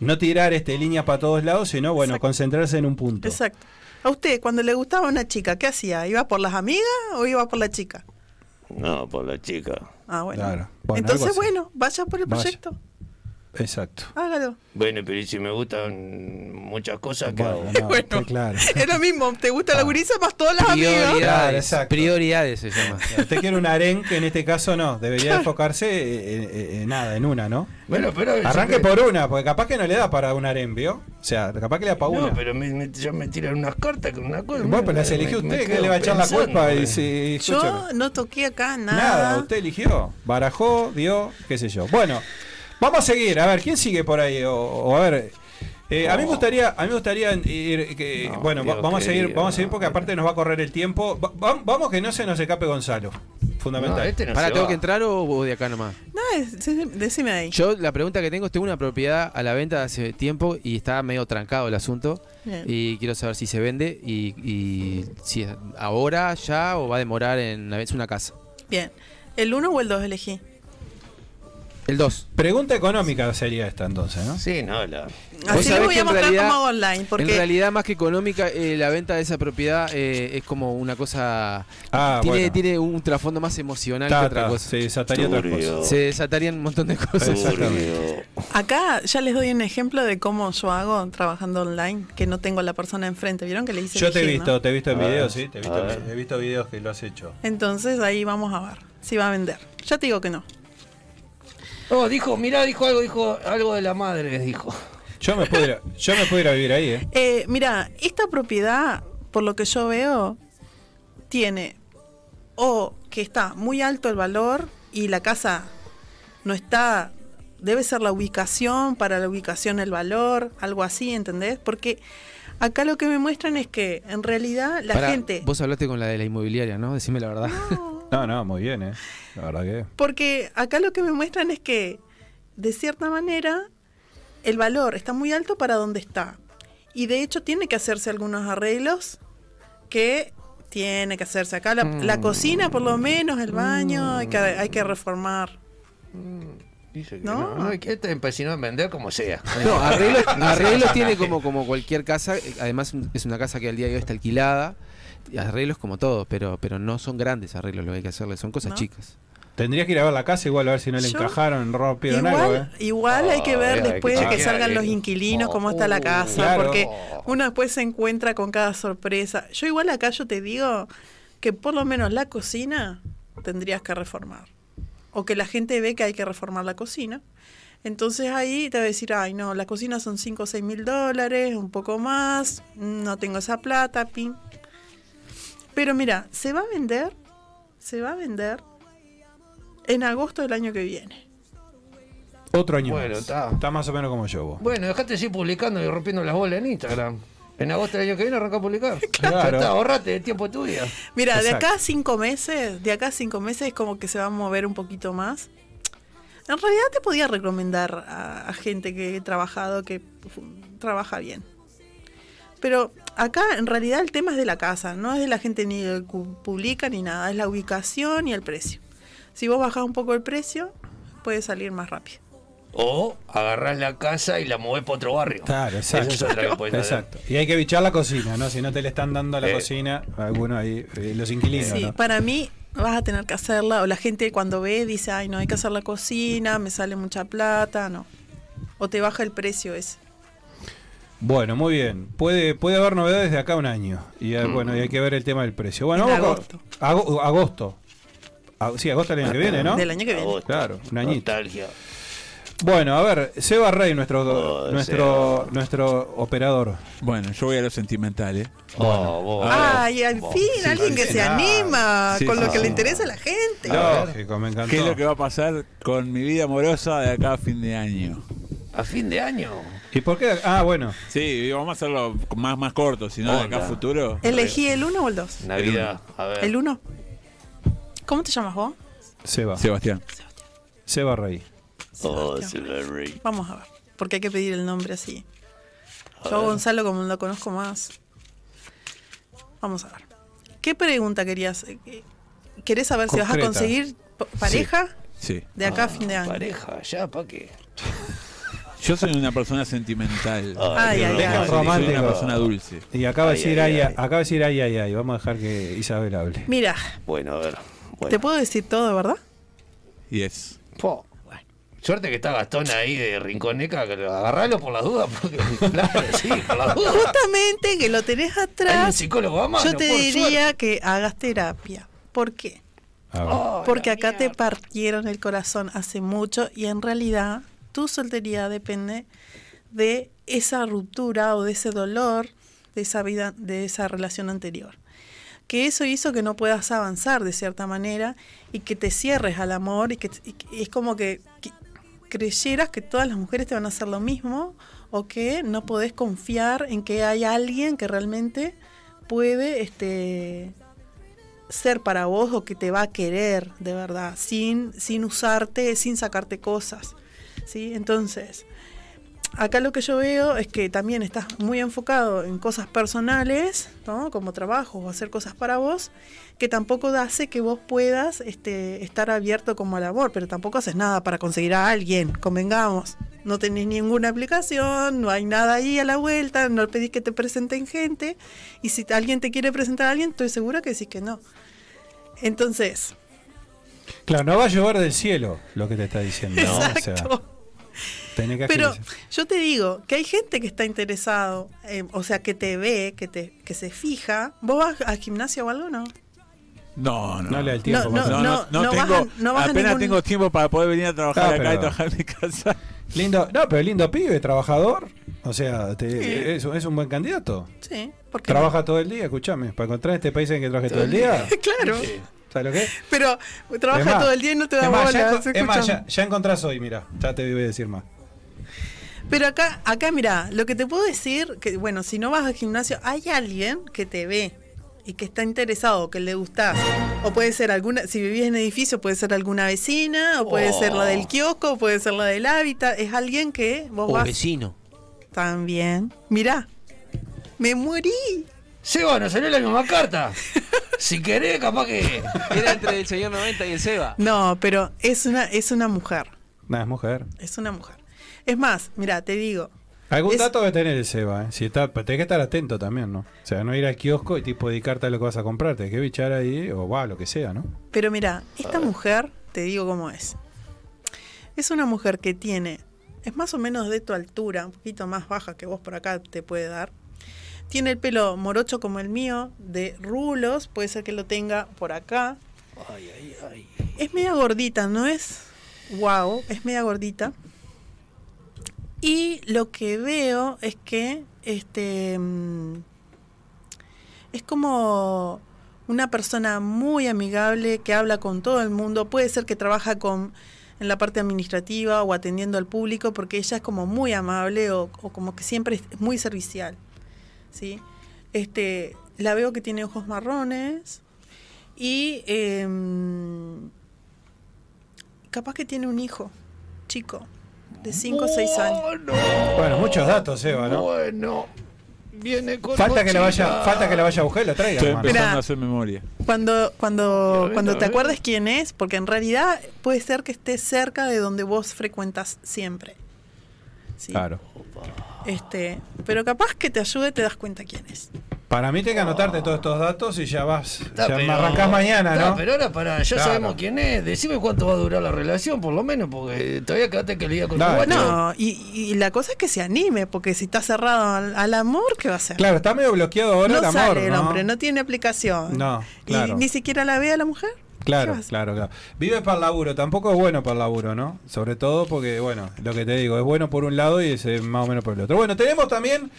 no tirar este líneas para todos lados, sino, bueno, Exacto. concentrarse en un punto. Exacto. A usted, cuando le gustaba una chica, ¿qué hacía? ¿Iba por las amigas o iba por la chica? No, por la chica. Ah, bueno. Claro. Bueno, algo Entonces, bueno, vaya por el Vaya. proyecto. Exacto. Hágalo. Bueno, pero ¿y si me gustan muchas cosas, ¿qué hago? Bueno, no, Bueno. claro. Es lo mismo, te gusta la gurisa más todas las amigas. Claro, Prioridades, exacto. prioridades se llama. Usted quiere un harén que en este caso no, debería enfocarse en, en- en nada, en una, ¿no? Bueno, pero... Arranque siempre- por una, porque capaz que no le da para un harén, ¿vio? O sea, capaz que le da para una. No, pero me, me- ya me tiran unas cartas con una cosa. Bueno, pero las eligió usted, me que le va a echar la culpa y si. Yo no toqué acá nada. Nada, usted eligió, barajó, dio, qué sé yo. Bueno, vamos a seguir. A ver, ¿quién sigue por ahí? O, o a ver, eh, a mí me gustaría, a mí me gustaría ir, que, No, bueno, va- vamos a seguir, vamos a seguir porque aparte nos va a correr el tiempo. Va- va- vamos que no se nos escape Gonzalo, fundamental. No, este no ¿Para tengo va. que entrar o, o de acá nomás? No, es- decime ahí. Yo la pregunta que tengo es, tengo una propiedad a la venta hace tiempo y está medio trancado el asunto Bien. y quiero saber si se vende y, y si es ahora, ya o va a demorar en es una casa. Bien. ¿El 1 o el 2 elegí? El 2. Pregunta económica sería esta entonces, ¿no? Sí, no, la... Así sabés voy a en mostrar realidad- cómo hago online. En Porque realidad, más que económica, eh, la venta de esa propiedad eh, es como una cosa... Ah, tiene, bueno. tiene un trasfondo más emocional Ta, que otra ta, cosa. se desataría otra cosa. Se desatarían un montón de cosas. Acá ya les doy un ejemplo de cómo yo hago trabajando online, que no tengo a la persona enfrente. ¿Vieron que le hice Yo te he visto, no? te he visto en videos, sí, te he visto, en- he visto videos que lo has hecho. Entonces ahí vamos a ver si va a vender. Ya te digo que no. Oh, dijo, mirá, dijo algo, dijo algo de la madre, dijo. Yo me puedo ir yo me puedo ir a vivir ahí, ¿eh? Eh, mira, esta propiedad, por lo que yo veo, tiene o que está muy alto el valor y la casa no está, debe ser la ubicación, para la ubicación el valor, algo así, ¿entendés? Porque acá lo que me muestran es que en realidad la Pará, gente... Vos hablaste con la de la inmobiliaria, ¿no? Decime la verdad. No, no, muy bien, ¿eh? La verdad que... Porque acá lo que me muestran es que, de cierta manera, el valor está muy alto para donde está. Y de hecho tiene que hacerse algunos arreglos que tiene que hacerse. Acá la, la cocina, por lo menos, el baño, hay, que, hay que reformar. Dice que No. no, no, hay que te empecinó en vender como sea. No, arreglos, arreglos tiene como, como cualquier casa. eh, Además, es una casa que al día de hoy está alquilada. Arreglos como todo, pero, pero no son grandes arreglos lo que hay que hacerle, son cosas ¿No? chicas. Tendrías que ir a ver la casa igual a ver si no le Yo- encajaron, rompieron algo, ¿eh? Igual, igual hay que Oh, ver que después de que salgan los inquilinos cómo está la casa, Claro. porque uno después se encuentra con cada sorpresa. Yo igual acá yo te digo que por lo menos la cocina tendrías que reformar. O que la gente ve que hay que reformar la cocina. Entonces ahí te va a decir, ay no, la cocina son 5 o 6 mil dólares, un poco más, no tengo esa plata, pin. Pero mira, se va a vender, se va a vender en agosto del año que viene. Otro año Bueno, más. está. Está más o menos como yo vos. Bueno, dejate de seguir publicando y rompiendo las bolas en Instagram. En agosto del año que viene arranca a publicar. Claro. Está, ahorrate el tiempo de tu vida. Mira, de acá a cinco meses, de acá a cinco meses es como que se va a mover un poquito más. En realidad te podía recomendar a, a gente que he trabajado que trabaja bien. Pero acá en realidad el tema es de la casa, no es de la gente ni que publica ni nada, es la ubicación y el precio. Si vos bajás un poco el precio, puede salir más rápido. O agarrás la casa y la movés para otro barrio. Claro, exacto. Esa es otra que. Exacto. Y hay que bichar la cocina, ¿no? Si no te le están dando a la Eh. cocina, algunos ahí, eh, los inquilinos, Sí, ¿no? para mí vas a tener que hacerla, o la gente cuando ve dice, ay, no, hay que hacer la cocina, me sale mucha plata, no. O te baja el precio ese. Bueno, muy bien. Puede, puede haber novedades de acá a un año. Y eh, bueno, y hay que ver el tema del precio. Bueno, En vamos con- ago- agosto. Ah, sí, agosto del año que viene, ¿no? Del año que viene. Agosto. Claro, un añito. Nostalgia. Bueno, a ver, Seba Rey, nuestro, Oh, nuestro, nuestro operador. Bueno, yo voy a lo sentimental, ¿eh? Oh, vos. Ay, al fin, sí, alguien que sí, se anima Sí, con sí, lo que sí. le interesa a la gente. Lógico, me encantó. ¿Qué es lo que va a pasar con mi vida amorosa de acá a fin de año? A fin de año. ¿Y por qué? Ah, bueno. Sí, vamos a hacerlo más, más corto, si no, de acá a futuro. Elegí el 1 o el 2. Navidad. A ver. El 1. ¿Cómo te llamas vos? Seba. Sebastián. Seba Rey. Oh, Sebastián. Silver Ray. Vamos a ver, porque hay que pedir el nombre así. Yo a Gonzalo como lo conozco más. Vamos a ver. ¿Qué pregunta querías? Eh, ¿Querés saber si vas a conseguir pareja Sí. de acá a fin de año? Pareja, ya, ¿para qué? Yo soy una persona sentimental. Ay, ay, Soy ay. Romántico. una persona dulce. Y acaba de decir ay, ay, ay. acaba de decir ay, ay, ay. Vamos a dejar que Isabel hable. Mira, Bueno, a ver. Bueno. ¿te puedo decir todo, verdad? Y es. Po. Suerte que está Gastón ahí de Rinconeca, que lo- agarralo por las dudas, porque claro, sí, por las dudas. Justamente que lo tenés Hay un atrás, psicólogo a mano, yo te diría que hagas terapia. ¿Por qué? Porque acá te partieron el corazón hace mucho y en realidad tu soltería depende de esa ruptura o de ese dolor de esa vida, de esa relación anterior. Que eso hizo que no puedas avanzar de cierta manera y que te cierres al amor y que, y es como que, que creyeras que todas las mujeres te van a hacer lo mismo o que no podés confiar en que hay alguien que realmente puede este, ser para vos o que te va a querer de verdad, sin, sin usarte, sin sacarte cosas. ¿Sí? Entonces, acá lo que yo veo es que también estás muy enfocado en cosas personales, ¿no? como trabajo o hacer cosas para vos, que tampoco hace que vos puedas este, estar abierto como al amor, pero tampoco haces nada para conseguir a alguien, convengamos. No tenés ninguna aplicación, no hay nada ahí a la vuelta, no pedís que te presenten gente, y si alguien te quiere presentar a alguien, estoy segura que decís que no. Entonces, Claro, no va a llover del cielo lo que te está diciendo. ¿no? O sea, exacto. tenés que Pero yo te digo que hay gente que está interesado, eh, o sea, que te ve, que te que se fija. ¿Vos vas al gimnasio o algo, no? No, no. No le da el tiempo. No. No, no, no, no tengo, vas a- no vas a apenas ningún- tengo tiempo para poder venir a trabajar Ah, acá pero- y trabajar en mi casa. Lindo, no, pero lindo pibe, trabajador. O sea, te- es, es un buen candidato. Sí, porque Trabaja todo el día, escúchame. Para encontrar este país en que trabaje todo el día. claro. ¿Sabes lo que es? Pero trabaja todo el día y no te da ya, bola. es más, ya, ya encontrás hoy, mira. Ya te voy a decir más. Pero acá, acá mira, lo que te puedo decir, que bueno, si no vas al gimnasio, hay alguien que te ve y que está interesado, que le gustás. O puede ser alguna, si vivís en edificio, puede ser alguna vecina, o puede ser la del kiosco, o puede ser la del hábitat. Es alguien que vos O vas vecino. también. Mirá, me morí. Seba, nos salió la misma carta. Si querés, capaz que. Era entre el señor 90 y el Seba. No, pero es una, es una mujer. Nada, es mujer. Es una mujer. Es más, mira, te digo. Algún Es- dato debe tener el Seba, ¿eh? Si está, pero tenés que estar atento también, ¿no? O sea, no ir al kiosco y tipo dedicarte a lo que vas a comprar. Tenés que bichar ahí o va, lo que sea, ¿no? Pero mira, esta mujer, te digo cómo es. Es una mujer que tiene, es más o menos de tu altura, un poquito más baja que vos por acá te puede dar. Tiene el pelo morocho como el mío, de rulos, puede ser que lo tenga por acá. Es media gordita, no es wow, es media gordita. Y lo que veo es que este mm, es como una persona muy amigable que habla con todo el mundo. Puede ser que trabaja con en la parte administrativa o atendiendo al público porque ella es como muy amable o, o como que siempre es muy servicial. ¿Sí? Este, la veo que tiene ojos marrones y em, capaz que tiene un hijo chico de 5 o 6 años. Bueno, muchos datos, Eva, ¿no? Bueno, viene con Falta que la vaya, mochila. falta que la vaya a buscar y lo traiga. Estoy empezando a hacer memoria. Cuando, cuando, cuando a te acuerdes quién es, porque en realidad puede ser que esté cerca de donde vos frecuentas siempre. Sí. Claro. Este, pero capaz que te ayude, te das cuenta quién es. Para mí tengo que anotarte todos estos datos y ya vas. Está, ya pero- me arrancás mañana, está, ¿no? Pero ahora para, ya Claro. sabemos quién es. Decime cuánto va a durar la relación, por lo menos, porque todavía quedaste que lidia con tu Dale. guacho. No, y, y la cosa es que se anime, porque si está cerrado al, al amor, ¿qué va a hacer? Claro, está medio bloqueado ahora no el amor, sale el ¿no? hombre, no tiene aplicación. No, claro. Y ni siquiera la ve a la mujer. Claro, ¿Qué vas a claro, claro. Vive para el laburo, tampoco es bueno para el laburo, ¿no? Sobre todo porque, bueno, lo que te digo, es bueno por un lado y es eh, más o menos por el otro. Bueno, tenemos también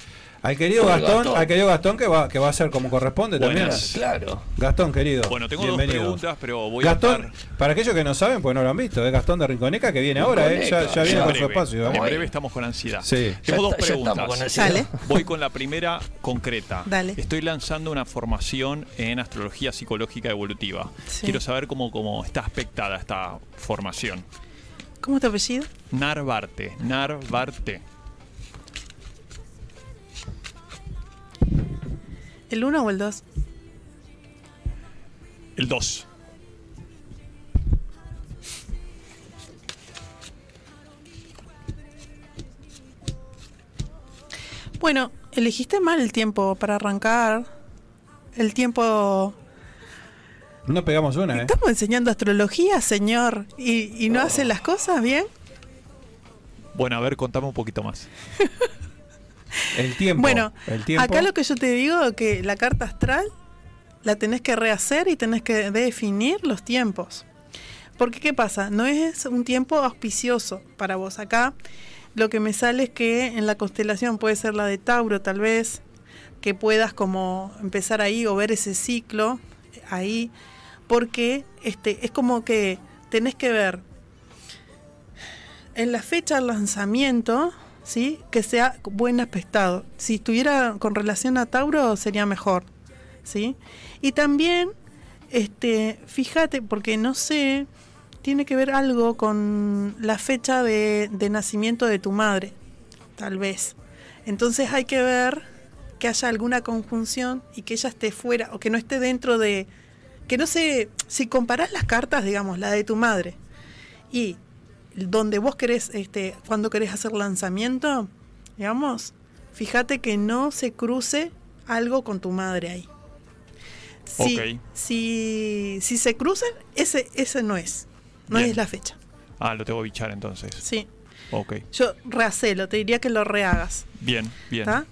al querido Gastón, Gastón. al querido Gastón que va, que va a ser como corresponde también. Claro. Gastón, querido. Bueno, tengo bienvenido. dos preguntas, pero voy a Gastón, estar para aquellos que no saben, pues no lo han visto, es Gastón de Rinconeca que viene ahora, ¿eh? Ya, viene con su espacio. ¿eh? En breve estamos con ansiedad. Sí. Tengo Ya dos con preguntas. ansiedad. Dale. Voy con la primera concreta. Dale. Estoy lanzando una formación en astrología psicológica evolutiva. Sí. Quiero saber cómo, cómo está aspectada esta formación. ¿Cómo es tu apellido? Narvarte, Narvarte. ¿El 1 o el 2? El 2. Bueno, elegiste mal el tiempo para arrancar. El tiempo... No pegamos una, ¿eh? Estamos enseñando astrología, señor. ¿Y, y no hace las cosas bien? Bueno, a ver, contame un poquito más. El tiempo. Bueno, el tiempo. acá lo que yo te digo es que la carta astral la tenés que rehacer y tenés que definir los tiempos. Porque ¿qué pasa? No es un tiempo auspicioso para vos. Acá lo que me sale es que en la constelación puede ser la de Tauro tal vez, que puedas como empezar ahí o ver ese ciclo ahí, porque este, es como que tenés que ver en la fecha del lanzamiento, ¿sí? Que sea buen aspectado. Si estuviera con relación a Tauro sería mejor, ¿sí? Y también, este, fíjate, porque no sé, tiene que ver algo con la fecha de, de nacimiento de tu madre, tal vez. Entonces hay que ver que haya alguna conjunción y que ella esté fuera o que no esté dentro de... Que no sé, si comparás las cartas, digamos, la de tu madre y donde vos querés, este, cuando querés hacer lanzamiento, digamos, fíjate que no se cruce algo con tu madre ahí. Si, Ok. si, si se cruzan, ese, ese no es. No Bien. es la fecha. Ah, lo tengo que bichar entonces. Sí. Ok. Yo rehacelo, te diría que lo rehagas. Bien, bien. ¿tá?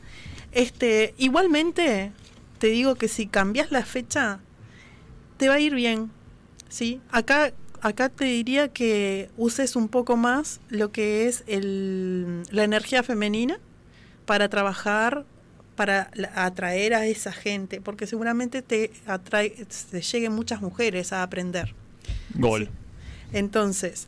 Este, igualmente, te digo que si cambias la fecha, te va a ir bien. ¿sí? Acá, acá te diría que uses un poco más lo que es el, la energía femenina para trabajar, para atraer a esa gente, porque seguramente te atrae, te lleguen muchas mujeres a aprender. Gol. Entonces,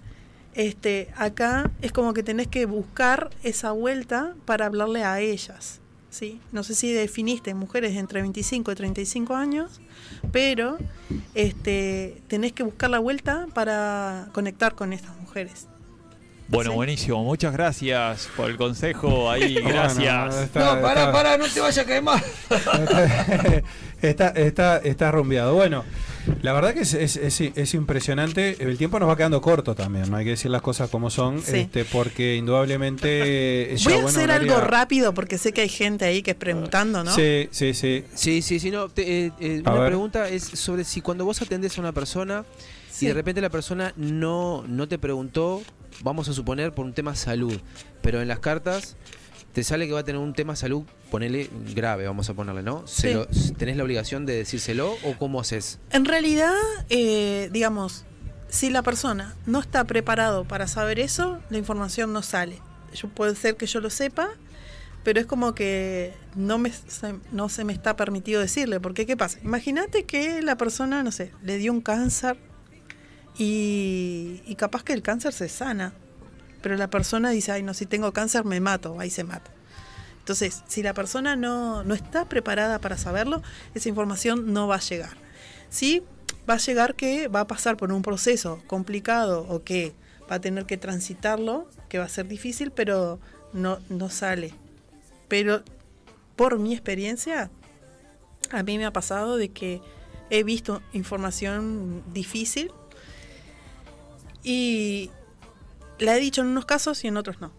este, acá es como que tenés que buscar esa vuelta para hablarle a ellas. ¿Sí? No sé si definiste mujeres entre 25 y 35 años, pero este, tenés que buscar la vuelta para conectar con estas mujeres. Bueno, Sí. buenísimo. Muchas gracias por el consejo ahí. Bueno, Gracias. está- No, pará, está- pará, no te vayas a quemar. está, está, está rumbeado. Bueno, la verdad que es, es, es- es impresionante. El tiempo nos va quedando corto también, no hay que decir las cosas como son, Sí. este, porque indudablemente. es Voy a bueno hacer algo rápido porque sé que hay gente ahí que es preguntando, ¿no? Sí, sí, sí. Sí, sí, sí, no. te- eh, eh, una ver. pregunta es sobre si cuando vos atendés a una persona Sí. y de repente la persona no, no te preguntó, vamos a suponer por un tema salud, pero en las cartas te sale que va a tener un tema salud, ponele grave, vamos a ponerle, ¿no? Se Sí. lo- ¿Tenés la obligación de decírselo o cómo haces? En realidad, eh, digamos, si la persona no está preparado para saber eso, la información no sale. Yo, puede ser que yo lo sepa, pero es como que no, me, se, no se me está permitido decirle. Porque, ¿qué pasa? Imagínate que la persona, no sé, le dio un cáncer y, y capaz que el cáncer se sana, pero la persona dice, ay, no, si tengo cáncer me mato, ahí se mata. Entonces, si la persona no, no está preparada para saberlo, esa información no va a llegar. Sí, va a llegar que va a pasar por un proceso complicado o que va a tener que transitarlo, que va a ser difícil, pero no, no sale. Pero por mi experiencia, a mí me ha pasado de que he visto información difícil y la he dicho en unos casos y en otros no.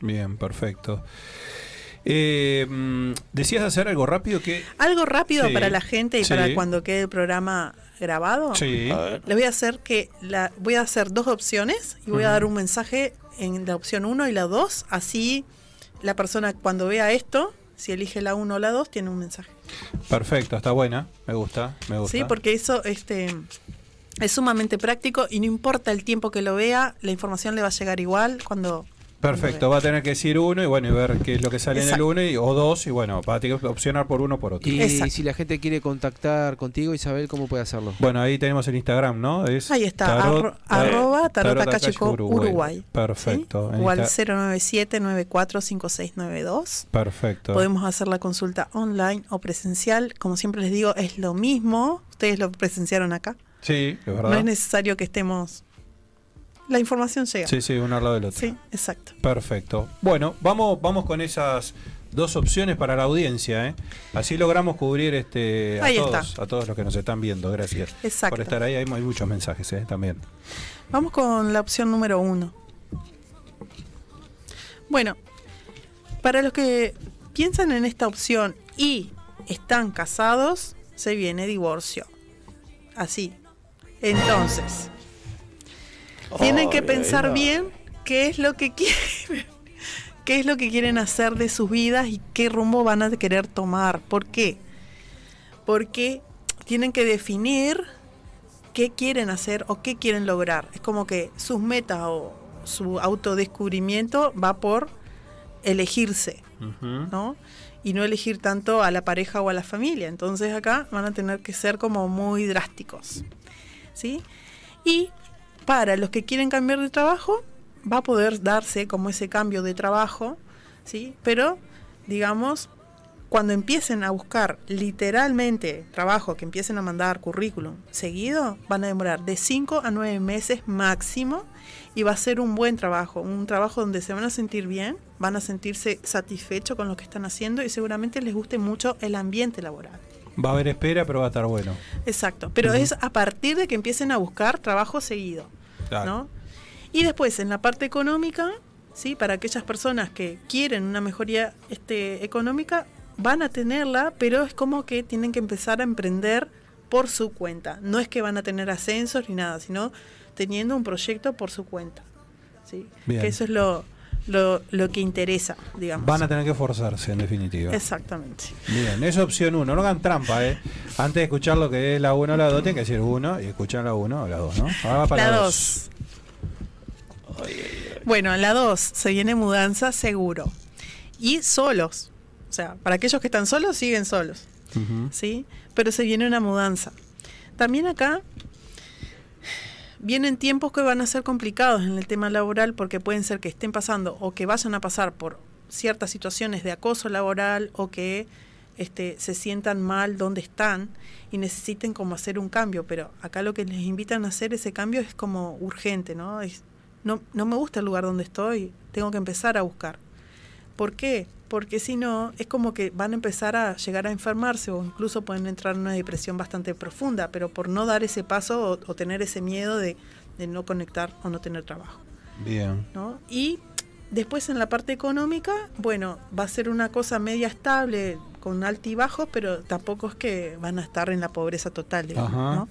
Bien, perfecto. Eh, decías hacer algo rápido que... Algo rápido Sí, para la gente y sí. para cuando quede el programa grabado. Sí. Les voy a hacer que la, voy a hacer dos opciones y voy a dar un mensaje en la opción 1 y la 2, así la persona cuando vea esto, si elige la 1 o la 2, tiene un mensaje. Perfecto, está buena. Me gusta, me gusta. Sí, porque eso este es sumamente práctico y no importa el tiempo que lo vea, la información le va a llegar igual cuando Perfecto, va a tener que decir uno y bueno, y ver qué es lo que sale en el uno y, o dos y bueno, va a tener que opcionar por uno o por otro. Y si la gente quiere contactar contigo, Isabel, ¿cómo puede hacerlo? Bueno, ahí tenemos el Instagram, ¿no? Es Ahí está, tarot- arro- arroba tarot tarot Akashiko Uruguay. Perfecto. en o al Insta- 097-945692. Perfecto. Podemos hacer la consulta online o presencial. Como siempre les digo, es lo mismo. Ustedes lo presenciaron acá. Sí, es verdad. No es necesario que estemos. La información llega. Sí, sí, uno al lado del otro. Sí, exacto. Perfecto. Bueno, vamos, vamos con esas dos opciones para la audiencia, ¿eh? Así logramos cubrir este a todos, a todos los que nos están viendo. Gracias Exacto. por estar ahí. Hay, hay muchos mensajes, ¿eh? También. Vamos con la opción número uno. Bueno, para los que piensan en esta opción y están casados, se viene divorcio. Así. Entonces, tienen que pensar bien qué es lo que quieren, qué es lo que quieren hacer de sus vidas y qué rumbo van a querer tomar. ¿Por qué? Porque tienen que definir qué quieren hacer o qué quieren lograr. Es como que sus metas o su autodescubrimiento va por elegirse, ¿no? Y no elegir tanto a la pareja o a la familia. Entonces acá van a tener que ser como muy drásticos, Y para los que quieren cambiar de trabajo, va a poder darse como ese cambio de trabajo, ¿sí? Pero, digamos, cuando empiecen a buscar literalmente trabajo, que empiecen a mandar currículum seguido, van a demorar de 5 a 9 meses máximo y va a ser un buen trabajo, un trabajo donde se van a sentir bien, van a sentirse satisfechos con lo que están haciendo y seguramente les guste mucho el ambiente laboral. Va a haber espera, pero va a estar bueno. Exacto, pero es a partir de que empiecen a buscar trabajo seguido. Claro. ¿no? Y después, en la parte económica, ¿sí? para aquellas personas que quieren una mejoría este, económica, van a tenerla, pero es como que tienen que empezar a emprender por su cuenta. No es que van a tener ascensos ni nada, sino teniendo un proyecto por su cuenta. ¿sí? Bien. Que eso es lo, lo, lo que interesa, digamos. Van a tener que forzarse, en definitiva. Exactamente. Bien, es opción uno. No hagan trampa, ¿eh? Antes de escuchar lo que es la 1 o la 2, tienen que decir uno y escuchar la 1 o la 2, ¿no? Ahora va para La la dos. Bueno, la 2 se viene mudanza seguro. Y solos. O sea, para aquellos que están solos, siguen solos. Ujú. ¿Sí? Pero se viene una mudanza. También acá vienen tiempos que van a ser complicados en el tema laboral porque pueden ser que estén pasando o que vayan a pasar por ciertas situaciones de acoso laboral o que este, se sientan mal donde están y necesiten como hacer un cambio, pero acá lo que les invitan a hacer ese cambio es como urgente, ¿no? No, no me gusta el lugar donde estoy, tengo que empezar a buscar. ¿Por qué? Porque si no, es como que van a empezar a llegar a enfermarse o incluso pueden entrar en una depresión bastante profunda, pero por no dar ese paso o, o tener ese miedo de, de no conectar o no tener trabajo. Bien. ¿no? Y después en la parte económica, bueno, va a ser una cosa media estable, con altibajos, pero tampoco es que van a estar en la pobreza total, digamos, Ajá. ¿no?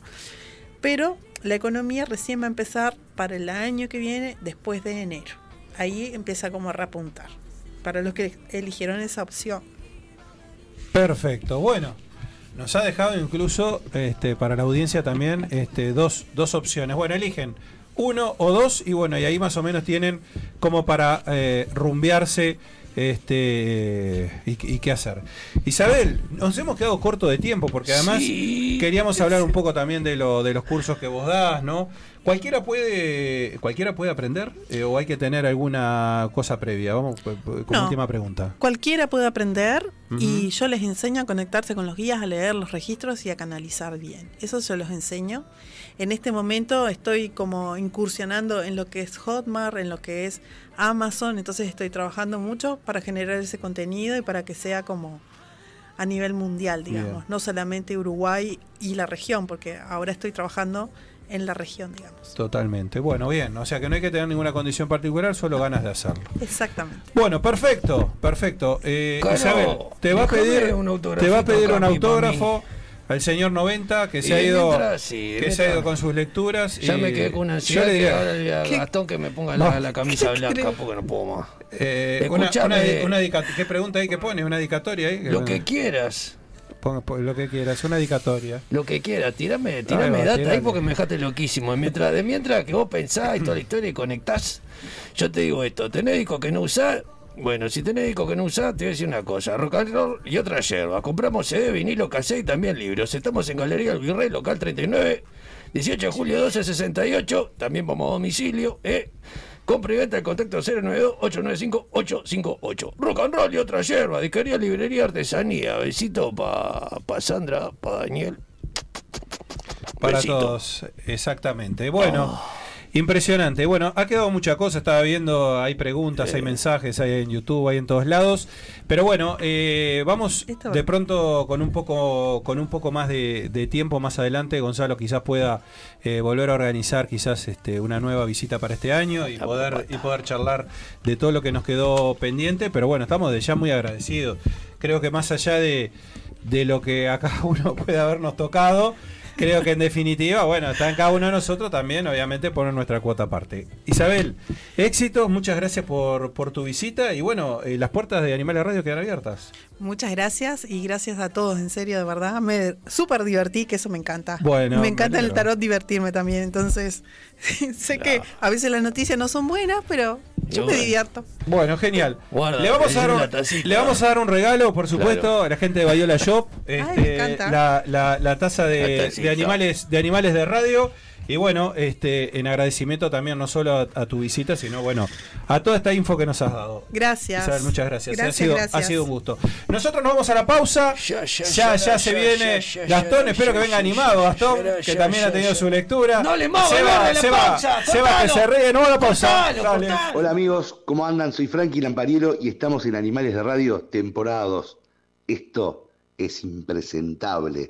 Pero la economía recién va a empezar para el año que viene, después de enero. Ahí empieza como a repuntar, para los que eligieron esa opción. Perfecto. Bueno, nos ha dejado incluso este, para la audiencia también este, dos, dos opciones. Bueno, eligen uno o dos y bueno, y ahí más o menos tienen como para eh, rumbearse Este y, y qué hacer. Isabel, nos hemos quedado corto de tiempo porque además Sí. queríamos hablar un poco también de lo de los cursos que vos das, ¿no? Cualquiera puede cualquiera puede aprender eh, o hay que tener alguna cosa previa. Vamos pues, pues, con No. última pregunta. Cualquiera puede aprender y yo les enseño a conectarse con los guías, a leer los registros y a canalizar bien. Eso se los enseño. En este momento estoy como incursionando en lo que es Hotmart, en lo que es Amazon, entonces estoy trabajando mucho para generar ese contenido y para que sea como a nivel mundial, digamos, Bien. no solamente Uruguay y la región, porque ahora estoy trabajando en la región, digamos. Totalmente. Bueno, bien. O sea que no hay que tener ninguna condición particular, solo ganas de hacerlo. Exactamente. Bueno, perfecto, perfecto. Eh, Isabel, te va a pedir un te autografito va a pedir un autógrafo al señor 90 que se ha ido mientras, sí, que se ha ido con sus lecturas Ya y me quedé con una yo ansiedad que ahora le diría a ¿qué- Gastón que me ponga la, la camisa ¿Qué blanca porque no puedo más. eh, una, una, ¿Qué pregunta ahí que pone? ¿Una dedicatoria ahí? Lo que quieras. Ponga- lo que quieras, una dedicatoria. Lo que quieras, tirame, data ahí porque me dejaste loquísimo. Y Mientras, de mientras que vos pensás y toda la historia y conectás, yo te digo esto, tenés disco que no usás, bueno, si tenés disco que no usás, te voy a decir una cosa, rock and roll y otra yerba. Compramos CD, vinilo, cassette y también libros. Estamos en Galería El Virrey, local 39, 18 de julio 1268, también vamos a domicilio, eh. Compra y venta el contacto 092-895-858. Rock and roll y otra yerba. Disquería, librería, artesanía. Besito para pa Sandra, para Daniel. Para Besito. todos, exactamente. Bueno, impresionante. Bueno, ha quedado mucha cosa. Estaba viendo, hay preguntas, hay mensajes, hay en YouTube, hay en todos lados. Pero bueno, eh, vamos de pronto con un poco, con un poco más de, de tiempo más adelante. Gonzalo quizás pueda eh, volver a organizar quizás este, una nueva visita para este año y poder, y poder charlar de todo lo que nos quedó pendiente. Pero bueno, estamos de ya muy agradecidos. Creo que más allá de, de lo que a cada uno puede habernos tocado. Creo que en definitiva, bueno, está en cada uno de nosotros también, obviamente, poner nuestra cuota aparte. Isabel, éxitos, muchas gracias por, por tu visita y bueno, eh, las puertas de Animales Radio quedan abiertas. Muchas gracias y gracias a todos, en serio, de verdad. Me súper divertí, que eso me encanta. Bueno, me encanta me el tarot divertirme también, entonces sé que a veces las noticias no son buenas, pero yo me divierto. Bueno, genial. Guarda, le, vamos a dar un, le vamos a dar un regalo, por supuesto, Claro. a la gente de Bayola Shop. me este, encanta. la, la- la taza de, La de animales, de animales de radio. Y bueno, este, en agradecimiento también no solo a, a tu visita, sino bueno, a toda esta info que nos has dado. Gracias. Isabel, muchas gracias. Gracias, ha, sido, gracias. ha sido un gusto. Nosotros nos vamos a la pausa. Ya, ya, Ya, ya, ya se ya, viene ya, ya, Gastón. ya, espero ya, que venga ya, animado, Gastón, ya, que también ya, ha tenido ya. su lectura. No le muevas, Seba, Seba, pausa, Seba, que se ríe. No, la pausa. Cortalo, Dale. cortalo. Hola amigos, ¿cómo andan? Soy Frankie Lampariero y estamos en Animales de Radio, temporada 2. Esto es impresentable.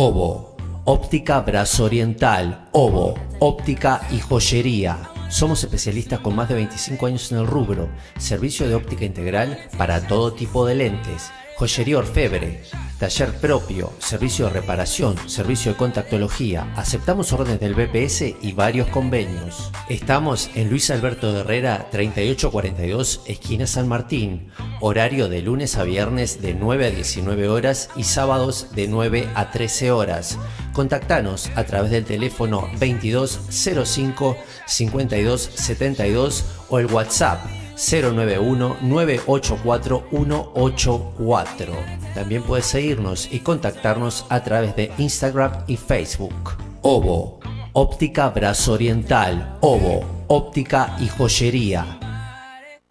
Ovo, óptica brazo oriental, Ovo, óptica y joyería. Somos especialistas con más de 25 años en el rubro. Servicio de óptica integral para todo tipo de lentes. Joyería orfebre, taller propio, servicio de reparación, servicio de contactología. Aceptamos órdenes del BPS y varios convenios. Estamos en Luis Alberto de Herrera 3842, esquina San Martín. Horario de lunes a viernes de 9 a 19 horas y sábados de 9 a 13 horas. Contactanos a través del teléfono 2205 5272 o el WhatsApp 091-984-184. También puedes seguirnos y contactarnos a través de Instagram y Facebook. Ovo, óptica brazo oriental, Ovo, óptica y joyería.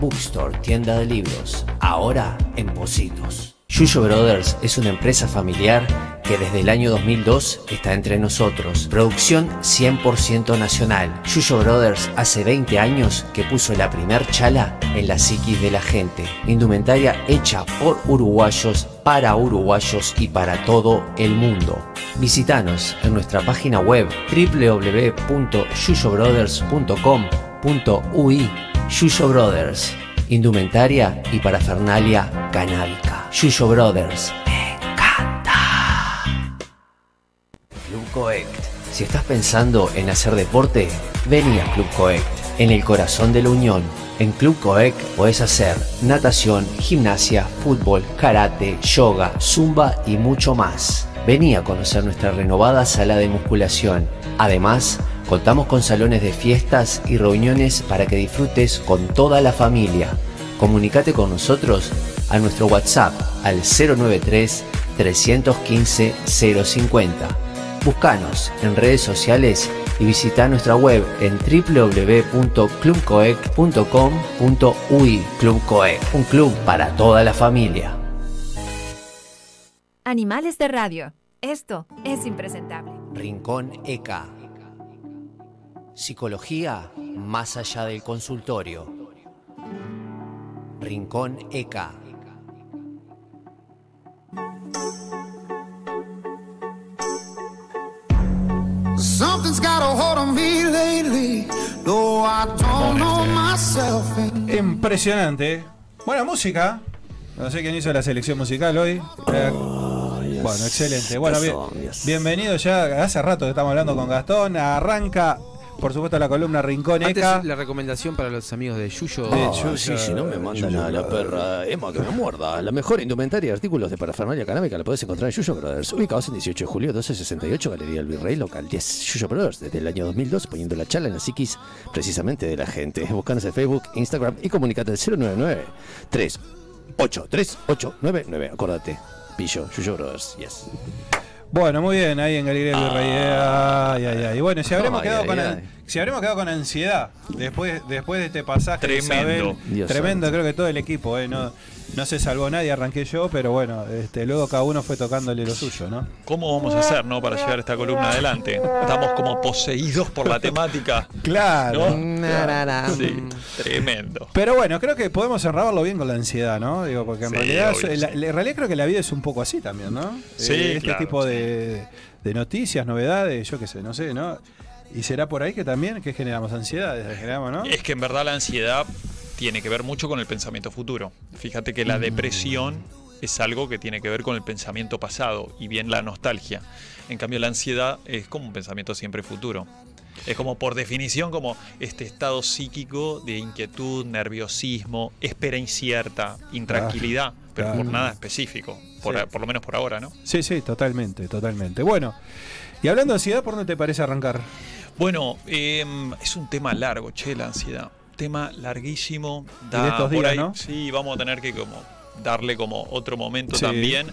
Bookstore, tienda de libros. Ahora en Positos. Yuyo Brothers es una empresa familiar que desde el año 2002 está entre nosotros. Producción 100% nacional. Yuyo Brothers hace 20 años que puso la primer chala en la psiquis de la gente. Indumentaria hecha por uruguayos, para uruguayos y para todo el mundo. Visítanos en nuestra página web www.yuyobrothers.com.ui Yuyo Brothers, indumentaria y parafernalia canábica. Yuyo Brothers, me encanta. Club Coect. Si estás pensando en hacer deporte, vení a Club Coect, en el corazón de la Unión. En Club Coect puedes hacer natación, gimnasia, fútbol, karate, yoga, zumba y mucho más. Vení a conocer nuestra renovada sala de musculación. Además, contamos con salones de fiestas y reuniones para que disfrutes con toda la familia. Comunicate con nosotros a nuestro WhatsApp al 093 315 050. Búscanos en redes sociales y visita nuestra web en www.clubcoec.com.ui. Club Coec, un club para toda la familia. Animales de radio. Esto es impresentable. Rincón ECA. Psicología más allá del consultorio. Rincón ECA. Impresionante. Buena música. No sé quién hizo la selección musical hoy. Eh, bueno, excelente. Bueno, bien- bienvenido ya. Hace rato que estamos hablando con Gastón. Arranca, por supuesto, la columna Rincón Antes, la recomendación para los amigos de Yuyo. De Ah, Yuyo, sí, si no me mandan a la perra Emma que me muerda. La mejor indumentaria y artículos de parafernalia canábica la podés encontrar en Yuyo Brothers, ubicados en 18 de julio 1268, Galería El Virrey, local 10. Yuyo Brothers, desde el año 2002, poniendo la chala en la psiquis precisamente de la gente. Buscanos en Facebook, Instagram y comunicate al 099 383899 Acordate, Pillo, Yuyo Brothers, yes. Bueno, muy bien, ahí en del Virrey. Ay, ay, ay. Y bueno, si habremos, Ay, quedado ay, con ay. si habremos quedado con ansiedad después, después de este pasaje Tremendo. Isabel, tremendo, creo que todo el equipo, eh, no, no se salvó nadie, arranqué yo, pero bueno, este, luego cada uno fue tocándole lo suyo, ¿no? ¿Cómo vamos a hacer, no, para llevar esta columna adelante? Estamos como poseídos por la temática. Claro. ¿no? Sí, tremendo. Pero bueno, creo que podemos enrabarlo bien con la ansiedad, ¿no? Digo, porque en Sí, realidad, obvio, la- sí. en realidad creo que la vida es un poco así también, ¿no? Sí, Eh, este claro, tipo sí. de, de noticias, novedades, yo qué sé, no sé, ¿no? Y será por ahí que también que generamos ansiedades, generamos, ¿no? Es que en verdad la ansiedad tiene que ver mucho con el pensamiento futuro. Fíjate que Mm. la depresión es algo que tiene que ver con el pensamiento pasado y bien la nostalgia. En cambio la ansiedad es como un pensamiento siempre futuro. Es como por definición como este estado psíquico de inquietud, nerviosismo, espera incierta, intranquilidad, pero por nada específico, por, Sí. por lo menos por ahora, ¿no? Sí, sí, totalmente, totalmente. Bueno, y hablando de ansiedad, ¿por dónde te parece arrancar? Bueno, em, es un tema largo, che, la ansiedad. Tema larguísimo. Y de estos por días, ahí- ¿no? Sí, vamos a tener que como darle como otro momento Sí. también.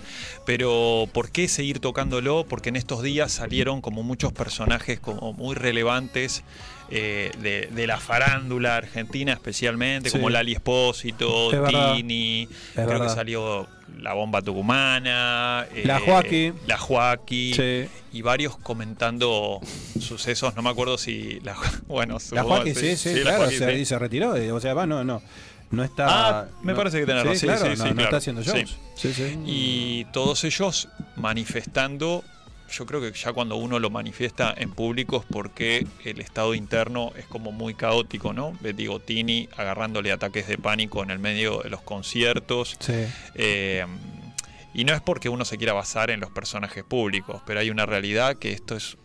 Pero ¿por qué seguir tocándolo? Porque en estos días salieron como muchos personajes como muy relevantes eh, de, de la farándula argentina especialmente, Sí. como Lali Espósito, Es. Tini, creo verdad. que salió la bomba tucumana, eh, La Joaquí. la Joaquí, Sí. y varios comentando sucesos, no me acuerdo si la bueno, La sí, sí, la claro, Joaquí, se, sí. y se retiró, eh, o sea, va, no, no, no está... Ah, me no- parece que tenés razón, sí, claro, sí, no, sí, no claro. está haciendo shows. Y todos ellos manifestando, yo creo que ya cuando uno lo manifiesta en público es porque el estado interno es como muy caótico, ¿no? Digo, Tini agarrándole ataques de pánico en el medio de los conciertos. Sí. Eh, y no es porque uno se quiera basar en los personajes públicos, pero hay una realidad que esto es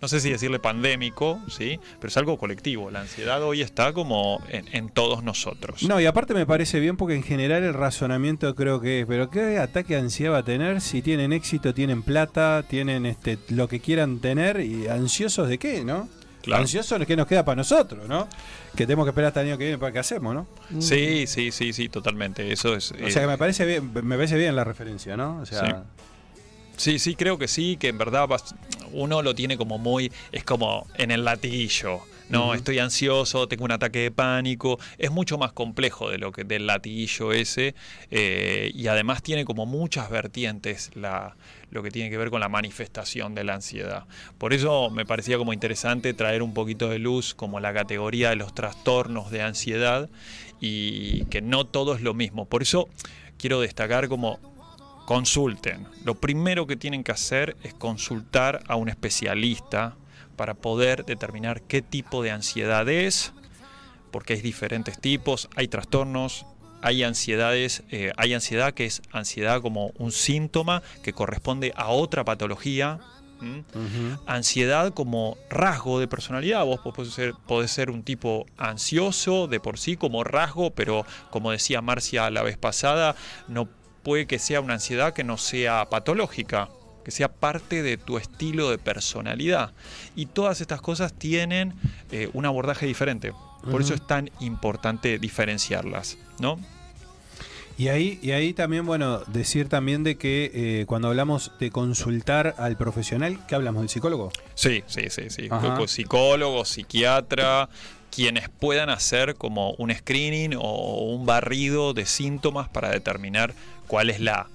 no sé si decirle pandémico, ¿sí? Pero es algo colectivo. La ansiedad hoy está como en, en todos nosotros. No, y aparte me parece bien porque en general el razonamiento creo que es, pero ¿qué ataque de ansiedad va a tener si tienen éxito, tienen plata, tienen este lo que quieran tener y ansiosos de qué, ¿no? Claro. Ansiosos de qué nos queda para nosotros, ¿no? Que tenemos que esperar hasta el año que viene para que hacemos, ¿no? Sí, sí, sí, sí, totalmente. Eso es. O sea que me parece bien, me parece bien la referencia, ¿no? O sea, Sí, sí, creo que sí, que en verdad vas- uno lo tiene como muy, es como en el latiguillo. No, estoy ansioso, tengo un ataque de pánico. Es mucho más complejo de lo que del latiguillo ese eh, y además tiene como muchas vertientes la, lo que tiene que ver con la manifestación de la ansiedad. Por eso me parecía como interesante traer un poquito de luz como la categoría de los trastornos de ansiedad y que no todo es lo mismo. Por eso quiero destacar como consulten. Lo primero que tienen que hacer es consultar a un especialista para poder determinar qué tipo de ansiedad es, porque hay diferentes tipos, hay trastornos, hay ansiedades, eh, hay ansiedad que es ansiedad como un síntoma que corresponde a otra patología. Ansiedad como rasgo de personalidad. Vos podés ser, podés ser un tipo ansioso de por sí como rasgo, pero como decía Marcia la vez pasada, no puede que sea una ansiedad que no sea patológica, que sea parte de tu estilo de personalidad. Y todas estas cosas tienen eh, un abordaje diferente. Por eso es tan importante diferenciarlas, ¿no? Y ahí, y ahí también, bueno, decir también de que eh, cuando hablamos de consultar al profesional, ¿qué hablamos? ¿Del psicólogo? Sí, sí, sí, sí. Ajá. Psicólogo, psiquiatra, quienes puedan hacer como un screening o un barrido de síntomas para determinar cuál es la,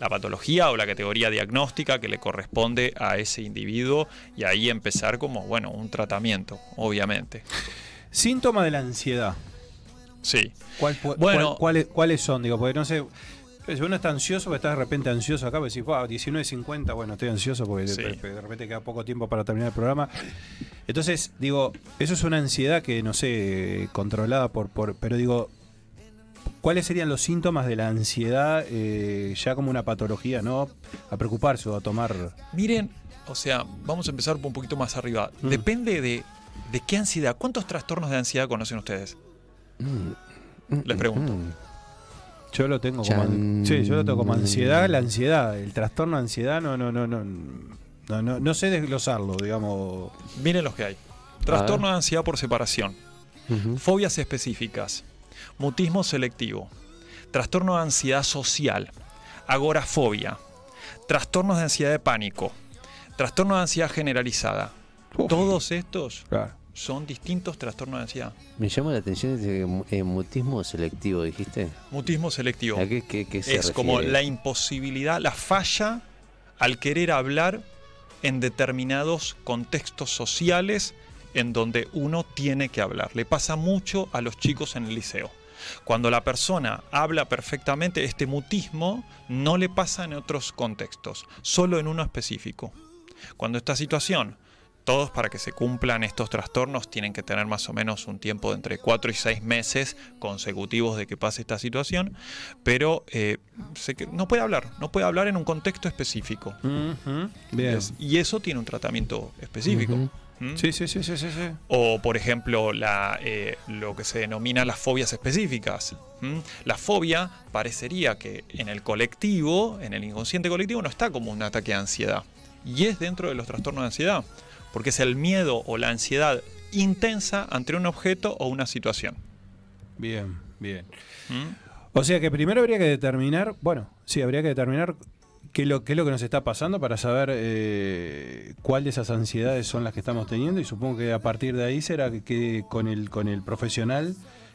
la patología o la categoría diagnóstica que le corresponde a ese individuo y ahí empezar como, bueno, un tratamiento, obviamente. Síntoma de la ansiedad. Sí. ¿Cuál, pu- Bueno. cuál- cuáles, ¿Cuáles son? Digo, porque no sé. Si uno está ansioso, porque está de repente ansioso acá, pues decís, wow, 19.50, bueno, estoy ansioso porque Sí. de repente queda poco tiempo para terminar el programa. Entonces, digo, eso es una ansiedad que, no sé, controlada por. por pero digo, ¿cuáles serían los síntomas de la ansiedad eh, ya como una patología, ¿no? A preocuparse o a tomar. Miren, o sea, vamos a empezar un poquito más arriba. Mm. Depende de, de qué ansiedad. ¿Cuántos trastornos de ansiedad conocen ustedes? Les pregunto. Yo lo tengo como. Chan. an- Sí, yo lo tengo como ansiedad, la ansiedad, el trastorno de ansiedad, no, no, no, no. No, no, no sé desglosarlo, digamos. Miren los que hay. Trastorno de ansiedad por separación. Fobias específicas. Mutismo selectivo. Trastorno de ansiedad social. Agorafobia. Trastornos de ansiedad de pánico. Trastorno de ansiedad generalizada. Todos estos son distintos trastornos de ansiedad. Me llama la atención ese mu- eh, mutismo selectivo, dijiste. Mutismo selectivo. ¿A qué, qué- qué se es como la imposibilidad, la falla al querer hablar en determinados contextos sociales en donde uno tiene que hablar. Le pasa mucho a los chicos en el liceo. Cuando la persona habla perfectamente, este mutismo no le pasa en otros contextos, solo en uno específico. Cuando esta situación, todos para que se cumplan estos trastornos tienen que tener más o menos un tiempo de entre 4 y 6 meses consecutivos de que pase esta situación, pero eh, se que- no puede hablar, no puede hablar en un contexto específico. Bien. Es- y eso tiene un tratamiento específico. ¿Mm? Sí, sí, sí, sí, sí, sí. O, por ejemplo, la, eh, lo que se denomina las fobias específicas. La fobia parecería que en el colectivo, en el inconsciente colectivo, no está como un ataque de ansiedad. Y es dentro de los trastornos de ansiedad. Porque es el miedo o la ansiedad intensa ante un objeto o una situación. Bien, bien. O sea que primero habría que determinar, bueno, sí, habría que determinar qué, lo, qué es lo que nos está pasando para saber eh, cuál de esas ansiedades son las que estamos teniendo y supongo que a partir de ahí será que, que con, el, con el profesional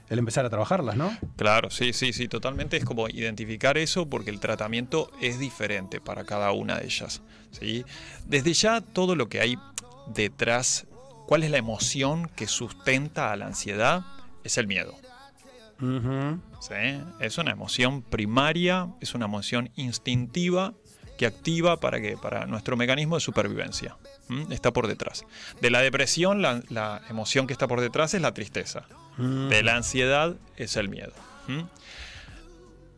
el empezar a trabajarlas, ¿no? Claro, sí, sí, sí, totalmente. Es como identificar eso porque el tratamiento es diferente para cada una de ellas. ¿sí? Desde ya todo lo que hay detrás, cuál es la emoción que sustenta a la ansiedad, es el miedo. ¿sí? Es una emoción primaria, es una emoción instintiva que activa para que para nuestro mecanismo de supervivencia. Está por detrás. De la depresión, la, la emoción que está por detrás es la tristeza. De la ansiedad es el miedo.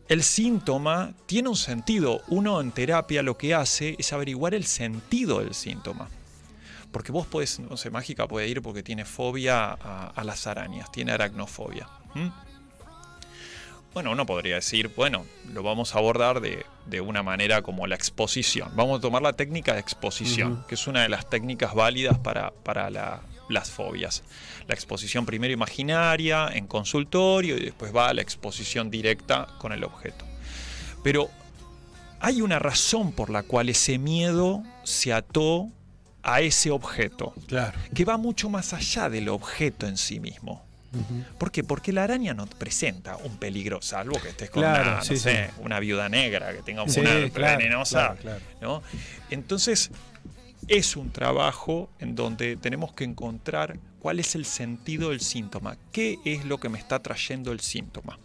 El síntoma tiene un sentido. Uno en terapia lo que hace es averiguar el sentido del síntoma. Porque vos podés, no sé, mágica puede ir porque tiene fobia a, a las arañas, tiene aracnofobia. Bueno, uno podría decir, bueno, lo vamos a abordar de, de una manera como la exposición. Vamos a tomar la técnica de exposición, que es una de las técnicas válidas para, para la- las fobias. La exposición primero imaginaria, en consultorio, y después va a la exposición directa con el objeto. Pero hay una razón por la cual ese miedo se ató a ese objeto, Claro. que va mucho más allá del objeto en sí mismo. ¿Por qué? Porque la araña no presenta un peligro, salvo que estés con Claro, una, no sé, sí. una viuda negra, que tenga Sí, claro, venenosa. claro, claro. ¿no? Entonces, es un trabajo en donde tenemos que encontrar cuál es el sentido del síntoma, qué es lo que me está trayendo el síntoma.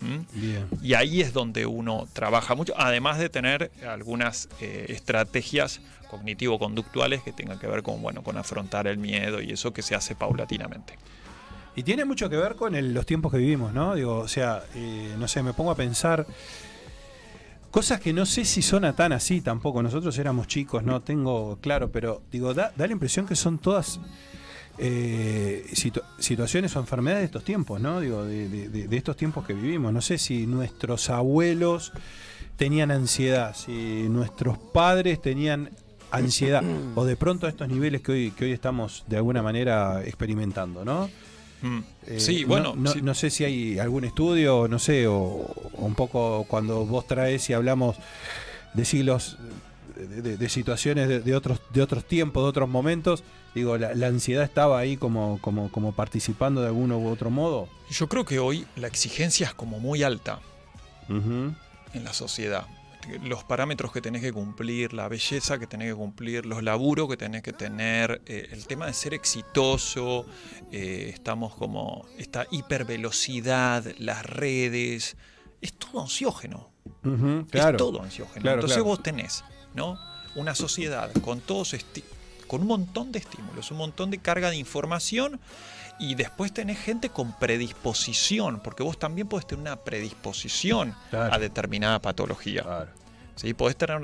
¿Mm? Bien. Y ahí es donde uno trabaja mucho, además de tener algunas eh, estrategias cognitivo-conductuales que tengan que ver con, bueno, con afrontar el miedo y eso que se hace paulatinamente. Y tiene mucho que ver con el- los tiempos que vivimos, ¿no? Digo, o sea, eh, no sé, me pongo a pensar cosas que no sé si son tan así tampoco. Nosotros éramos chicos, no tengo claro, pero digo, da, da la impresión que son todas eh, situ- situaciones o enfermedades de estos tiempos, ¿no? Digo, de- de- de estos tiempos que vivimos. No sé si nuestros abuelos tenían ansiedad, si nuestros padres tenían ansiedad, o de pronto a estos niveles que hoy, que hoy estamos de alguna manera experimentando, ¿no? Mm. Eh, sí, no- bueno, no, sí. no sé si hay algún estudio, no sé, o, o un poco cuando vos traes y hablamos de siglos, de, de- de situaciones de, de otros, de otros tiempos, de otros momentos, digo, la, la ansiedad estaba ahí como, como, como participando de alguno u otro modo. Yo creo que hoy la exigencia es como muy alta en la sociedad. Los parámetros que tenés que cumplir, la belleza que tenés que cumplir, los laburos que tenés que tener, eh, el tema de ser exitoso, eh, estamos como esta hipervelocidad, las redes, es todo ansiógeno. Claro. Es todo ansiógeno. Claro, Entonces claro. vos tenés, ¿no? Una sociedad con todos con un montón de estímulos, un montón de carga de información y después tenés gente con predisposición, porque vos también podés tener una predisposición Claro. a determinada patología. Claro. ¿Sí? Podés tener,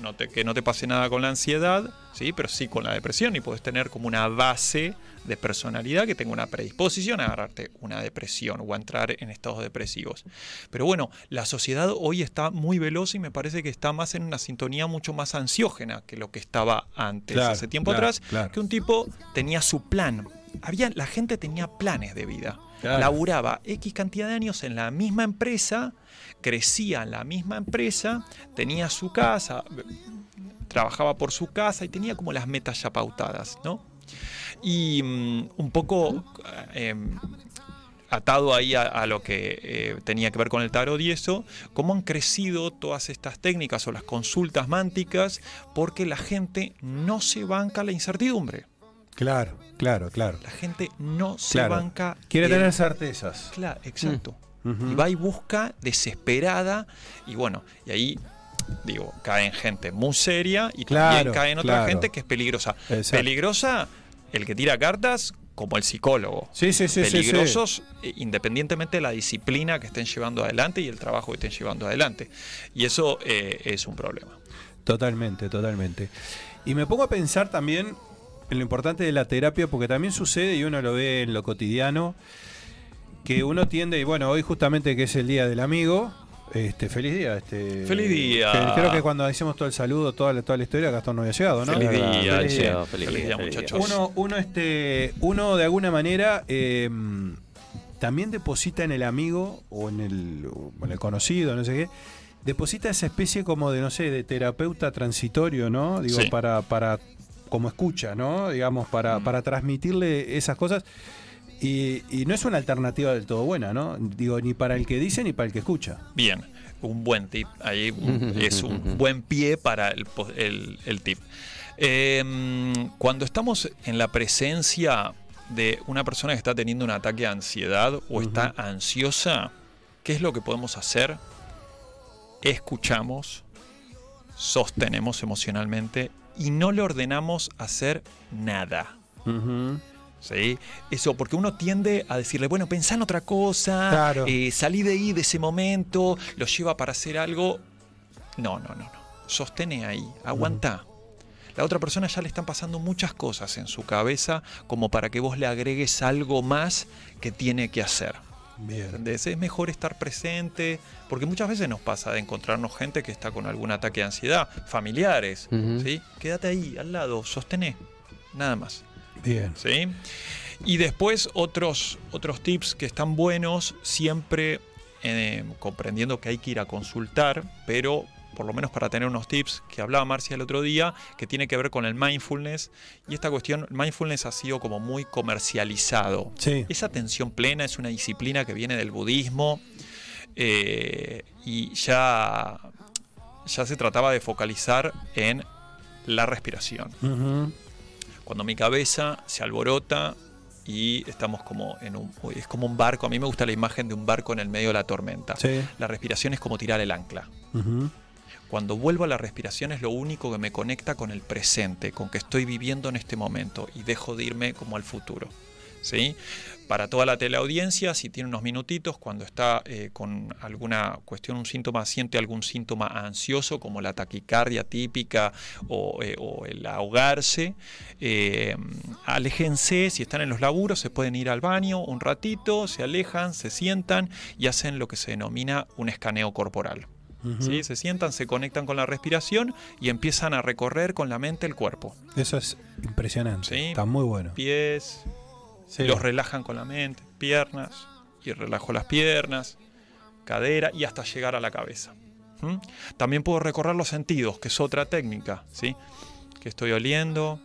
no te- que no te pase nada con la ansiedad, ¿sí? pero sí con la depresión y podés tener como una base de personalidad que tenga una predisposición a agarrarte una depresión o a entrar en estados depresivos. Pero bueno, la sociedad hoy está muy veloz y me parece que está más en una sintonía mucho más ansiógena que lo que estaba antes, Claro, hace tiempo claro, atrás, claro. que un tipo tenía su plan. Había, la gente tenía planes de vida. Laburaba X cantidad de años en la misma empresa, crecía en la misma empresa, tenía su casa, trabajaba por su casa y tenía como las metas ya pautadas, ¿no? Y mm, un poco eh, atado ahí a, a lo que eh, tenía que ver con el tarot y eso, cómo han crecido todas estas técnicas o las consultas mánticas porque la gente no se banca la incertidumbre. Claro, claro, claro. La gente no se Claro. banca. Quiere el- tener certezas. Claro, exacto. Y va y busca desesperada. Y bueno, y ahí, digo, cae en gente muy seria y Claro, también cae en otra claro. gente que es peligrosa. Exacto. Peligrosa el que tira cartas como el psicólogo. Sí, sí, sí, sí, sí. Peligrosos eh, independientemente de la disciplina que estén llevando adelante y el trabajo que estén llevando adelante. Y eso eh, es un problema. Totalmente, totalmente. Y me pongo a pensar también en lo importante de la terapia, porque también sucede, y uno lo ve en lo cotidiano, que uno tiende, y bueno, hoy justamente que es el Día del Amigo, este, feliz día. Este, Feliz día. que Creo que cuando hicimos todo el saludo, toda la, toda la historia, Gastón no había llegado, ¿no? Feliz día, feliz día, feliz, feliz día, día, muchachos. Uno, uno, este, uno de alguna manera eh, también deposita en el amigo o en el, o en el conocido, no sé qué, deposita esa especie como de, no sé, de terapeuta transitorio, ¿no? Digo, Sí. para, para, como escucha, ¿no? Digamos, para, Mm. para transmitirle esas cosas. Y, y no es una alternativa del todo buena, ¿no? Digo, ni para el que dice ni para el que escucha. Bien, un buen tip. Ahí es un buen pie para el, po- el- el tip. Eh, cuando estamos en la presencia de una persona que está teniendo un ataque de ansiedad o está ansiosa, ¿qué es lo que podemos hacer? Escuchamos, sostenemos emocionalmente y no le ordenamos hacer nada. ¿Sí? Eso, porque uno tiende a decirle, bueno, pensá en otra cosa, Claro. eh, salí de ahí, de ese momento, lo lleva para hacer algo. No, no, no, no. Sostene ahí, aguanta. La otra persona ya le están pasando muchas cosas en su cabeza como para que vos le agregues algo más que tiene que hacer. Bien. Es mejor estar presente, porque muchas veces nos pasa de encontrarnos gente que está con algún ataque de ansiedad, familiares. ¿sí? Quédate ahí, al lado, sostené, nada más. Bien. ¿sí? Y después otros, otros tips que están buenos, siempre eh, comprendiendo que hay que ir a consultar, pero por lo menos para tener unos tips que hablaba Marcia el otro día, que tiene que ver con el mindfulness. Y esta cuestión, el mindfulness ha sido como muy comercializado. Sí. Esa atención plena es una disciplina que viene del budismo eh, y ya, ya se trataba de focalizar en la respiración Ujú. Cuando mi cabeza se alborota y estamos como en un es como un barco, a mí me gusta la imagen de un barco en el medio de la tormenta. Sí. La respiración es como tirar el ancla. Cuando vuelvo a la respiración es lo único que me conecta con el presente, con que estoy viviendo en este momento y dejo de irme como al futuro. ¿sí? Para toda la teleaudiencia, si tiene unos minutitos, cuando está eh, con alguna cuestión, un síntoma, siente algún síntoma ansioso, como la taquicardia típica o, eh, o el ahogarse, eh, aléjense, si están en los laburos, se pueden ir al baño un ratito, se alejan, se sientan y hacen lo que se denomina un escaneo corporal. ¿sí? Se sientan, se conectan con la respiración y empiezan a recorrer con la mente el cuerpo. Eso es impresionante. Sí. Está muy bueno. Pies, Sí. los relajan con la mente, piernas, y relajo las piernas, cadera y hasta llegar a la cabeza. ¿Mm? También puedo recorrer los sentidos, que es otra técnica, ¿sí? Que estoy oliendo,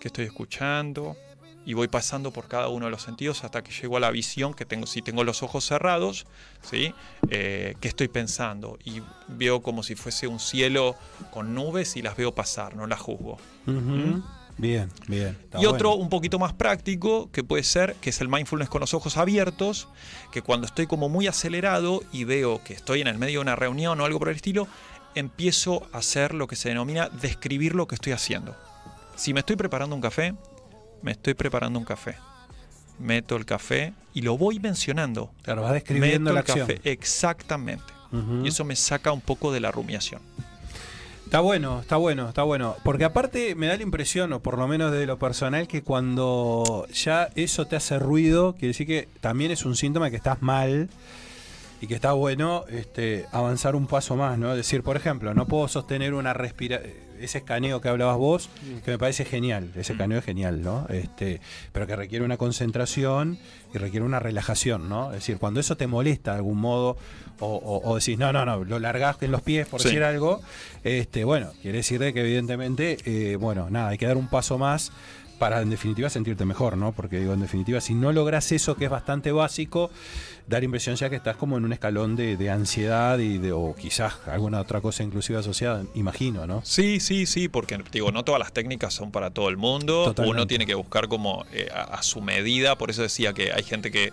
que estoy escuchando, y voy pasando por cada uno de los sentidos hasta que llego a la visión que tengo, si tengo los ojos cerrados, ¿sí? Eh, ¿Qué estoy pensando? Y veo como si fuese un cielo con nubes y las veo pasar, no las juzgo. Ujú. Bien, bien. Y otro bueno. un poquito más práctico que puede ser, que es el mindfulness con los ojos abiertos, que cuando estoy como muy acelerado y veo que estoy en el medio de una reunión o algo por el estilo, empiezo a hacer lo que se denomina describir lo que estoy haciendo. Si me estoy preparando un café, me estoy preparando un café. Meto el café y lo voy mencionando. Claro, vas describiendo Meto la el acción. café, exactamente. Y eso me saca un poco de la rumiación. Está bueno, está bueno, está bueno. Porque aparte me da la impresión, o por lo menos de lo personal, que cuando ya eso te hace ruido, quiere decir que también es un síntoma de que estás mal y que está bueno este, avanzar un paso más, ¿no? Es decir, por ejemplo, no puedo sostener una respira ese escaneo que hablabas vos, que me parece genial, ese escaneo es genial, ¿no? Este, pero que requiere una concentración y requiere una relajación, ¿no? Es decir, cuando eso te molesta de algún modo, o, o- o decís, no, no, no, lo largaste en los pies por Sí. decir algo, este, bueno, quiere decir de que evidentemente, eh, bueno, nada, hay que dar un paso más para en definitiva sentirte mejor, ¿no? Porque digo, en definitiva, si no logras eso que es bastante básico, da la impresión ya que estás como en un escalón de, de ansiedad y de, o quizás alguna otra cosa inclusive asociada, imagino, ¿no? Sí, sí, sí, porque digo, no todas las técnicas son para todo el mundo. Totalmente. Uno tiene que buscar como eh, a, a su medida. Por eso decía que hay gente que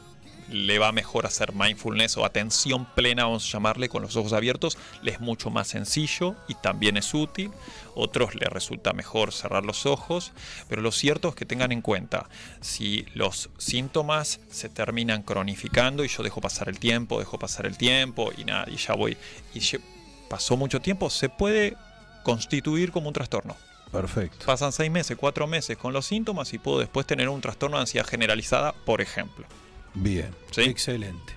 le va mejor hacer mindfulness o atención plena, vamos a llamarle, con los ojos abiertos. Le es mucho más sencillo y también es útil. Otros les resulta mejor cerrar los ojos. Pero lo cierto es que tengan en cuenta, si los síntomas se terminan cronificando y yo dejo pasar el tiempo, dejo pasar el tiempo y nada, y ya voy. Y pasó mucho tiempo, se puede constituir como un trastorno. Perfecto. Pasan seis meses, cuatro meses con los síntomas y puedo después tener un trastorno de ansiedad generalizada, por ejemplo. Bien, ¿Sí? excelente.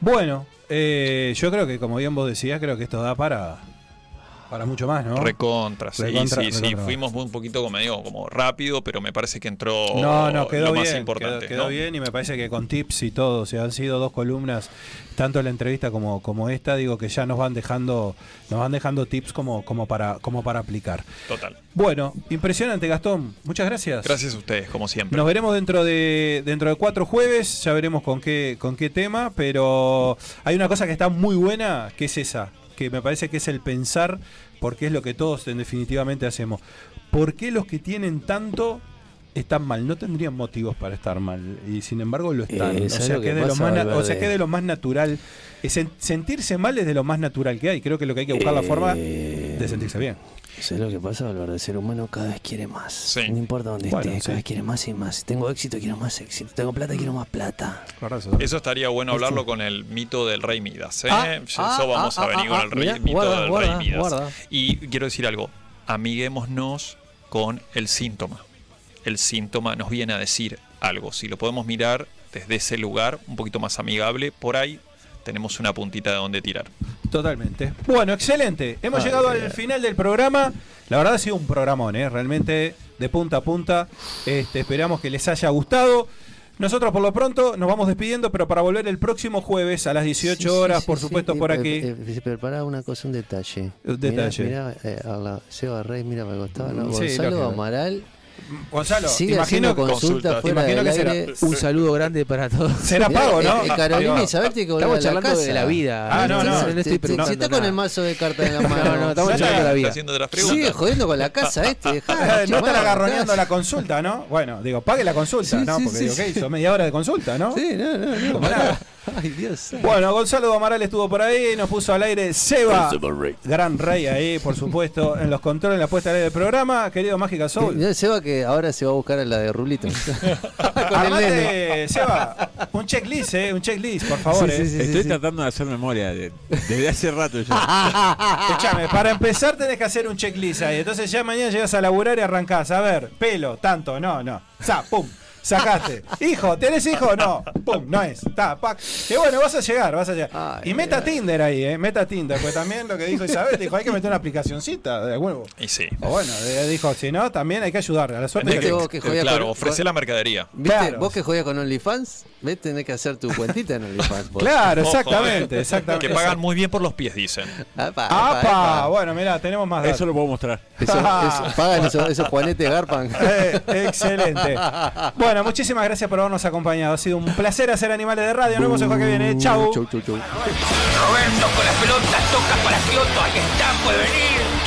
Bueno, eh, yo creo que como bien vos decías, creo que esto da para, para mucho más, ¿no? Recontra, sí, Recontra, sí, sí. Fuimos un poquito como medio como rápido, pero me parece que entró No, no, quedó lo bien. más quedó- importante. quedó ¿no? bien y me parece que con tips y todo, o sea, han sido dos columnas, tanto la entrevista como, como esta, digo que ya nos van dejando, nos van dejando tips como, como para, como para aplicar. Total. Bueno, impresionante Gastón, muchas gracias. Gracias a ustedes, como siempre. Nos veremos dentro de dentro de cuatro jueves, ya veremos con qué con qué tema, pero hay una cosa que está muy buena, que es esa, que me parece que es el pensar, porque es lo que todos en definitivamente hacemos. ¿Por qué los que tienen tanto están mal? No tendrían motivos para estar mal y sin embargo lo están. Eh, o, ¿sabes sea, lo que que de lo más o sea que de lo más natural. es sen- sentirse mal es de lo más natural que hay. Creo que lo que hay que buscar la forma Eh, de sentirse bien. ¿Sabes lo que pasa, Valverde? El ser humano cada vez quiere más. Sí. No importa dónde Bueno, esté, sí. cada vez quiere más y más. Si tengo éxito, quiero más éxito. Tengo plata, quiero más plata. Eso estaría bueno hablarlo con el mito del rey Midas. ¿eh? Ah, Eso ah, vamos ah, a venir ah, con ah, el rey- mirá, mito guarda, del guarda, rey Midas. guarda. Y quiero decir algo, amiguémonos con el síntoma. El síntoma nos viene a decir algo. Si lo podemos mirar desde ese lugar un poquito más amigable, por ahí tenemos una puntita de donde tirar. Totalmente. Bueno, excelente. Hemos llegado al final del programa. La verdad ha sido un programón, ¿eh? realmente de punta a punta. Este, esperamos que les haya gustado. Nosotros por lo pronto nos vamos despidiendo, pero para volver el próximo jueves a las 18 horas, por supuesto, por aquí. Eh, eh, prepará una cosa, un detalle. Un detalle. Mira, a la Seba Rey, mira el costado. ¿no? Sí, Gonzalo. Amaral. Gonzalo, sigue imagino- consulta. fuera Imagino del que será-. Un saludo grande para todos. Será pago, ¿no? Eh, eh, Carolina Isabel que Estamos charlando casa. de la vida. Ah, no, no. no estoy Si- está con el mazo de cartas en la mano. No, no, estamos charlando de la está vida. Sigue jodiendo con la casa este. no va, agarroneando la consulta, ¿no? Bueno, digo, pague la consulta, ¿no? Porque digo. ¿qué hizo? Media hora de consulta, ¿no? Sí, no, no, no. Ay, Dios. Bueno, Gonzalo Amaral estuvo por ahí, nos puso al aire Seba, gran rey ahí, por supuesto, en los controles, en la puesta al aire del programa. Querido Mágica Soul. Seba que ahora se va a buscar a la de Rulito. con el nene. Armate, Seba, un checklist, ¿eh? Un checklist, por favor. Sí, sí, eh. Estoy sí. tratando de hacer memoria de- desde hace rato ya. Escuchame, para empezar tenés que hacer un checklist ahí. Entonces ya mañana llegas a laburar y arrancás. A ver, pelo, tanto, no, no. Sa, pum. Sacaste. Hijo, ¿tenés hijo? No. Pum, no es. Ta, pac. Y bueno, vas a llegar, vas a llegar. Ay, y meta Tinder ahí, eh. Meta Tinder. Pues también lo que dijo Isabel, dijo, hay que meter una aplicacioncita de huevo. Y sí. O bueno, dijo, si no, también hay que ayudar. A la suerte que- que- vos que claro, con- ofrecer la mercadería. ¿Viste? Claro. Vos que jodías con OnlyFans, ves, tenés que hacer tu cuentita en OnlyFans. vos. Claro, exactamente, eh. exactamente. Que pagan muy bien por los pies, dicen. Apa, ¡Apa! apa. Bueno, mirá, tenemos más datos. Eso lo puedo mostrar. Eso, eso- pagan esos, esos juanetes Garpan. Eh, excelente. Bueno, muchísimas gracias por habernos acompañado. Ha sido un placer hacer Animales de Radio. Nos vemos el jueves que viene. Chau. Chau, chau, chau. Roberto con las pelotas toca para Kioto, ahí está, puede venir.